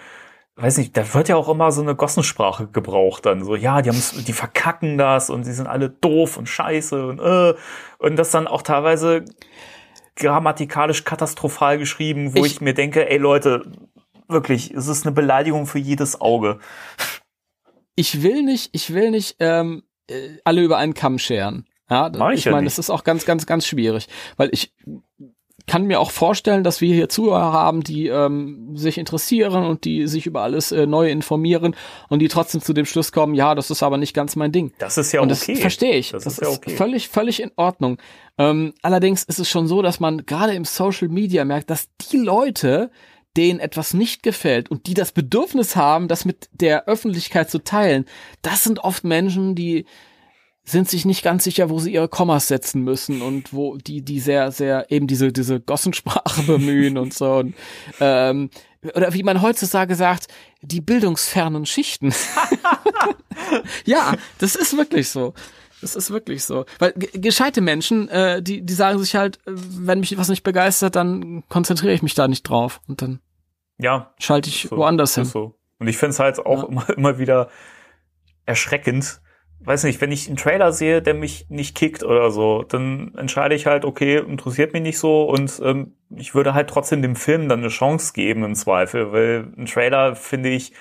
weiß nicht, da wird ja auch immer so eine Gossensprache gebraucht dann. So, ja, die haben die verkacken das und sie sind alle doof und scheiße und äh, und das dann auch teilweise grammatikalisch katastrophal geschrieben, wo ich, Ich- mir denke, ey Leute, wirklich, es ist eine Beleidigung für jedes Auge. ich will nicht, ich will nicht ähm, äh, alle über einen Kamm scheren. Ja, Mach ich ich ja meine, das ist auch ganz, ganz, ganz schwierig, weil ich kann mir auch vorstellen, dass wir hier Zuhörer haben, die ähm, sich interessieren und die sich über alles äh, neu informieren und die trotzdem zu dem Schluss kommen, ja, das ist aber nicht ganz mein Ding. Das ist ja und das okay. verstehe ich. Das, Das, ist ja okay. völlig, völlig in Ordnung. Ähm, allerdings ist es schon so, dass man gerade im Social Media merkt, dass die Leute, denen etwas nicht gefällt und die das Bedürfnis haben, das mit der Öffentlichkeit zu teilen, das sind oft Menschen, die sind sich nicht ganz sicher, wo sie ihre Kommas setzen müssen und wo die, die sehr, sehr eben diese, diese Gossensprache bemühen und so. Und, ähm, oder wie man heutzutage sagt, die bildungsfernen Schichten. ja, das ist wirklich so. Das ist wirklich so. Weil ge- gescheite Menschen, äh, die, die sagen sich halt, äh, wenn mich was nicht begeistert, dann konzentriere ich mich da nicht drauf. Und dann Ja, schalte ich so, woanders hin. so. Und ich finde es halt auch Ja. immer, immer wieder erschreckend. Weiß nicht, wenn ich einen Trailer sehe, der mich nicht kickt oder so, dann entscheide ich halt, okay, interessiert mich nicht so und ähm, ich würde halt trotzdem dem Film dann eine Chance geben im Zweifel, weil ein Trailer, finde ich,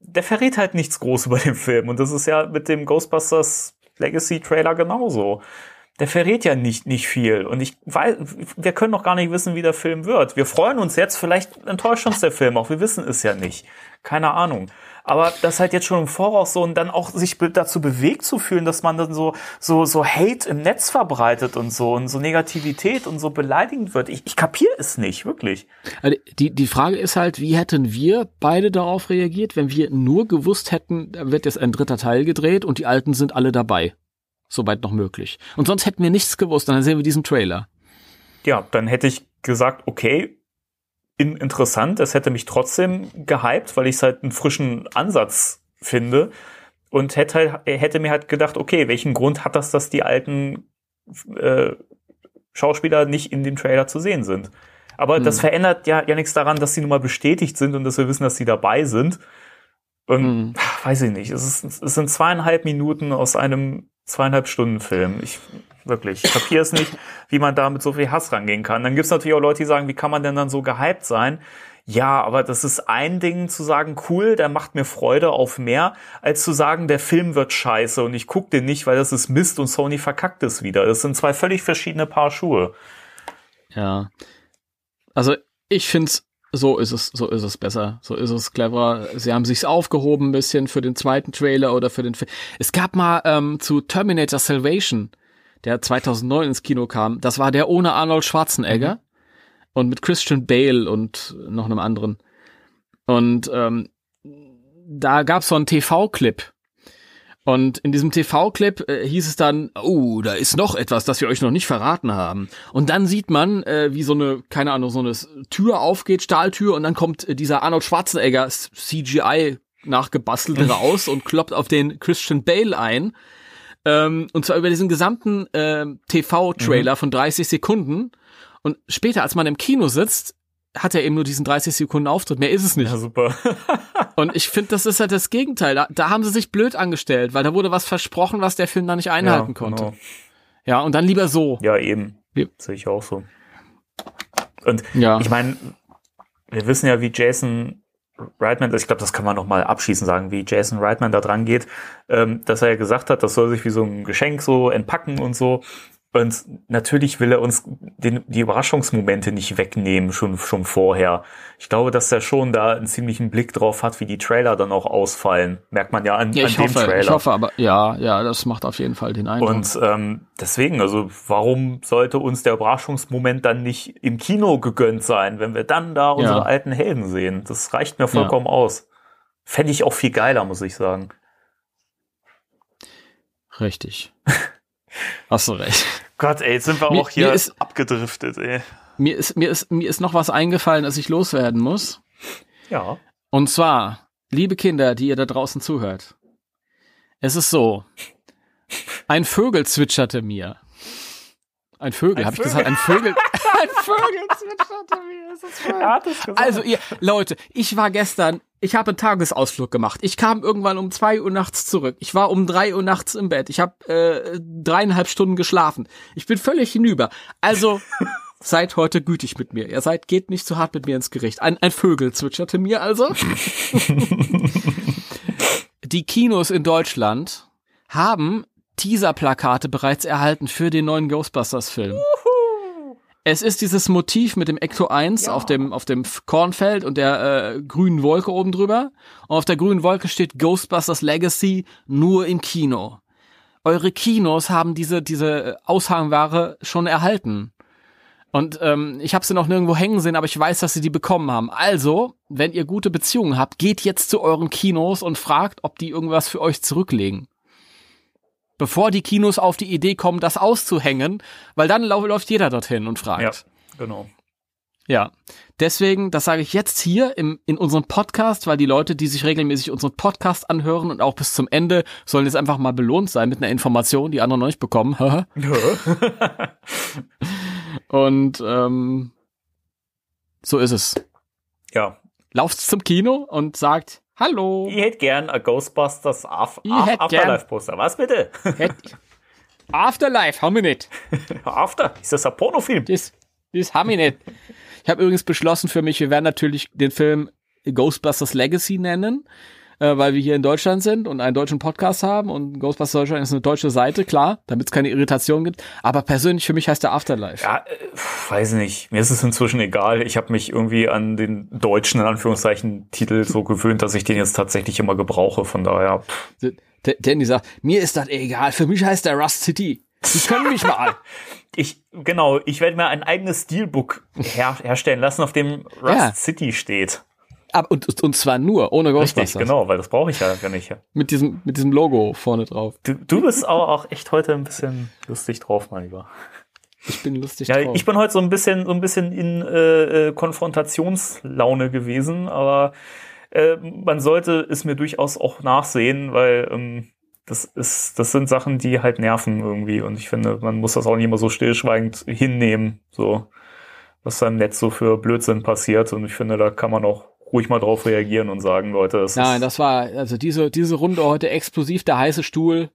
der verrät halt nichts groß über den Film. Und das ist ja mit dem Ghostbusters Legacy Trailer genauso. Der verrät ja nicht, nicht viel. Und ich weiß, wir können noch gar nicht wissen, wie der Film wird. Wir freuen uns jetzt, vielleicht enttäuscht uns der Film auch. Wir wissen es ja nicht. Keine Ahnung. Aber das halt jetzt schon im Voraus so und dann auch sich dazu bewegt zu fühlen, dass man dann so, so, so Hate im Netz verbreitet und so und so Negativität und so beleidigend wird. Ich, ich kapier es nicht, wirklich. Also Die, die Frage ist halt, wie hätten wir beide darauf reagiert, wenn wir nur gewusst hätten, da wird jetzt ein dritter Teil gedreht und die Alten sind alle dabei. Soweit noch möglich. Und sonst hätten wir nichts gewusst, dann sehen wir diesen Trailer. ja, dann hätte ich gesagt, okay, interessant, es hätte mich trotzdem gehypt, weil ich es halt einen frischen Ansatz finde und hätte, halt, hätte mir halt gedacht, okay, welchen Grund hat das, dass die alten äh, Schauspieler nicht in dem Trailer zu sehen sind? Aber das Hm. verändert ja, ja nichts daran, dass sie nun mal bestätigt sind und dass wir wissen, dass sie dabei sind. Und Hm. weiß ich nicht, es, ist, es sind zweieinhalb Minuten aus einem zweieinhalb Stunden Film. Ich wirklich, ich kapiere es nicht, wie man da mit so viel Hass rangehen kann. Dann gibt's natürlich auch Leute, die sagen, wie kann man denn dann so gehypt sein? Ja, aber das ist ein Ding zu sagen, cool, der macht mir Freude auf mehr, als zu sagen, der Film wird scheiße und ich guck den nicht, weil das ist Mist und Sony verkackt es wieder. Das sind zwei völlig verschiedene Paar Schuhe. Ja. Also ich find's, so ist es, so ist es besser, so ist es cleverer. Sie haben sich's aufgehoben ein bisschen für den zweiten Trailer oder für den Film. Es gab mal ähm, zu Terminator Salvation, der 2009 ins Kino kam. Das war der ohne Arnold Schwarzenegger und mit Christian Bale und noch einem anderen. Und ähm, da gab's so einen TV-Clip. Und in diesem TV-Clip äh, hieß es dann, oh, da ist noch etwas, das wir euch noch nicht verraten haben. Und dann sieht man, äh, wie so eine, keine Ahnung, so eine Tür aufgeht, Stahltür, und dann kommt äh, dieser Arnold Schwarzenegger CGI nachgebastelt raus und kloppt auf den Christian Bale ein. Ähm, und zwar über diesen gesamten ähm, TV-Trailer Mhm. von 30 Sekunden. Und später, als man im Kino sitzt, hat er eben nur diesen 30 Sekunden Auftritt. Mehr ist es nicht. Ja, super. Und ich finde, das ist halt das Gegenteil. Da, da haben sie sich blöd angestellt, weil da wurde was versprochen, was der Film da nicht einhalten ja, konnte. genau. Ja, und dann lieber so. Ja, eben. Ja. Sehe ich auch so. Und Ja. ich meine, wir wissen ja, wie Jason Reitman, ich glaube, das kann man noch mal abschließend sagen, wie Jason Reitman da dran geht, ähm, dass er ja gesagt hat, das soll sich wie so ein Geschenk so entpacken und so. Und natürlich will er uns den, die Überraschungsmomente nicht wegnehmen, schon, schon vorher. Ich glaube, dass er schon da einen ziemlichen Blick drauf hat, wie die Trailer dann auch ausfallen. Merkt man ja an, Ja, an dem hoffe, Trailer. ich hoffe, aber ja, ja, das macht auf jeden Fall den Eindruck. Und ähm, deswegen, also warum sollte uns der Überraschungsmoment dann nicht im Kino gegönnt sein, wenn wir dann da unsere Ja. alten Helden sehen? Das reicht mir vollkommen aus. Fände ich auch viel geiler, muss ich sagen. Richtig. Hast du recht. Gott, ey, jetzt sind wir Mir- auch hier ist- abgedriftet, ey. Mir ist, mir ist, mir ist noch was eingefallen, das ich loswerden muss. Ja. Und zwar, liebe Kinder, die ihr da draußen zuhört. Es ist so. Ein Vögel zwitscherte mir. Ein Vögel, habe ich gesagt? Ein Vögel. ein Vögel zwitscherte mir. Das ist voll. Er hat es gesagt. Also ihr, Leute, ich war gestern, ich habe einen Tagesausflug gemacht. Ich kam irgendwann um zwei Uhr nachts zurück. Ich war um drei Uhr nachts im Bett. Ich habe äh, dreieinhalb Stunden geschlafen. Ich bin völlig hinüber. Also seid heute gütig mit mir. Ihr seid, geht nicht zu hart mit mir ins Gericht. Ein, ein Vögel zwitscherte mir also. Die Kinos in Deutschland haben Teaser-Plakate bereits erhalten für den neuen Ghostbusters-Film. Es ist dieses Motiv mit dem Ecto 1 Ja. auf dem, auf dem Kornfeld und der äh, grünen Wolke oben drüber. Und auf der grünen Wolke steht Ghostbusters Legacy nur im Kino. Eure Kinos haben diese, diese Aushangware schon erhalten. Und ähm, ich habe sie noch nirgendwo hängen sehen, aber ich weiß, dass sie die bekommen haben. Also, wenn ihr gute Beziehungen habt, geht jetzt zu euren Kinos und fragt, ob die irgendwas für euch zurücklegen. Bevor die Kinos auf die Idee kommen, das auszuhängen, weil dann läuft jeder dorthin und fragt. Ja, genau. Ja, deswegen, das sage ich jetzt hier im, in unserem Podcast, weil die Leute, die sich regelmäßig unseren Podcast anhören und auch bis zum Ende, sollen jetzt einfach mal belohnt sein mit einer Information, die andere noch nicht bekommen. und ähm, so ist es. ja. Lauft zum Kino und sagt Hallo. Ich hätte gern ein Ghostbusters Af Afterlife-Poster. Was bitte? Afterlife, haben wir nicht. After? Ist das ein Pornofilm? Das, das haben wir nicht. Ich habe übrigens beschlossen für mich, wir werden natürlich den Film Ghostbusters Legacy nennen, äh, weil wir hier in Deutschland sind und einen deutschen Podcast haben und Ghostbusters Deutschland ist eine deutsche Seite, klar, damit es keine Irritation gibt. Aber persönlich für mich heißt der Afterlife. Ja, äh, weiß nicht. Mir ist es inzwischen egal. Ich habe mich irgendwie an den deutschen, in Anführungszeichen, Titel so gewöhnt, dass ich den jetzt tatsächlich immer gebrauche. Von daher, Danny sagt, mir ist das egal, für mich heißt der Rust City. Die können mich mal. ich, genau, ich werde mir ein eigenes Steelbook her herstellen lassen, auf dem Rust Ja. City steht. Aber, und, und zwar nur, ohne Ghostbusters. Richtig, genau, weil das brauche ich ja gar nicht. Mit diesem, mit diesem Logo vorne drauf. Du, du bist aber auch echt heute ein bisschen lustig drauf, mein Lieber. Ich bin lustig Ja, drauf. ich bin heute so ein bisschen, so ein bisschen in äh, äh, Konfrontationslaune gewesen, aber äh, man sollte es mir durchaus auch nachsehen, weil ähm, das ist, das sind Sachen, die halt nerven irgendwie und ich finde, man muss das auch nicht immer so stillschweigend hinnehmen, so was da im Netz so für Blödsinn passiert und ich finde, da kann man auch ruhig mal drauf reagieren und sagen, Leute, das Nein, das war, also diese, diese Runde heute explosiv, der heiße Stuhl.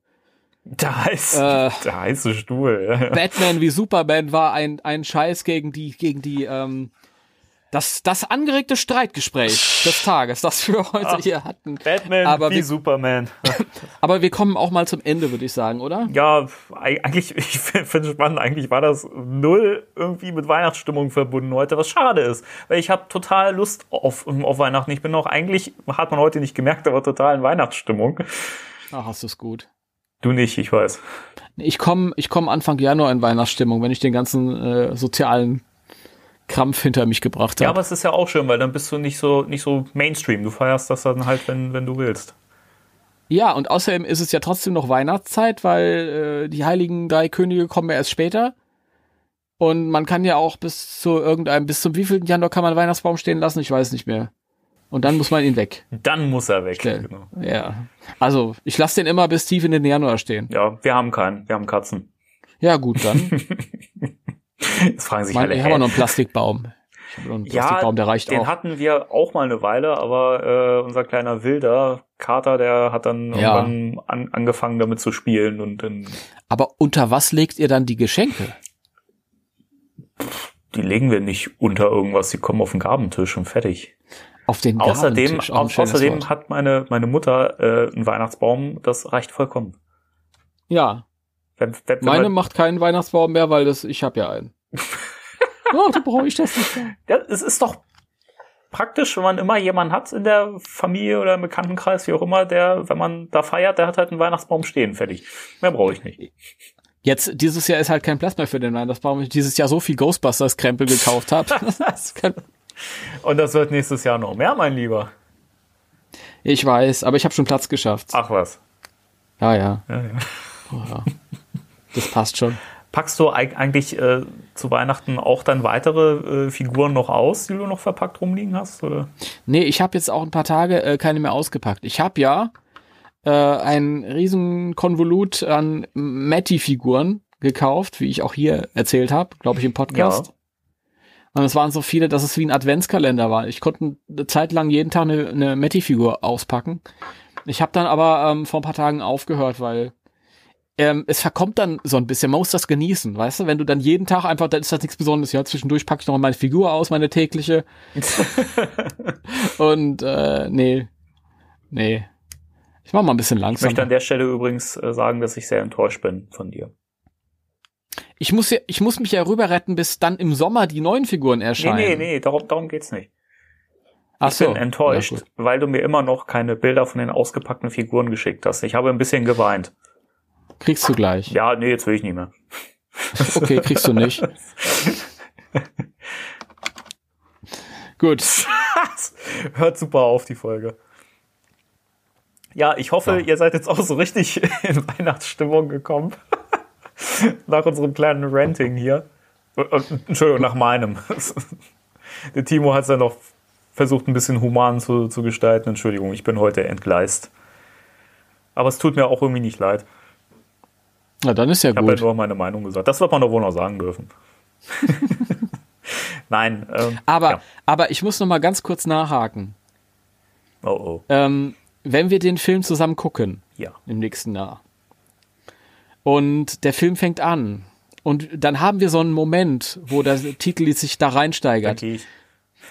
da ist Äh, der heiße Stuhl. Batman wie Superman war ein, ein Scheiß gegen die, gegen die, ähm, das, das angeregte Streitgespräch des Tages, das wir heute hier hatten. Batman Aber wie wir- Superman. Aber wir kommen auch mal zum Ende, würde ich sagen, oder? Ja, eig- eigentlich, ich finde es spannend, eigentlich war das null irgendwie mit Weihnachtsstimmung verbunden heute, was schade ist. Weil ich habe total Lust auf, auf Weihnachten. Ich bin auch eigentlich, hat man heute nicht gemerkt, aber total in Weihnachtsstimmung. Ach, hast du's gut. Du nicht, ich weiß. Ich komme ich komm Anfang Januar in Weihnachtsstimmung, wenn ich den ganzen äh, sozialen Krampf hinter mich gebracht Ja, habe. aber es ist ja auch schön, weil dann bist du nicht so, nicht so Mainstream. Du feierst das dann halt, wenn, wenn du willst. Ja, und außerdem ist es ja trotzdem noch Weihnachtszeit, weil äh, die heiligen drei Könige kommen ja erst später. Und man kann ja auch bis zu irgendeinem, bis zum wievielten Januar kann man Weihnachtsbaum stehen lassen? Ich weiß nicht mehr. Und dann muss man ihn weg. Dann muss er weg. Genau. Ja. Also, ich lasse den immer bis tief in den Januar stehen. Ja, wir haben keinen. Wir haben Katzen. Ja, gut, dann. Jetzt fragen sich mein, alle, ich hä? habe noch einen Plastikbaum. Ich habe noch einen Plastikbaum, der reicht den auch. hatten wir auch mal eine Weile, aber äh, unser kleiner Wilder Kater, der hat dann Ja. irgendwann an, angefangen damit zu spielen und dann Aber unter was legt ihr dann die Geschenke? die legen wir nicht unter irgendwas, die kommen auf den Gabentisch und fertig. Auf den Außerdem, Gabentisch, auch au außerdem Wort. hat meine meine Mutter äh, einen Weihnachtsbaum, das reicht vollkommen. Ja, Wenn, wenn, wenn meine man, macht keinen Weihnachtsbaum mehr, weil das, ich habe ja einen. Oh, da brauche ich das nicht ja, es ist doch praktisch, wenn man immer jemanden hat in der Familie oder im Bekanntenkreis, wie auch immer, der, wenn man da feiert, der hat halt einen Weihnachtsbaum stehen, fertig. Mehr brauche ich nicht. Jetzt, dieses Jahr ist halt kein Platz mehr für den Weihnachtsbaum, weil ich dieses Jahr so viel Ghostbusters-Krempel gekauft habe. Und das wird nächstes Jahr noch mehr, mein Lieber. ich weiß, aber ich habe schon Platz geschafft. Ach was. Ja, ja, Ja, ja. oh, ja. Das passt schon. Packst du eig- eigentlich äh, zu Weihnachten auch dann weitere äh, Figuren noch aus, die du noch verpackt rumliegen hast? Oder? Nee, ich habe jetzt auch ein paar Tage äh, keine mehr ausgepackt. Ich habe ja äh, ein riesen Konvolut an Matty-Figuren gekauft, wie ich auch hier erzählt habe, glaube ich, im Podcast. Ja. Und es waren so viele, dass es wie ein Adventskalender war. Ich konnte eine Zeit lang jeden Tag eine, eine Matty-Figur auspacken. Ich habe dann aber ähm, vor ein paar Tagen aufgehört, weil ähm, es verkommt dann so ein bisschen. Man muss das genießen, weißt du? Wenn du dann jeden Tag einfach, dann ist das nichts Besonderes. Ja, zwischendurch packe ich noch meine Figur aus, meine tägliche. Und äh, nee, nee. Ich mach mal ein bisschen Ich langsam. möchte an der Stelle übrigens äh, sagen, dass ich sehr enttäuscht bin von dir. Ich muss, ja, ich muss mich ja rüber retten, bis dann im Sommer die neuen Figuren Nee, erscheinen. nee, nee, darum, darum geht's nicht. Ach Ich so. bin enttäuscht, Ja, weil du mir immer noch keine Bilder von den ausgepackten Figuren geschickt hast. Ich habe ein bisschen geweint. Kriegst du gleich. Ja, nee, jetzt will ich nicht mehr. Okay, kriegst du nicht. Gut. Hört super auf, die Folge. Ja, ich hoffe, Ja. ihr seid jetzt auch so richtig in Weihnachtsstimmung gekommen. nach unserem kleinen Ranting hier. Äh, äh, Entschuldigung, nach meinem. Der Timo hat es ja noch versucht, ein bisschen human zu, zu gestalten. Entschuldigung, ich bin heute entgleist. Aber es tut mir auch irgendwie nicht leid. Na, dann ist ja Ich habe ja gut. nur meine Meinung gesagt. Das wird man doch wohl noch sagen dürfen. Nein. Ähm, Aber, ja. aber ich muss noch mal ganz kurz nachhaken. Oh, oh. Ähm, wenn wir den Film zusammen gucken Ja. im nächsten Jahr und der Film fängt an und dann haben wir so einen Moment, wo der Titel sich da Dann reinsteigert, ich.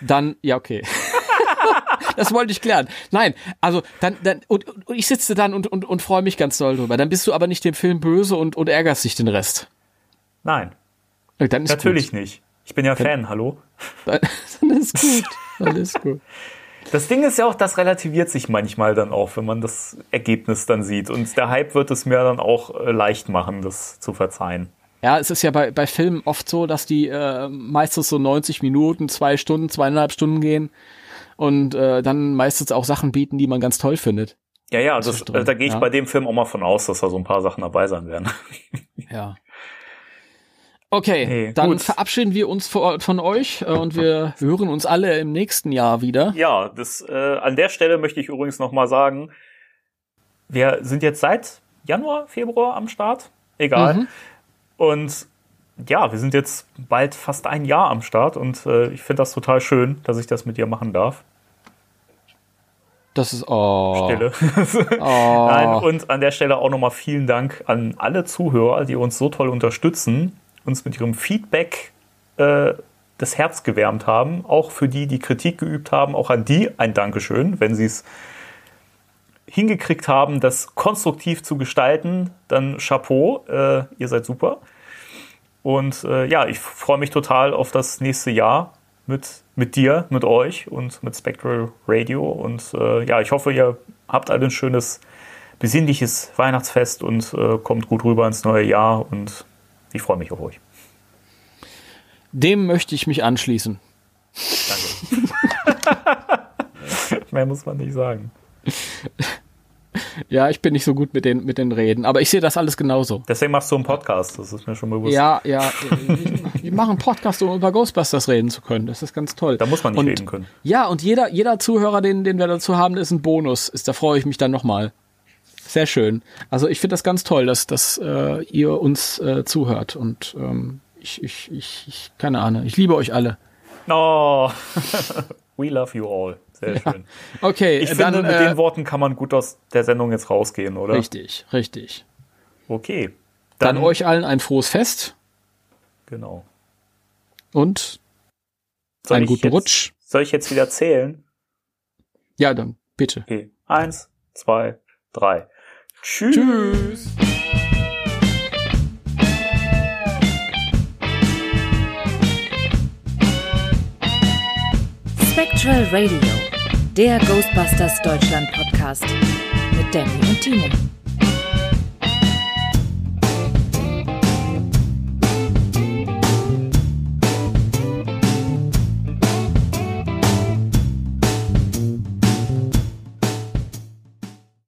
dann, ja, okay. das wollte ich klären. Nein, also dann, dann und, und ich sitze dann und, und, und freue mich ganz doll drüber. Dann bist du aber nicht dem Film böse und, und ärgerst dich den Rest. Nein, Dann ist natürlich Gut. nicht. Ich bin ja Fan, hallo? Dann, dann ist gut. Dann ist gut. Das Ding ist ja auch, das relativiert sich manchmal dann auch, wenn man das Ergebnis dann sieht. Und der Hype wird es mir dann auch äh, leicht machen, das zu verzeihen. Ja, es ist ja bei, bei Filmen oft so, dass die äh, meistens so 90 Minuten, zwei Stunden, zweieinhalb Stunden gehen und äh, dann meistens auch Sachen bieten, die man ganz toll findet. Ja, ja, das, äh, da gehe ich ja. bei dem Film auch mal von aus, dass da so ein paar Sachen dabei sein werden. Ja. Okay, Nee, dann gut. verabschieden wir uns von euch äh, und wir hören uns alle im nächsten Jahr wieder. Ja, das, äh, an der Stelle möchte ich übrigens noch mal sagen, wir sind jetzt seit Januar, Februar am Start. Egal. Mhm. Und ja, wir sind jetzt bald fast ein Jahr am Start und äh, ich finde das total schön, dass ich das mit dir machen darf. Das ist oh. Stelle. oh. Nein, und an der Stelle auch nochmal vielen Dank an alle Zuhörer, die uns so toll unterstützen, uns mit ihrem Feedback äh, das Herz gewärmt haben. Auch für die, die Kritik geübt haben, auch an die ein Dankeschön, wenn sie es hingekriegt haben, das konstruktiv zu gestalten, dann Chapeau, äh, ihr seid super. Und äh, ja, ich freue mich total auf das nächste Jahr mit, mit dir, mit euch und mit Spectral Radio. Und äh, ja, ich hoffe, ihr habt alle ein schönes, besinnliches Weihnachtsfest und äh, kommt gut rüber ins neue Jahr. Und ich freue mich auf euch. Dem möchte ich mich anschließen. Mehr muss man nicht sagen. Ja, ich bin nicht so gut mit den, mit den Reden, aber ich sehe das alles genauso. Deswegen machst du einen Podcast, das ist mir schon bewusst. Ja, ja. Ich, ich mache einen Podcast, um über Ghostbusters reden zu können. Das ist ganz toll. Da muss man nicht und, reden können. Ja, und jeder, jeder Zuhörer, den, den wir dazu haben, ist ein Bonus. Ist, da freue ich mich dann nochmal. Sehr schön. Also ich finde das ganz toll, dass, dass äh, ihr uns äh, zuhört. Und ähm, ich, ich, ich, ich, keine Ahnung, ich liebe euch alle. Oh, we love you all. Sehr Ja. schön. Okay, Ich dann, finde, mit äh, den Worten kann man gut aus der Sendung jetzt rausgehen, oder? Richtig, richtig. Okay. Dann, euch allen ein frohes Fest Genau. und Soll einen guten jetzt, Rutsch. Soll ich jetzt wieder zählen? Ja, dann bitte. Okay. Eins, zwei, drei. Tschüss. Tschüss. Spectral Radio, der Ghostbusters Deutschland Podcast mit Danny und Timo.